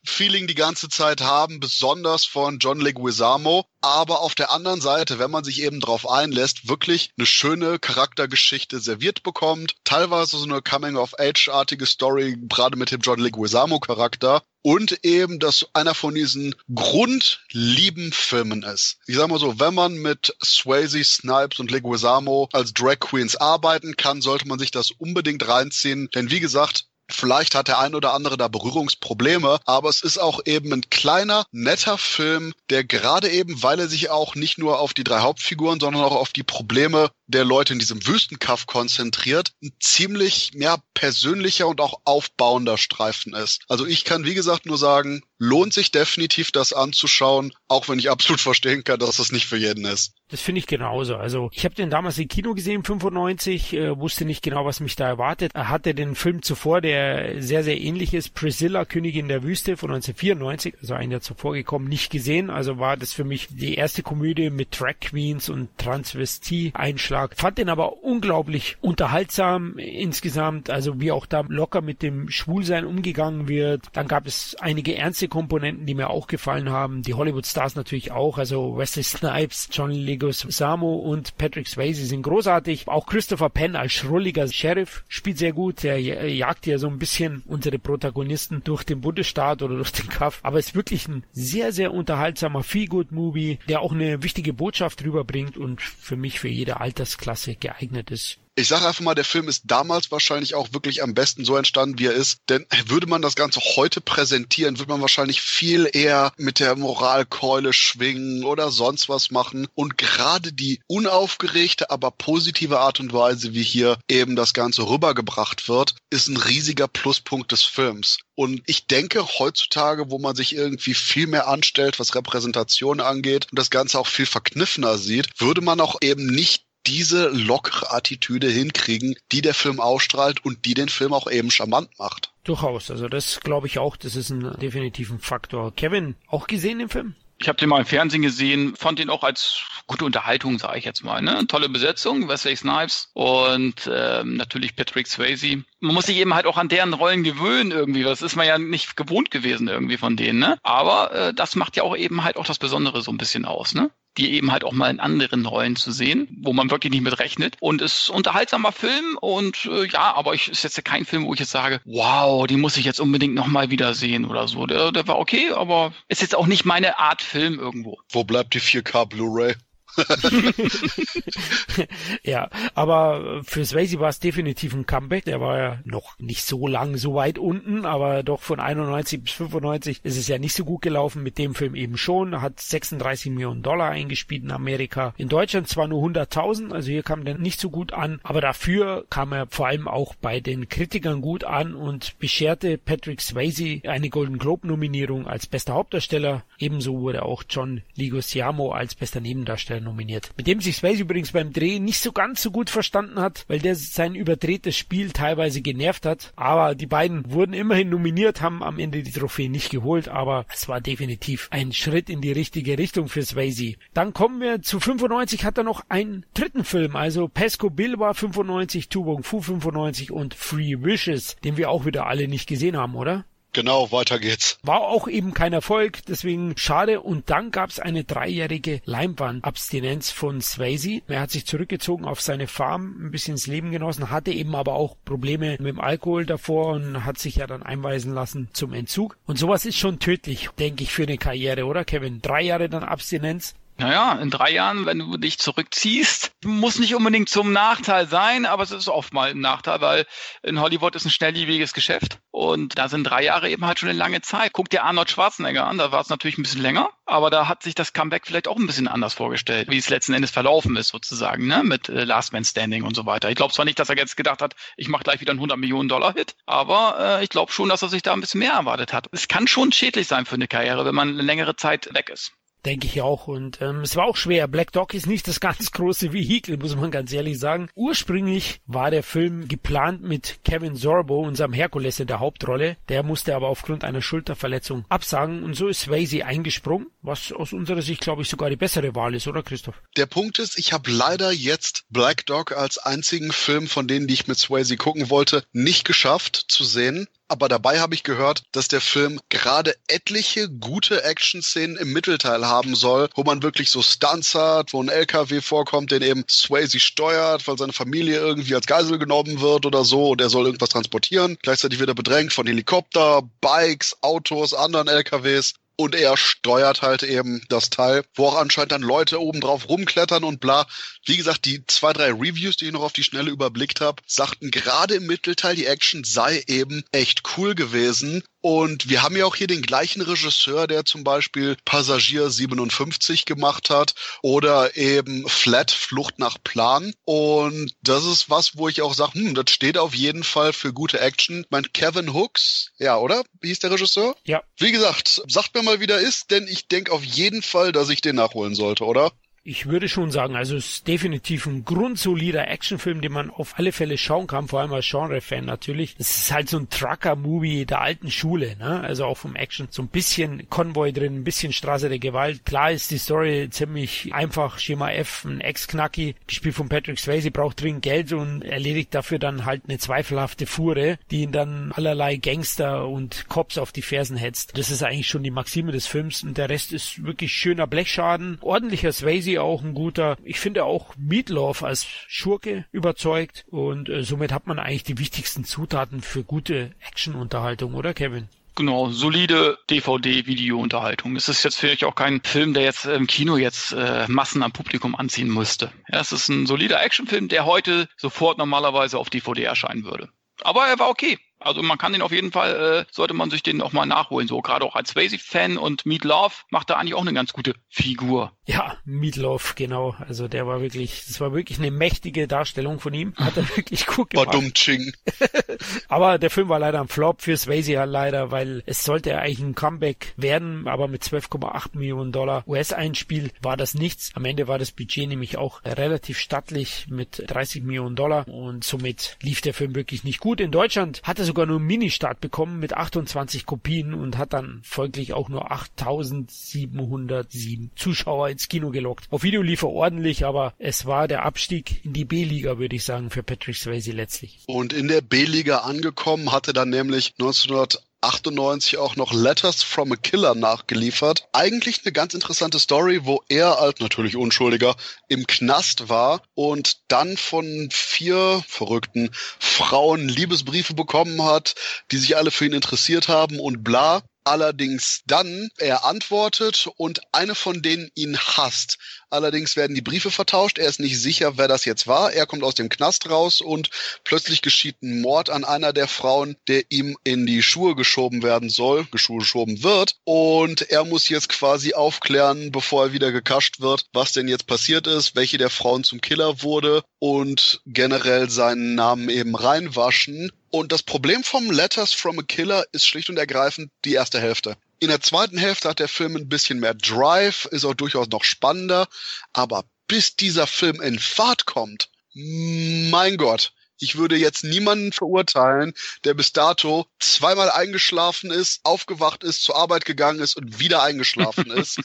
Feeling die ganze Zeit haben, besonders von John Leguizamo. Aber auf der anderen Seite, wenn man sich eben drauf einlässt, wirklich eine schöne Charaktergeschichte serviert bekommt, teilweise so eine Coming-of-Age-artige Story, gerade mit dem John Leguizamo-Charakter, und eben, dass einer von diesen grundlieben Filmen ist. Ich sag mal so, wenn man mit Swayze, Snipes und Leguizamo als Drag Queens arbeiten kann, sollte man sich das unbedingt reinziehen, denn wie gesagt, Vielleicht hat der ein oder andere da Berührungsprobleme, aber es ist auch eben ein kleiner, netter Film, der gerade eben, weil er sich auch nicht nur auf die drei Hauptfiguren, sondern auch auf die Probleme der Leute in diesem Wüstenkaff konzentriert, ein ziemlich ja, persönlicher und auch aufbauender Streifen ist. Also ich kann, wie gesagt, nur sagen, lohnt sich definitiv das anzuschauen, auch wenn ich absolut verstehen kann, dass das nicht für jeden ist. Das finde ich genauso. Also ich habe den damals im Kino gesehen, 95, äh, wusste nicht genau, was mich da erwartet. Er hatte den Film zuvor, der sehr, sehr ähnlich ist, Priscilla, Königin der Wüste von 1994, also ein Jahr zuvor gekommen, nicht gesehen. Also war das für mich die erste Komödie mit Drag Queens und Transvestie-Einschlag. Fand den aber unglaublich unterhaltsam insgesamt, also wie auch da locker mit dem Schwulsein umgegangen wird. Dann gab es einige ernste Komponenten, die mir auch gefallen haben. Die Hollywood-Stars natürlich auch, also Wesley Snipes, John Lee Samo und Patrick Swayze sind großartig. Auch Christopher Penn als schrulliger Sheriff spielt sehr gut. Der jagt ja so ein bisschen unsere Protagonisten durch den Bundesstaat oder durch den Kaff. Aber es ist wirklich ein sehr, sehr unterhaltsamer Feel-Good-Movie, der auch eine wichtige Botschaft rüberbringt und für mich für jede Altersklasse geeignet ist ich sage einfach mal, der Film ist damals wahrscheinlich auch wirklich am besten so entstanden, wie er ist. Denn würde man das Ganze heute präsentieren, würde man wahrscheinlich viel eher mit der Moralkeule schwingen oder sonst was machen. Und gerade die unaufgeregte, aber positive Art und Weise, wie hier eben das Ganze rübergebracht wird, ist ein riesiger Pluspunkt des Films. Und ich denke, heutzutage, wo man sich irgendwie viel mehr anstellt, was Repräsentation angeht und das Ganze auch viel verkniffener sieht, würde man auch eben nicht diese lockere Attitüde hinkriegen, die der Film ausstrahlt und die den Film auch eben charmant macht. Durchaus, also das glaube ich auch, das ist ein definitiven Faktor. Kevin, auch gesehen im Film? Ich habe den mal im Fernsehen gesehen, fand ihn auch als gute Unterhaltung, sage ich jetzt mal. Ne? Tolle Besetzung, Wesley Snipes und ähm, natürlich Patrick Swayze. Man muss sich eben halt auch an deren Rollen gewöhnen irgendwie. Das ist man ja nicht gewohnt gewesen irgendwie von denen. Ne? Aber äh, das macht ja auch eben halt auch das Besondere so ein bisschen aus. Ne? Die eben halt auch mal in anderen Rollen zu sehen, wo man wirklich nicht mit rechnet. Und es ist unterhaltsamer Film und äh, ja, aber ich ist jetzt kein Film, wo ich jetzt sage, wow, die muss ich jetzt unbedingt nochmal wieder sehen oder so. Der, der war okay, aber ist jetzt auch nicht meine Art Film irgendwo. Wo bleibt die 4K Blu-ray? ja, aber für Swayze war es definitiv ein Comeback. Der war ja noch nicht so lang so weit unten, aber doch von 91 bis 95 ist es ja nicht so gut gelaufen. Mit dem Film eben schon. Hat 36 Millionen Dollar eingespielt in Amerika. In Deutschland zwar nur 100.000, also hier kam der nicht so gut an, aber dafür kam er vor allem auch bei den Kritikern gut an und bescherte Patrick Swayze eine Golden Globe Nominierung als bester Hauptdarsteller. Ebenso wurde auch John Leguizamo als bester Nebendarsteller nominiert. Mit dem sich Swayze übrigens beim Dreh nicht so ganz so gut verstanden hat, weil der sein überdrehtes Spiel teilweise genervt hat. Aber die beiden wurden immerhin nominiert, haben am Ende die Trophäe nicht geholt, aber es war definitiv ein Schritt in die richtige Richtung für Swayze. Dann kommen wir zu 95 hat er noch einen dritten Film, also Pesco Bill war 95, Tubong Fu 95 und Free Wishes, den wir auch wieder alle nicht gesehen haben, oder? Genau, weiter geht's. War auch eben kein Erfolg, deswegen schade. Und dann gab's eine dreijährige Leinwandabstinenz von Swayze. Er hat sich zurückgezogen auf seine Farm, ein bisschen ins Leben genossen, hatte eben aber auch Probleme mit dem Alkohol davor und hat sich ja dann einweisen lassen zum Entzug. Und sowas ist schon tödlich, denke ich, für eine Karriere, oder Kevin? Drei Jahre dann Abstinenz. Naja, in drei Jahren, wenn du dich zurückziehst, muss nicht unbedingt zum Nachteil sein, aber es ist oft mal ein Nachteil, weil in Hollywood ist ein schnelllebiges Geschäft und da sind drei Jahre eben halt schon eine lange Zeit. Guck dir Arnold Schwarzenegger an, da war es natürlich ein bisschen länger, aber da hat sich das Comeback vielleicht auch ein bisschen anders vorgestellt, wie es letzten Endes verlaufen ist sozusagen, ne, mit äh, Last Man Standing und so weiter. Ich glaube zwar nicht, dass er jetzt gedacht hat, ich mache gleich wieder einen 100 Millionen Dollar Hit, aber äh, ich glaube schon, dass er sich da ein bisschen mehr erwartet hat. Es kann schon schädlich sein für eine Karriere, wenn man eine längere Zeit weg ist. Denke ich auch. Und ähm, es war auch schwer. Black Dog ist nicht das ganz große Vehikel, muss man ganz ehrlich sagen. Ursprünglich war der Film geplant mit Kevin Sorbo, unserem Herkules in der Hauptrolle. Der musste aber aufgrund einer Schulterverletzung absagen und so ist Swayze eingesprungen, was aus unserer Sicht, glaube ich, sogar die bessere Wahl ist, oder Christoph? Der Punkt ist, ich habe leider jetzt Black Dog als einzigen Film von denen, die ich mit Swayze gucken wollte, nicht geschafft zu sehen aber dabei habe ich gehört, dass der Film gerade etliche gute Action-Szenen im Mittelteil haben soll, wo man wirklich so Stunts hat, wo ein LKW vorkommt, den eben Swayze steuert, weil seine Familie irgendwie als Geisel genommen wird oder so und er soll irgendwas transportieren. Gleichzeitig wird er bedrängt von Helikopter, Bikes, Autos, anderen LKWs und er steuert halt eben das Teil, wo auch anscheinend dann Leute oben drauf rumklettern und bla. Wie gesagt, die zwei, drei Reviews, die ich noch auf die Schnelle überblickt habe, sagten gerade im Mittelteil, die Action sei eben echt cool gewesen. Und wir haben ja auch hier den gleichen Regisseur, der zum Beispiel Passagier 57 gemacht hat oder eben Flat Flucht nach Plan. Und das ist was, wo ich auch sage, hm, das steht auf jeden Fall für gute Action. Mein Kevin Hooks, ja, oder? Wie hieß der Regisseur? Ja. Wie gesagt, sagt mir mal, wie der ist, denn ich denke auf jeden Fall, dass ich den nachholen sollte, oder? Ich würde schon sagen, also es ist definitiv ein grundsolider Actionfilm, den man auf alle Fälle schauen kann, vor allem als Genre-Fan natürlich. Es ist halt so ein Trucker-Movie der alten Schule, ne? Also auch vom Action. So ein bisschen Konvoi drin, ein bisschen Straße der Gewalt. Klar ist die Story ziemlich einfach. Schema F, ein Ex-Knacki, gespielt von Patrick Swayze, braucht dringend Geld und erledigt dafür dann halt eine zweifelhafte Fuhre, die ihn dann allerlei Gangster und Cops auf die Fersen hetzt. Das ist eigentlich schon die Maxime des Films und der Rest ist wirklich schöner Blechschaden, ordentlicher Swayze Scorsese auch ein guter. Ich finde auch Meatloaf als Schurke überzeugt und äh, somit hat man eigentlich die wichtigsten Zutaten für gute Actionunterhaltung, oder Kevin? Genau, solide DVD-Videounterhaltung. Es ist jetzt vielleicht auch kein Film, der jetzt im Kino jetzt äh, Massen am Publikum anziehen müsste. Ja, es ist ein solider Actionfilm, der heute sofort normalerweise auf DVD erscheinen würde. Aber er war okay. Also man kann den auf jeden Fall, äh, sollte man sich den auch mal nachholen. So gerade auch als Swayze-Fan und Meat Love macht da eigentlich auch eine ganz gute Figur. Ja, Meat Love, genau. Also der war wirklich, das war wirklich eine mächtige Darstellung von ihm. Hat er wirklich gut gemacht. Badum Ching. aber der Film war leider ein Flop für Swayze ja leider, weil es sollte eigentlich ein Comeback werden, aber mit 12,8 Millionen Dollar US-Einspiel war das nichts. Am Ende war das Budget nämlich auch relativ stattlich mit 30 Millionen Dollar und somit lief der Film wirklich nicht gut. In Deutschland hat er sogar nur einen Mini-Start bekommen mit 28 Kopien und hat dann folglich auch nur 8707 Zuschauer ins Kino gelockt. Auf Video lief er ordentlich, aber es war der Abstieg in die B-Liga, würde ich sagen, für Patrick Swayze letztlich. Und in der B-Liga angekommen hatte dann nämlich 1900 98 auch noch Letters from a Killer nachgeliefert. Eigentlich eine ganz interessante Story, wo er als natürlich Unschuldiger im Knast war und dann von vier verrückten Frauen Liebesbriefe bekommen hat, die sich alle für ihn interessiert haben und bla allerdings dann er antwortet und eine von denen ihn hasst. Allerdings werden die Briefe vertauscht. Er ist nicht sicher, wer das jetzt war. Er kommt aus dem Knast raus und plötzlich geschieht ein Mord an einer der Frauen, der ihm in die Schuhe geschoben werden soll, geschoben wird. Und er muss jetzt quasi aufklären, bevor er wieder gekascht wird, was denn jetzt passiert ist, welche der Frauen zum Killer wurde und generell seinen Namen eben reinwaschen. Und das Problem vom Letters from a Killer ist schlicht und ergreifend die erste Hälfte. In der zweiten Hälfte hat der Film ein bisschen mehr Drive, ist auch durchaus noch spannender, aber bis dieser Film in Fahrt kommt, mein Gott, ich würde jetzt niemanden verurteilen, der bis dato zweimal eingeschlafen ist, aufgewacht ist, zur Arbeit gegangen ist und wieder eingeschlafen ist.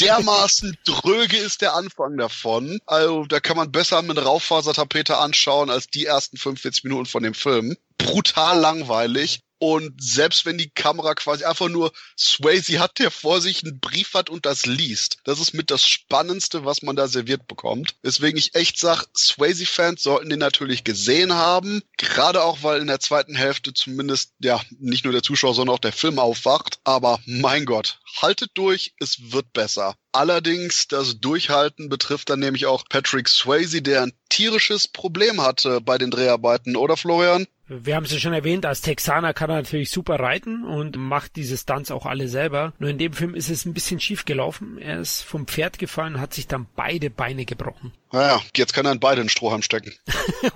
Dermaßen dröge ist der Anfang davon. Also da kann man besser mit Raufasertapete anschauen als die ersten 45 Minuten von dem Film. Brutal langweilig. Und selbst wenn die Kamera quasi einfach nur Swayze hat, der vor sich einen Brief hat und das liest. Das ist mit das Spannendste, was man da serviert bekommt. Deswegen ich echt sag, Swayze-Fans sollten den natürlich gesehen haben. Gerade auch, weil in der zweiten Hälfte zumindest, ja, nicht nur der Zuschauer, sondern auch der Film aufwacht. Aber mein Gott, haltet durch, es wird besser. Allerdings, das Durchhalten betrifft dann nämlich auch Patrick Swayze, der ein tierisches Problem hatte bei den Dreharbeiten, oder Florian? Wir haben es ja schon erwähnt, als Texaner kann er natürlich super reiten und macht diese Stunts auch alle selber. Nur in dem Film ist es ein bisschen schief gelaufen. Er ist vom Pferd gefallen, hat sich dann beide Beine gebrochen. Naja, jetzt kann er in beide in Strohhalm stecken.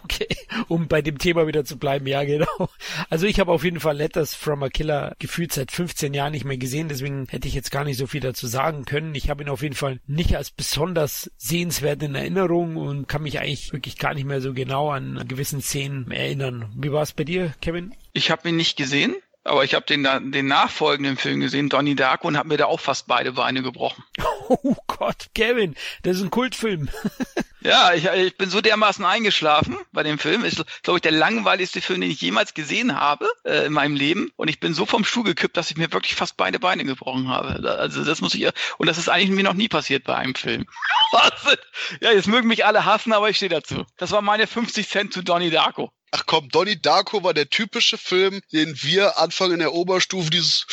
okay, um bei dem Thema wieder zu bleiben, ja genau. Also ich habe auf jeden Fall Letters from a Killer gefühlt seit 15 Jahren nicht mehr gesehen, deswegen hätte ich jetzt gar nicht so viel dazu sagen können. Ich habe ihn auf jeden Fall nicht als besonders sehenswert in Erinnerung und kann mich eigentlich wirklich gar nicht mehr so genau an gewissen Szenen erinnern. Wie war es bei dir, Kevin? Ich habe ihn nicht gesehen. Aber ich habe den, den nachfolgenden Film gesehen, Donnie Darko, und habe mir da auch fast beide Beine gebrochen. Oh Gott, Kevin, das ist ein Kultfilm. ja, ich, ich bin so dermaßen eingeschlafen bei dem Film. Ist, glaube ich, der langweiligste Film, den ich jemals gesehen habe äh, in meinem Leben. Und ich bin so vom Stuhl gekippt, dass ich mir wirklich fast beide Beine gebrochen habe. Also das muss ich, und das ist eigentlich mir noch nie passiert bei einem Film. ja, jetzt mögen mich alle hassen, aber ich stehe dazu. Das war meine 50 Cent zu Donnie Darko. Ach komm, Donnie Darko war der typische Film, den wir Anfang in der Oberstufe dieses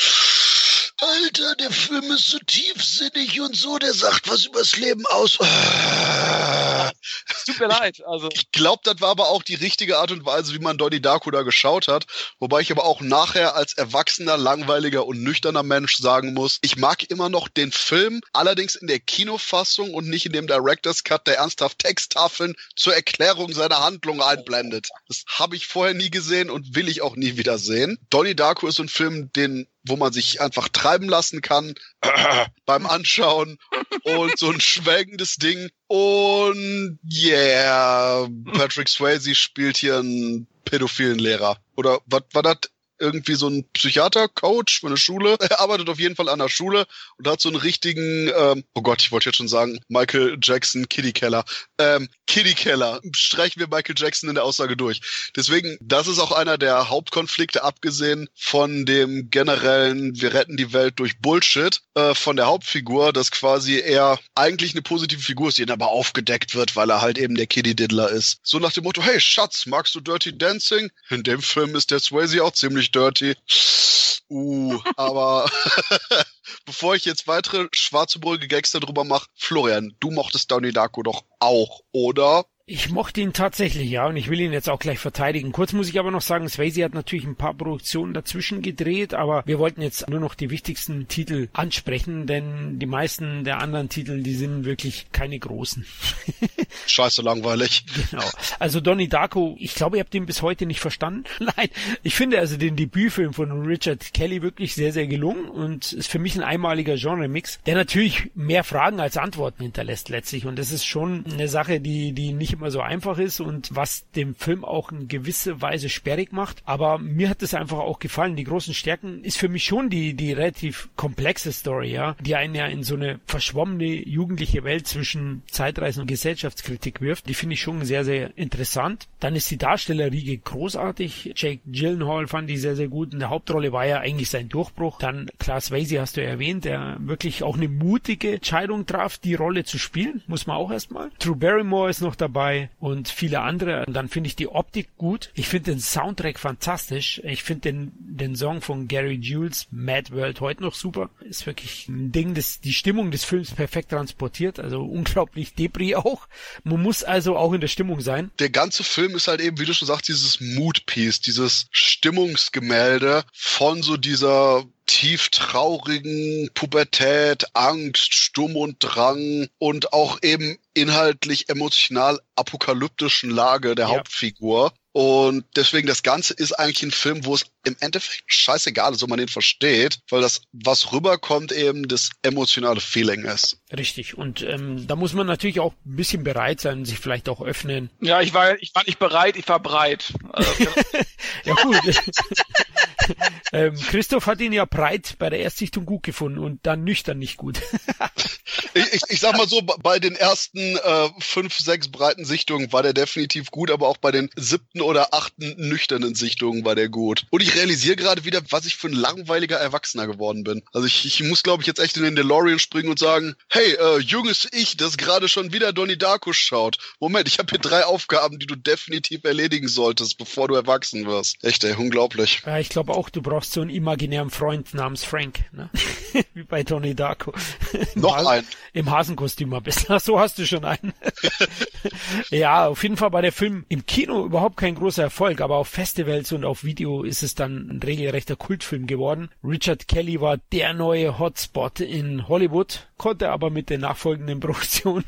Alter, der Film ist so tiefsinnig und so, der sagt was übers Leben aus. Tut mir leid. Also. Ich glaube, das war aber auch die richtige Art und Weise, wie man Donnie Darko da geschaut hat. Wobei ich aber auch nachher als erwachsener, langweiliger und nüchterner Mensch sagen muss, ich mag immer noch den Film, allerdings in der Kinofassung und nicht in dem Director's Cut, der ernsthaft Texttafeln zur Erklärung seiner Handlung einblendet. Das habe ich vorher nie gesehen und will ich auch nie wieder sehen. Donnie Darko ist so ein Film, den wo man sich einfach treiben lassen kann beim Anschauen und so ein schwelgendes Ding. Und yeah, Patrick Swayze spielt hier einen pädophilen Lehrer. Oder was war das? Irgendwie so ein Psychiater-Coach für eine Schule. Er arbeitet auf jeden Fall an der Schule und hat so einen richtigen, ähm, oh Gott, ich wollte jetzt schon sagen, Michael Jackson, Kitty Keller. Ähm, Kitty Keller. Streichen wir Michael Jackson in der Aussage durch. Deswegen, das ist auch einer der Hauptkonflikte, abgesehen von dem generellen, wir retten die Welt durch Bullshit, äh, von der Hauptfigur, dass quasi er eigentlich eine positive Figur ist, die aber aufgedeckt wird, weil er halt eben der Kitty Diddler ist. So nach dem Motto, hey Schatz, magst du Dirty Dancing? In dem Film ist der Swayze auch ziemlich ziemlich dirty. Uh, aber bevor ich jetzt weitere schwarze Brügge Gags darüber mache, Florian, du mochtest Donnie Darko doch auch, oder? Ich mochte ihn tatsächlich, ja, und ich will ihn jetzt auch gleich verteidigen. Kurz muss ich aber noch sagen, Swayze hat natürlich ein paar Produktionen dazwischen gedreht, aber wir wollten jetzt nur noch die wichtigsten Titel ansprechen, denn die meisten der anderen Titel, die sind wirklich keine großen. Scheiße langweilig. Genau. Also Donnie Darko, ich glaube, ihr habt ihn bis heute nicht verstanden. Nein, ich finde also den Debütfilm von Richard Kelly wirklich sehr, sehr gelungen und ist für mich ein einmaliger Genre-Mix, der natürlich mehr Fragen als Antworten hinterlässt letztlich und das ist schon eine Sache, die, die nicht immer so einfach ist und was dem Film auch in gewisse Weise sperrig macht. Aber mir hat es einfach auch gefallen. Die großen Stärken ist für mich schon die, die relativ komplexe Story, ja, die einen ja in so eine verschwommene jugendliche Welt zwischen Zeitreisen und Gesellschaftskritik wirft. Die finde ich schon sehr, sehr interessant. Dann ist die Darstellerriege großartig. Jake Gyllenhaal fand ich sehr, sehr gut. In der Hauptrolle war ja eigentlich sein Durchbruch. Dann Klaas Weise hast du erwähnt, der wirklich auch eine mutige Entscheidung traf, die Rolle zu spielen. Muss man auch erstmal. Drew Barrymore ist noch dabei dabei und viele andere. Und dann finde ich die Optik gut. Ich finde den Soundtrack fantastisch. Ich finde den, den Song von Gary Jules, Mad World, heute noch super. Ist wirklich ein Ding, das die Stimmung des Films perfekt transportiert. Also unglaublich Debris auch. Man muss also auch in der Stimmung sein. Der ganze Film ist halt eben, wie du schon sagst, dieses Mood-Piece, dieses Stimmungsgemälde von so dieser tief traurigen Pubertät, Angst, Sturm und Drang und auch eben inhaltlich emotional apokalyptischen Lage der Ja. Hauptfigur. Und deswegen, das Ganze ist eigentlich ein Film, wo es im Endeffekt scheißegal ist, ob man den versteht, weil das, was rüberkommt, eben das emotionale Feeling ist. Richtig. Und ähm, da muss man natürlich auch ein bisschen bereit sein, sich vielleicht auch öffnen. Ja, ich war, ich war nicht bereit, ich war breit. Also, Ja gut. ähm, Christoph hat ihn ja breit bei der Erstsichtung gut gefunden und dann nüchtern nicht gut. Ich, ich, ich sag mal so, bei den ersten äh, fünf, sechs breiten Sichtungen war der definitiv gut, aber auch bei den siebten oder achten nüchternen Sichtungen war der gut. Und ich realisiere gerade wieder, was ich für ein langweiliger Erwachsener geworden bin. Also ich, ich muss, glaube ich, jetzt echt in den DeLorean springen und sagen, hey, äh, junges Ich, das gerade schon wieder Donnie Darko schaut. Moment, ich habe hier drei Aufgaben, die du definitiv erledigen solltest, bevor du erwachsen wirst. Echt, ey, unglaublich. ja, ich glaube auch, du brauchst so einen imaginären Freund namens Frank. Ne? Wie bei Tony Darko. Noch ein. Im Hasenkostüm am besten. Ach, so hast du schon einen. ja, auf jeden Fall war der Film im Kino überhaupt kein großer Erfolg, aber auf Festivals und auf Video ist es dann ein regelrechter Kultfilm geworden. Richard Kelly war der neue Hotspot in Hollywood, konnte aber mit der nachfolgenden Produktion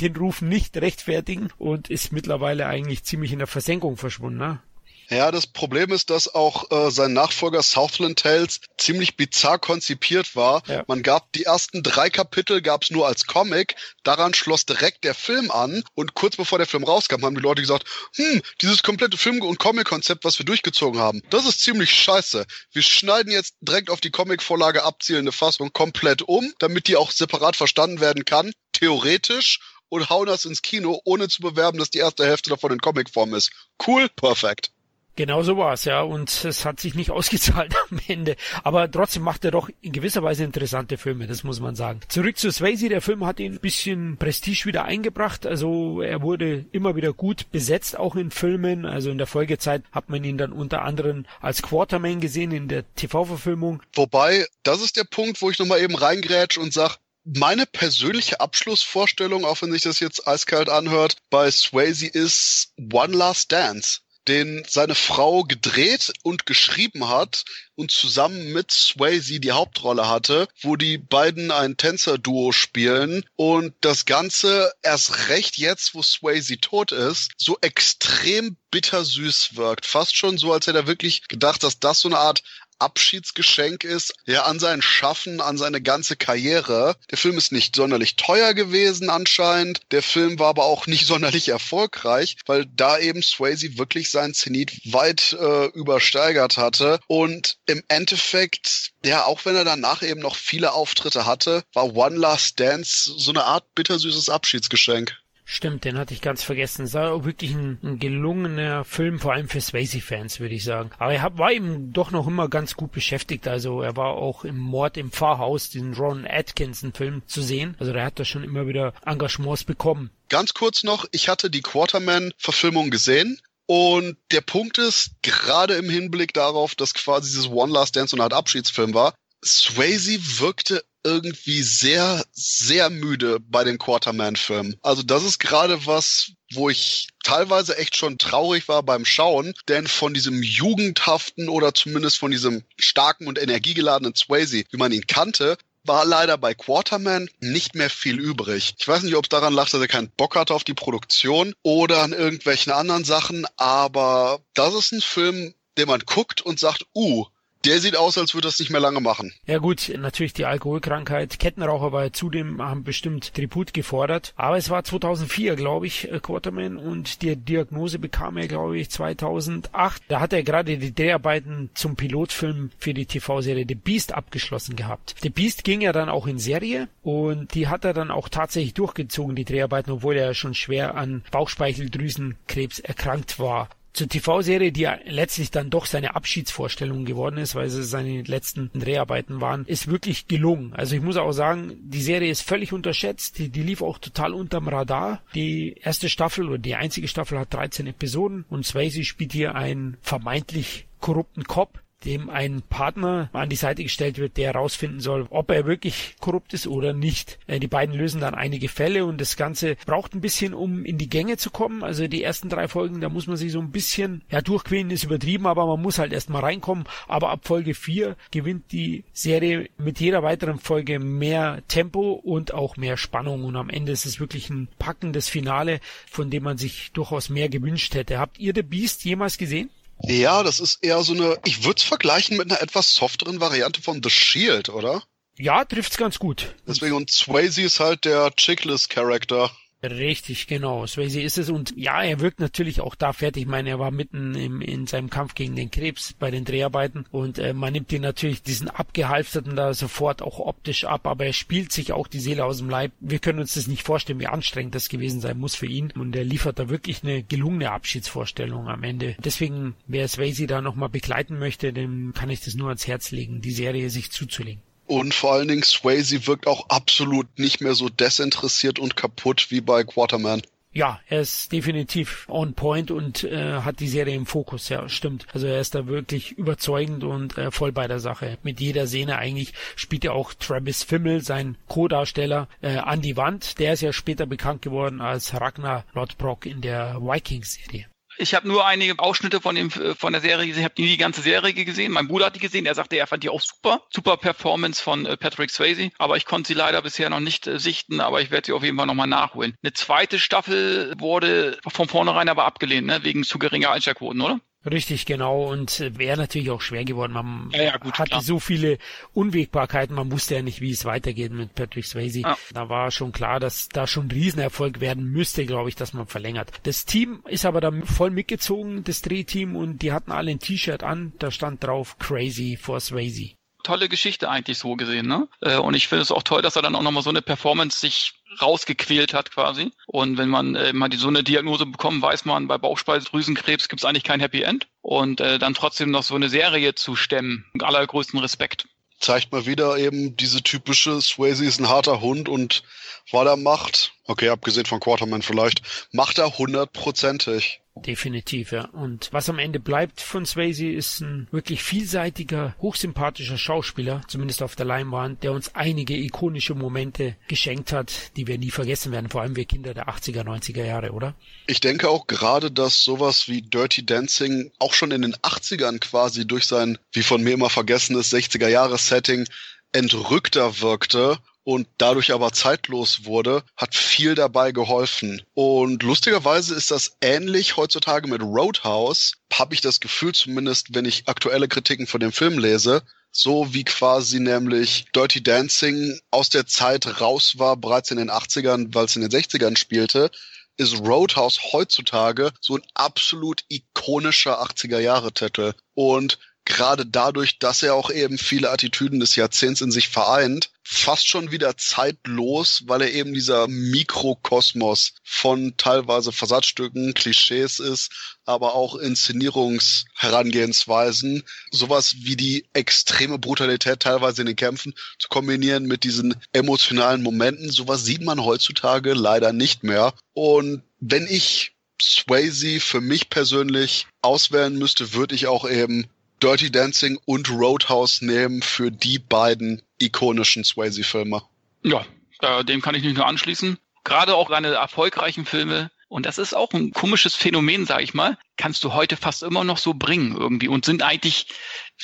den Ruf nicht rechtfertigen und ist mittlerweile eigentlich ziemlich in der Versenkung verschwunden. Ne? Ja, das Problem ist, dass auch äh, sein Nachfolger Southland Tales ziemlich bizarr konzipiert war. Ja. Man gab die ersten drei Kapitel gab's nur als Comic, daran schloss direkt der Film an und kurz bevor der Film rauskam, haben die Leute gesagt, hm, dieses komplette Film- und Comic-Konzept, was wir durchgezogen haben, das ist ziemlich scheiße. Wir schneiden jetzt direkt auf die Comic-Vorlage abzielende Fassung komplett um, damit die auch separat verstanden werden kann, theoretisch, und hauen das ins Kino, ohne zu bewerben, dass die erste Hälfte davon in Comicform ist. Cool, perfekt. Genau so war's, ja. Und es hat sich nicht ausgezahlt am Ende. Aber trotzdem macht er doch in gewisser Weise interessante Filme, das muss man sagen. Zurück zu Swayze, der Film hat ihn ein bisschen Prestige wieder eingebracht. Also er wurde immer wieder gut besetzt, auch in Filmen. Also in der Folgezeit hat man ihn dann unter anderem als Quarterman gesehen in der TV-Verfilmung. Wobei, das ist der Punkt, wo ich nochmal eben reingrätsch und sag, meine persönliche Abschlussvorstellung, auch wenn sich das jetzt eiskalt anhört, bei Swayze ist One Last Dance, den seine Frau gedreht und geschrieben hat und zusammen mit Swayze die Hauptrolle hatte, wo die beiden ein Tänzer-Duo spielen und das Ganze erst recht jetzt, wo Swayze tot ist, so extrem bittersüß wirkt. Fast schon so, als hätte er wirklich gedacht, dass das so eine Art Abschiedsgeschenk ist, ja, an sein Schaffen, an seine ganze Karriere. Der Film ist nicht sonderlich teuer gewesen anscheinend. Der Film war aber auch nicht sonderlich erfolgreich, weil da eben Swayze wirklich seinen Zenit weit äh, übersteigert hatte. Und im Endeffekt, ja, auch wenn er danach eben noch viele Auftritte hatte, war One Last Dance so eine Art bittersüßes Abschiedsgeschenk. Stimmt, den hatte ich ganz vergessen. Es war auch wirklich ein, ein gelungener Film, vor allem für Swayze-Fans, würde ich sagen. Aber er hat, war eben doch noch immer ganz gut beschäftigt. Also er war auch im Mord im Pfarrhaus, diesen Ron Atkinson-Film zu sehen. Also der hat da schon immer wieder Engagements bekommen. Ganz kurz noch, ich hatte die Quarterman-Verfilmung gesehen. Und der Punkt ist, gerade im Hinblick darauf, dass quasi dieses One Last Dance so eine Art Abschiedsfilm war, Swayze wirkte irgendwie sehr, sehr müde bei den Quarterman-Filmen. Also das ist gerade was, wo ich teilweise echt schon traurig war beim Schauen, denn von diesem jugendhaften oder zumindest von diesem starken und energiegeladenen Swayze, wie man ihn kannte, war leider bei Quarterman nicht mehr viel übrig. Ich weiß nicht, ob es daran lag, dass er keinen Bock hatte auf die Produktion oder an irgendwelchen anderen Sachen, aber das ist ein Film, den man guckt und sagt, uh, der sieht aus, als würde das nicht mehr lange machen. Ja gut, natürlich die Alkoholkrankheit. Kettenraucher war ja zudem, haben bestimmt Tribut gefordert. Aber es war 2004, glaube ich, äh, Quarterman und die Diagnose bekam er, glaube ich, 2008. Da hat er gerade die Dreharbeiten zum Pilotfilm für die TV-Serie The Beast abgeschlossen gehabt. The Beast ging ja dann auch in Serie und die hat er dann auch tatsächlich durchgezogen, die Dreharbeiten, obwohl er schon schwer an Bauchspeicheldrüsenkrebs erkrankt war zur TV-Serie, die ja letztlich dann doch seine Abschiedsvorstellung geworden ist, weil es seine letzten Dreharbeiten waren, ist wirklich gelungen. Also ich muss auch sagen, die Serie ist völlig unterschätzt. Die, die lief auch total unterm Radar. Die erste Staffel oder die einzige Staffel hat 13 Episoden und Swayze spielt hier einen vermeintlich korrupten Cop, dem ein Partner an die Seite gestellt wird, der herausfinden soll, ob er wirklich korrupt ist oder nicht. Äh, die beiden lösen dann einige Fälle und das Ganze braucht ein bisschen, um in die Gänge zu kommen. Also die ersten drei Folgen, da muss man sich so ein bisschen, ja, durchquälen ist übertrieben, aber man muss halt erstmal reinkommen. Aber ab Folge 4 gewinnt die Serie mit jeder weiteren Folge mehr Tempo und auch mehr Spannung und am Ende ist es wirklich ein packendes Finale, von dem man sich durchaus mehr gewünscht hätte. Habt ihr The Beast jemals gesehen? Ja, das ist eher so eine, ich würde es vergleichen mit einer etwas softeren Variante von The Shield, oder? Ja, trifft's ganz gut. Deswegen, und Swayze ist halt der Chickless-Charakter. Richtig, genau. Swayze ist es. Und ja, er wirkt natürlich auch da fertig. Ich meine, er war mitten im, in seinem Kampf gegen den Krebs bei den Dreharbeiten. Und äh, man nimmt ihn natürlich diesen abgehalfterten da sofort auch optisch ab. Aber er spielt sich auch die Seele aus dem Leib. Wir können uns das nicht vorstellen, wie anstrengend das gewesen sein muss für ihn. Und er liefert da wirklich eine gelungene Abschiedsvorstellung am Ende. Deswegen, wer Swayze da nochmal begleiten möchte, dem kann ich das nur ans Herz legen, die Serie sich zuzulegen. Und vor allen Dingen Swayze wirkt auch absolut nicht mehr so desinteressiert und kaputt wie bei Quarterman. Ja, er ist definitiv on point und äh, hat die Serie im Fokus, ja, stimmt. Also er ist da wirklich überzeugend und äh, voll bei der Sache. Mit jeder Szene eigentlich spielt er auch Travis Fimmel, sein Co-Darsteller, äh, an die Wand. Der ist ja später bekannt geworden als Ragnar Lodbrok in der Vikings-Serie. Ich habe nur einige Ausschnitte von dem von der Serie gesehen. Ich habe nie die ganze Serie gesehen. Mein Bruder hat die gesehen. Er sagte, er fand die auch super. Super Performance von äh, Patrick Swayze. Aber ich konnte sie leider bisher noch nicht äh, sichten. Aber ich werde sie auf jeden Fall nochmal nachholen. Eine zweite Staffel wurde von vornherein aber abgelehnt, ne? wegen zu geringer Einschaltquoten, oder? Richtig, genau. Und wäre natürlich auch schwer geworden. Man ja, ja, gut, hatte klar. so viele Unwägbarkeiten. Man wusste ja nicht, wie es weitergeht mit Patrick Swayze. Ja. Da war schon klar, dass da schon ein Riesenerfolg werden müsste, glaube ich, dass man verlängert. Das Team ist aber da voll mitgezogen, das Drehteam, und die hatten alle ein T-Shirt an. Da stand drauf Crazy for Swayze. tolle Geschichte eigentlich so gesehen, ne? Äh, Und ich finde es auch toll, dass er dann auch nochmal so eine Performance sich rausgequält hat quasi. Und wenn man äh, mal die, so eine Diagnose bekommt, weiß man, bei Bauchspeicheldrüsenkrebs gibt es eigentlich kein Happy End. Und äh, dann trotzdem noch so eine Serie zu stemmen, mit allergrößten Respekt. Zeigt mal wieder eben diese typische Swayze ist ein harter Hund und weil er macht, okay, abgesehen von Quarterman vielleicht, macht er hundertprozentig. Definitiv, ja. Und was am Ende bleibt von Swayze ist ein wirklich vielseitiger, hochsympathischer Schauspieler, zumindest auf der Leinwand, der uns einige ikonische Momente geschenkt hat, die wir nie vergessen werden, vor allem wir Kinder der 80er, 90er Jahre, oder? Ich denke auch gerade, dass sowas wie Dirty Dancing auch schon in den 80ern quasi durch sein, wie von mir immer vergessenes 60er-Jahres-Setting entrückter wirkte und dadurch aber zeitlos wurde, hat viel dabei geholfen. Und lustigerweise ist das ähnlich heutzutage mit Roadhouse, habe ich das Gefühl zumindest, wenn ich aktuelle Kritiken von dem Film lese, so wie quasi nämlich Dirty Dancing aus der Zeit raus war, bereits in den 80ern, weil es in den 60ern spielte, ist Roadhouse heutzutage so ein absolut ikonischer 80er-Jahre-Titel. Und gerade dadurch, dass er auch eben viele Attitüden des Jahrzehnts in sich vereint, fast schon wieder zeitlos, weil er eben dieser Mikrokosmos von teilweise Versatzstücken, Klischees ist, aber auch Inszenierungsherangehensweisen, sowas wie die extreme Brutalität teilweise in den Kämpfen zu kombinieren mit diesen emotionalen Momenten, sowas sieht man heutzutage leider nicht mehr. Und wenn ich Swayze für mich persönlich auswählen müsste, würde ich auch eben Dirty Dancing und Roadhouse nehmen für die beiden ikonischen Swayze-Filme. Ja, äh, dem kann ich mich nur anschließen. Gerade auch seine erfolgreichen Filme. Und das ist auch ein komisches Phänomen, sage ich mal. Kannst du heute fast immer noch so bringen irgendwie und sind eigentlich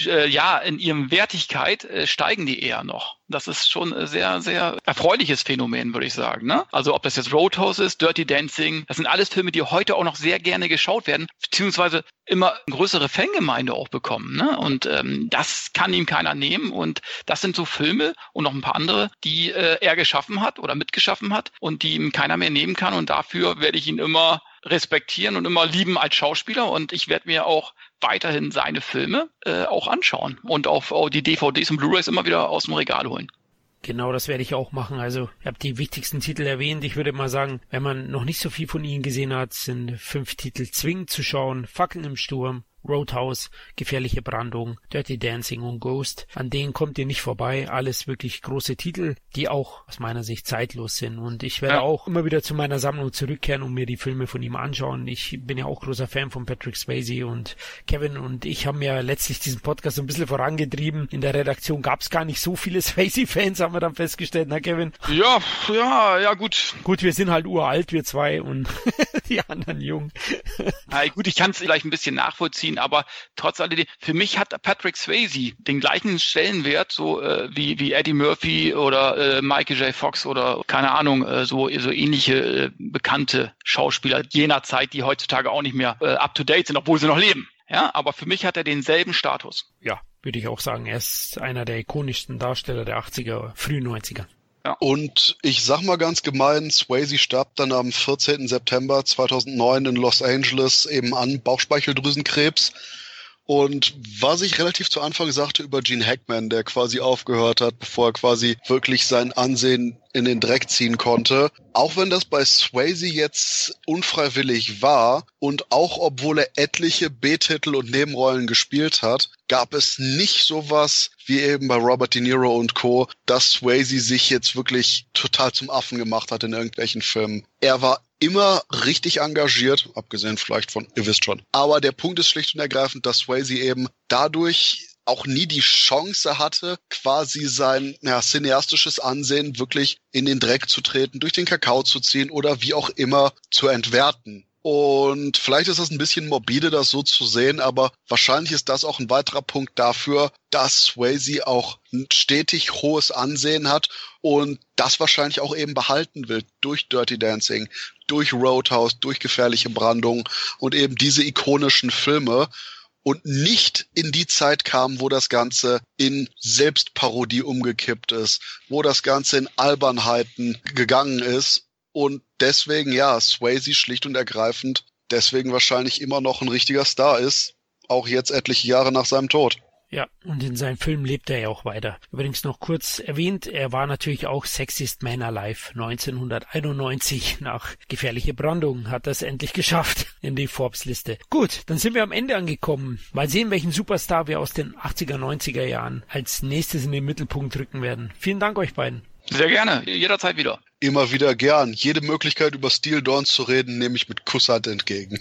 äh, ja in ihrem Wertigkeit äh, steigen die eher noch. Das ist schon ein sehr sehr erfreuliches Phänomen, würde ich sagen. Ne? Also ob das jetzt Roadhouse ist, Dirty Dancing, das sind alles Filme, die heute auch noch sehr gerne geschaut werden, beziehungsweise immer größere Fangemeinde auch bekommen. Ne? Und ähm, das kann ihm keiner nehmen. Und das sind so Filme und noch ein paar andere, die äh, er geschaffen hat oder mitgeschaffen hat und die ihm keiner mehr nehmen kann. Und dafür werde ich ihn immer respektieren und immer lieben als Schauspieler. Und ich werde mir auch weiterhin seine Filme äh, auch anschauen und auf, auf die DVDs und Blu-rays immer wieder aus dem Regal holen. Genau, das werde ich auch machen. Also, ich habe die wichtigsten Titel erwähnt. Ich würde mal sagen, wenn man noch nicht so viel von ihnen gesehen hat, sind fünf Titel zwingend zu schauen. Fackeln im Sturm, Roadhouse, Gefährliche Brandung, Dirty Dancing und Ghost. An denen kommt ihr nicht vorbei. Alles wirklich große Titel, die auch aus meiner Sicht zeitlos sind. Und ich werde ja. auch immer wieder zu meiner Sammlung zurückkehren und mir die Filme von ihm anschauen. Ich bin ja auch großer Fan von Patrick Swayze und Kevin und ich haben ja letztlich diesen Podcast so ein bisschen vorangetrieben. In der Redaktion gab es gar nicht so viele Swayze-Fans, haben wir dann festgestellt, na Kevin? Ja, ja, ja gut. Gut, wir sind halt uralt, wir zwei und die anderen jung. ja, gut, ich kann es vielleicht ein bisschen nachvollziehen, aber trotz alledem, für mich hat Patrick Swayze den gleichen Stellenwert, so äh, wie, wie Eddie Murphy oder äh, Michael J. Fox oder keine Ahnung, äh, so, so ähnliche äh, bekannte Schauspieler jener Zeit, die heutzutage auch nicht mehr äh, up to date sind, obwohl sie noch leben. Ja, aber für mich hat er denselben Status. Ja, würde ich auch sagen. Er ist einer der ikonischsten Darsteller der 80er, frühen 90er. Ja. Und ich sag mal ganz gemein, Swayze starb dann am 14. September 2009 in Los Angeles eben an Bauchspeicheldrüsenkrebs. Und was ich relativ zu Anfang sagte über Gene Hackman, der quasi aufgehört hat, bevor er quasi wirklich sein Ansehen in den Dreck ziehen konnte. Auch wenn das bei Swayze jetzt unfreiwillig war und auch obwohl er etliche B-Titel und Nebenrollen gespielt hat, gab es nicht sowas wie eben bei Robert De Niro und Co., dass Swayze sich jetzt wirklich total zum Affen gemacht hat in irgendwelchen Filmen. Er war immer richtig engagiert, abgesehen vielleicht von, ihr wisst schon. Aber der Punkt ist schlicht und ergreifend, dass Swayze eben dadurch auch nie die Chance hatte, quasi sein ja, cineastisches Ansehen wirklich in den Dreck zu treten, durch den Kakao zu ziehen oder wie auch immer zu entwerten. Und vielleicht ist das ein bisschen morbide, das so zu sehen, aber wahrscheinlich ist das auch ein weiterer Punkt dafür, dass Swayze auch ein stetig hohes Ansehen hat und das wahrscheinlich auch eben behalten will durch Dirty Dancing, durch Roadhouse, durch gefährliche Brandung und eben diese ikonischen Filme und nicht in die Zeit kam, wo das Ganze in Selbstparodie umgekippt ist, wo das Ganze in Albernheiten gegangen ist und deswegen, ja, Swayze schlicht und ergreifend deswegen wahrscheinlich immer noch ein richtiger Star ist, auch jetzt etliche Jahre nach seinem Tod. Ja, und in seinem Film lebt er ja auch weiter. Übrigens noch kurz erwähnt, er war natürlich auch Sexiest Man Alive 1991. Nach gefährliche Brandung hat er es endlich geschafft in die Forbes-Liste. Gut, dann sind wir am Ende angekommen. Mal sehen, welchen Superstar wir aus den 80er, 90er Jahren als nächstes in den Mittelpunkt rücken werden. Vielen Dank euch beiden. Sehr gerne, jederzeit wieder. Immer wieder gern. Jede Möglichkeit über Steel Dawn zu reden, nehme ich mit Kusshand entgegen.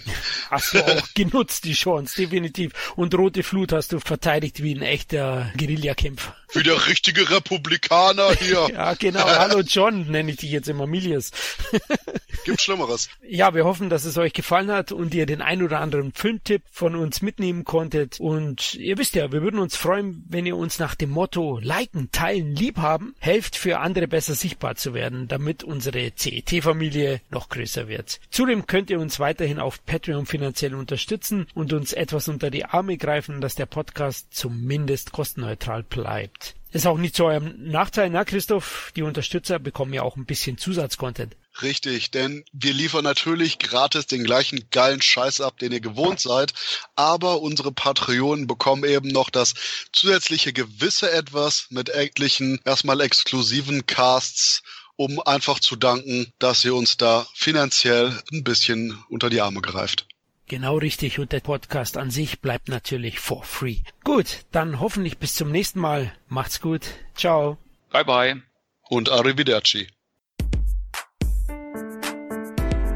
Hast du auch genutzt, die Chance, definitiv. Und Rote Flut hast du verteidigt wie ein echter Guerillakämpfer. Wie der richtige Republikaner hier. ja, genau. Hallo John, nenne ich dich jetzt immer Milius. Gibt Schlimmeres. Ja, wir hoffen, dass es euch gefallen hat und ihr den ein oder anderen Filmtipp von uns mitnehmen konntet. Und ihr wisst ja, wir würden uns freuen, wenn ihr uns nach dem Motto liken, teilen, liebhaben, helft für andere besser sichtbar zu werden, damit unsere CET-Familie noch größer wird. Zudem könnt ihr uns weiterhin auf Patreon finanziell unterstützen und uns etwas unter die Arme greifen, dass der Podcast zumindest kostenneutral bleibt. Ist auch nicht zu eurem Nachteil, na Christoph? Die Unterstützer bekommen ja auch ein bisschen Zusatzcontent. Richtig, denn wir liefern natürlich gratis den gleichen geilen Scheiß ab, den ihr gewohnt seid, aber unsere Patreonen bekommen eben noch das zusätzliche gewisse etwas mit etlichen erstmal exklusiven Casts, um einfach zu danken, dass ihr uns da finanziell ein bisschen unter die Arme greift. Genau richtig und der Podcast an sich bleibt natürlich for free. Gut, dann hoffentlich bis zum nächsten Mal. Macht's gut. Ciao. Bye bye. Und arrivederci.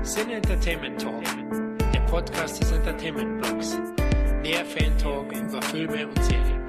Sin Entertainment Talk, der Podcast des Entertainment Blogs. Mehr Fan Talk über Filme und Serien.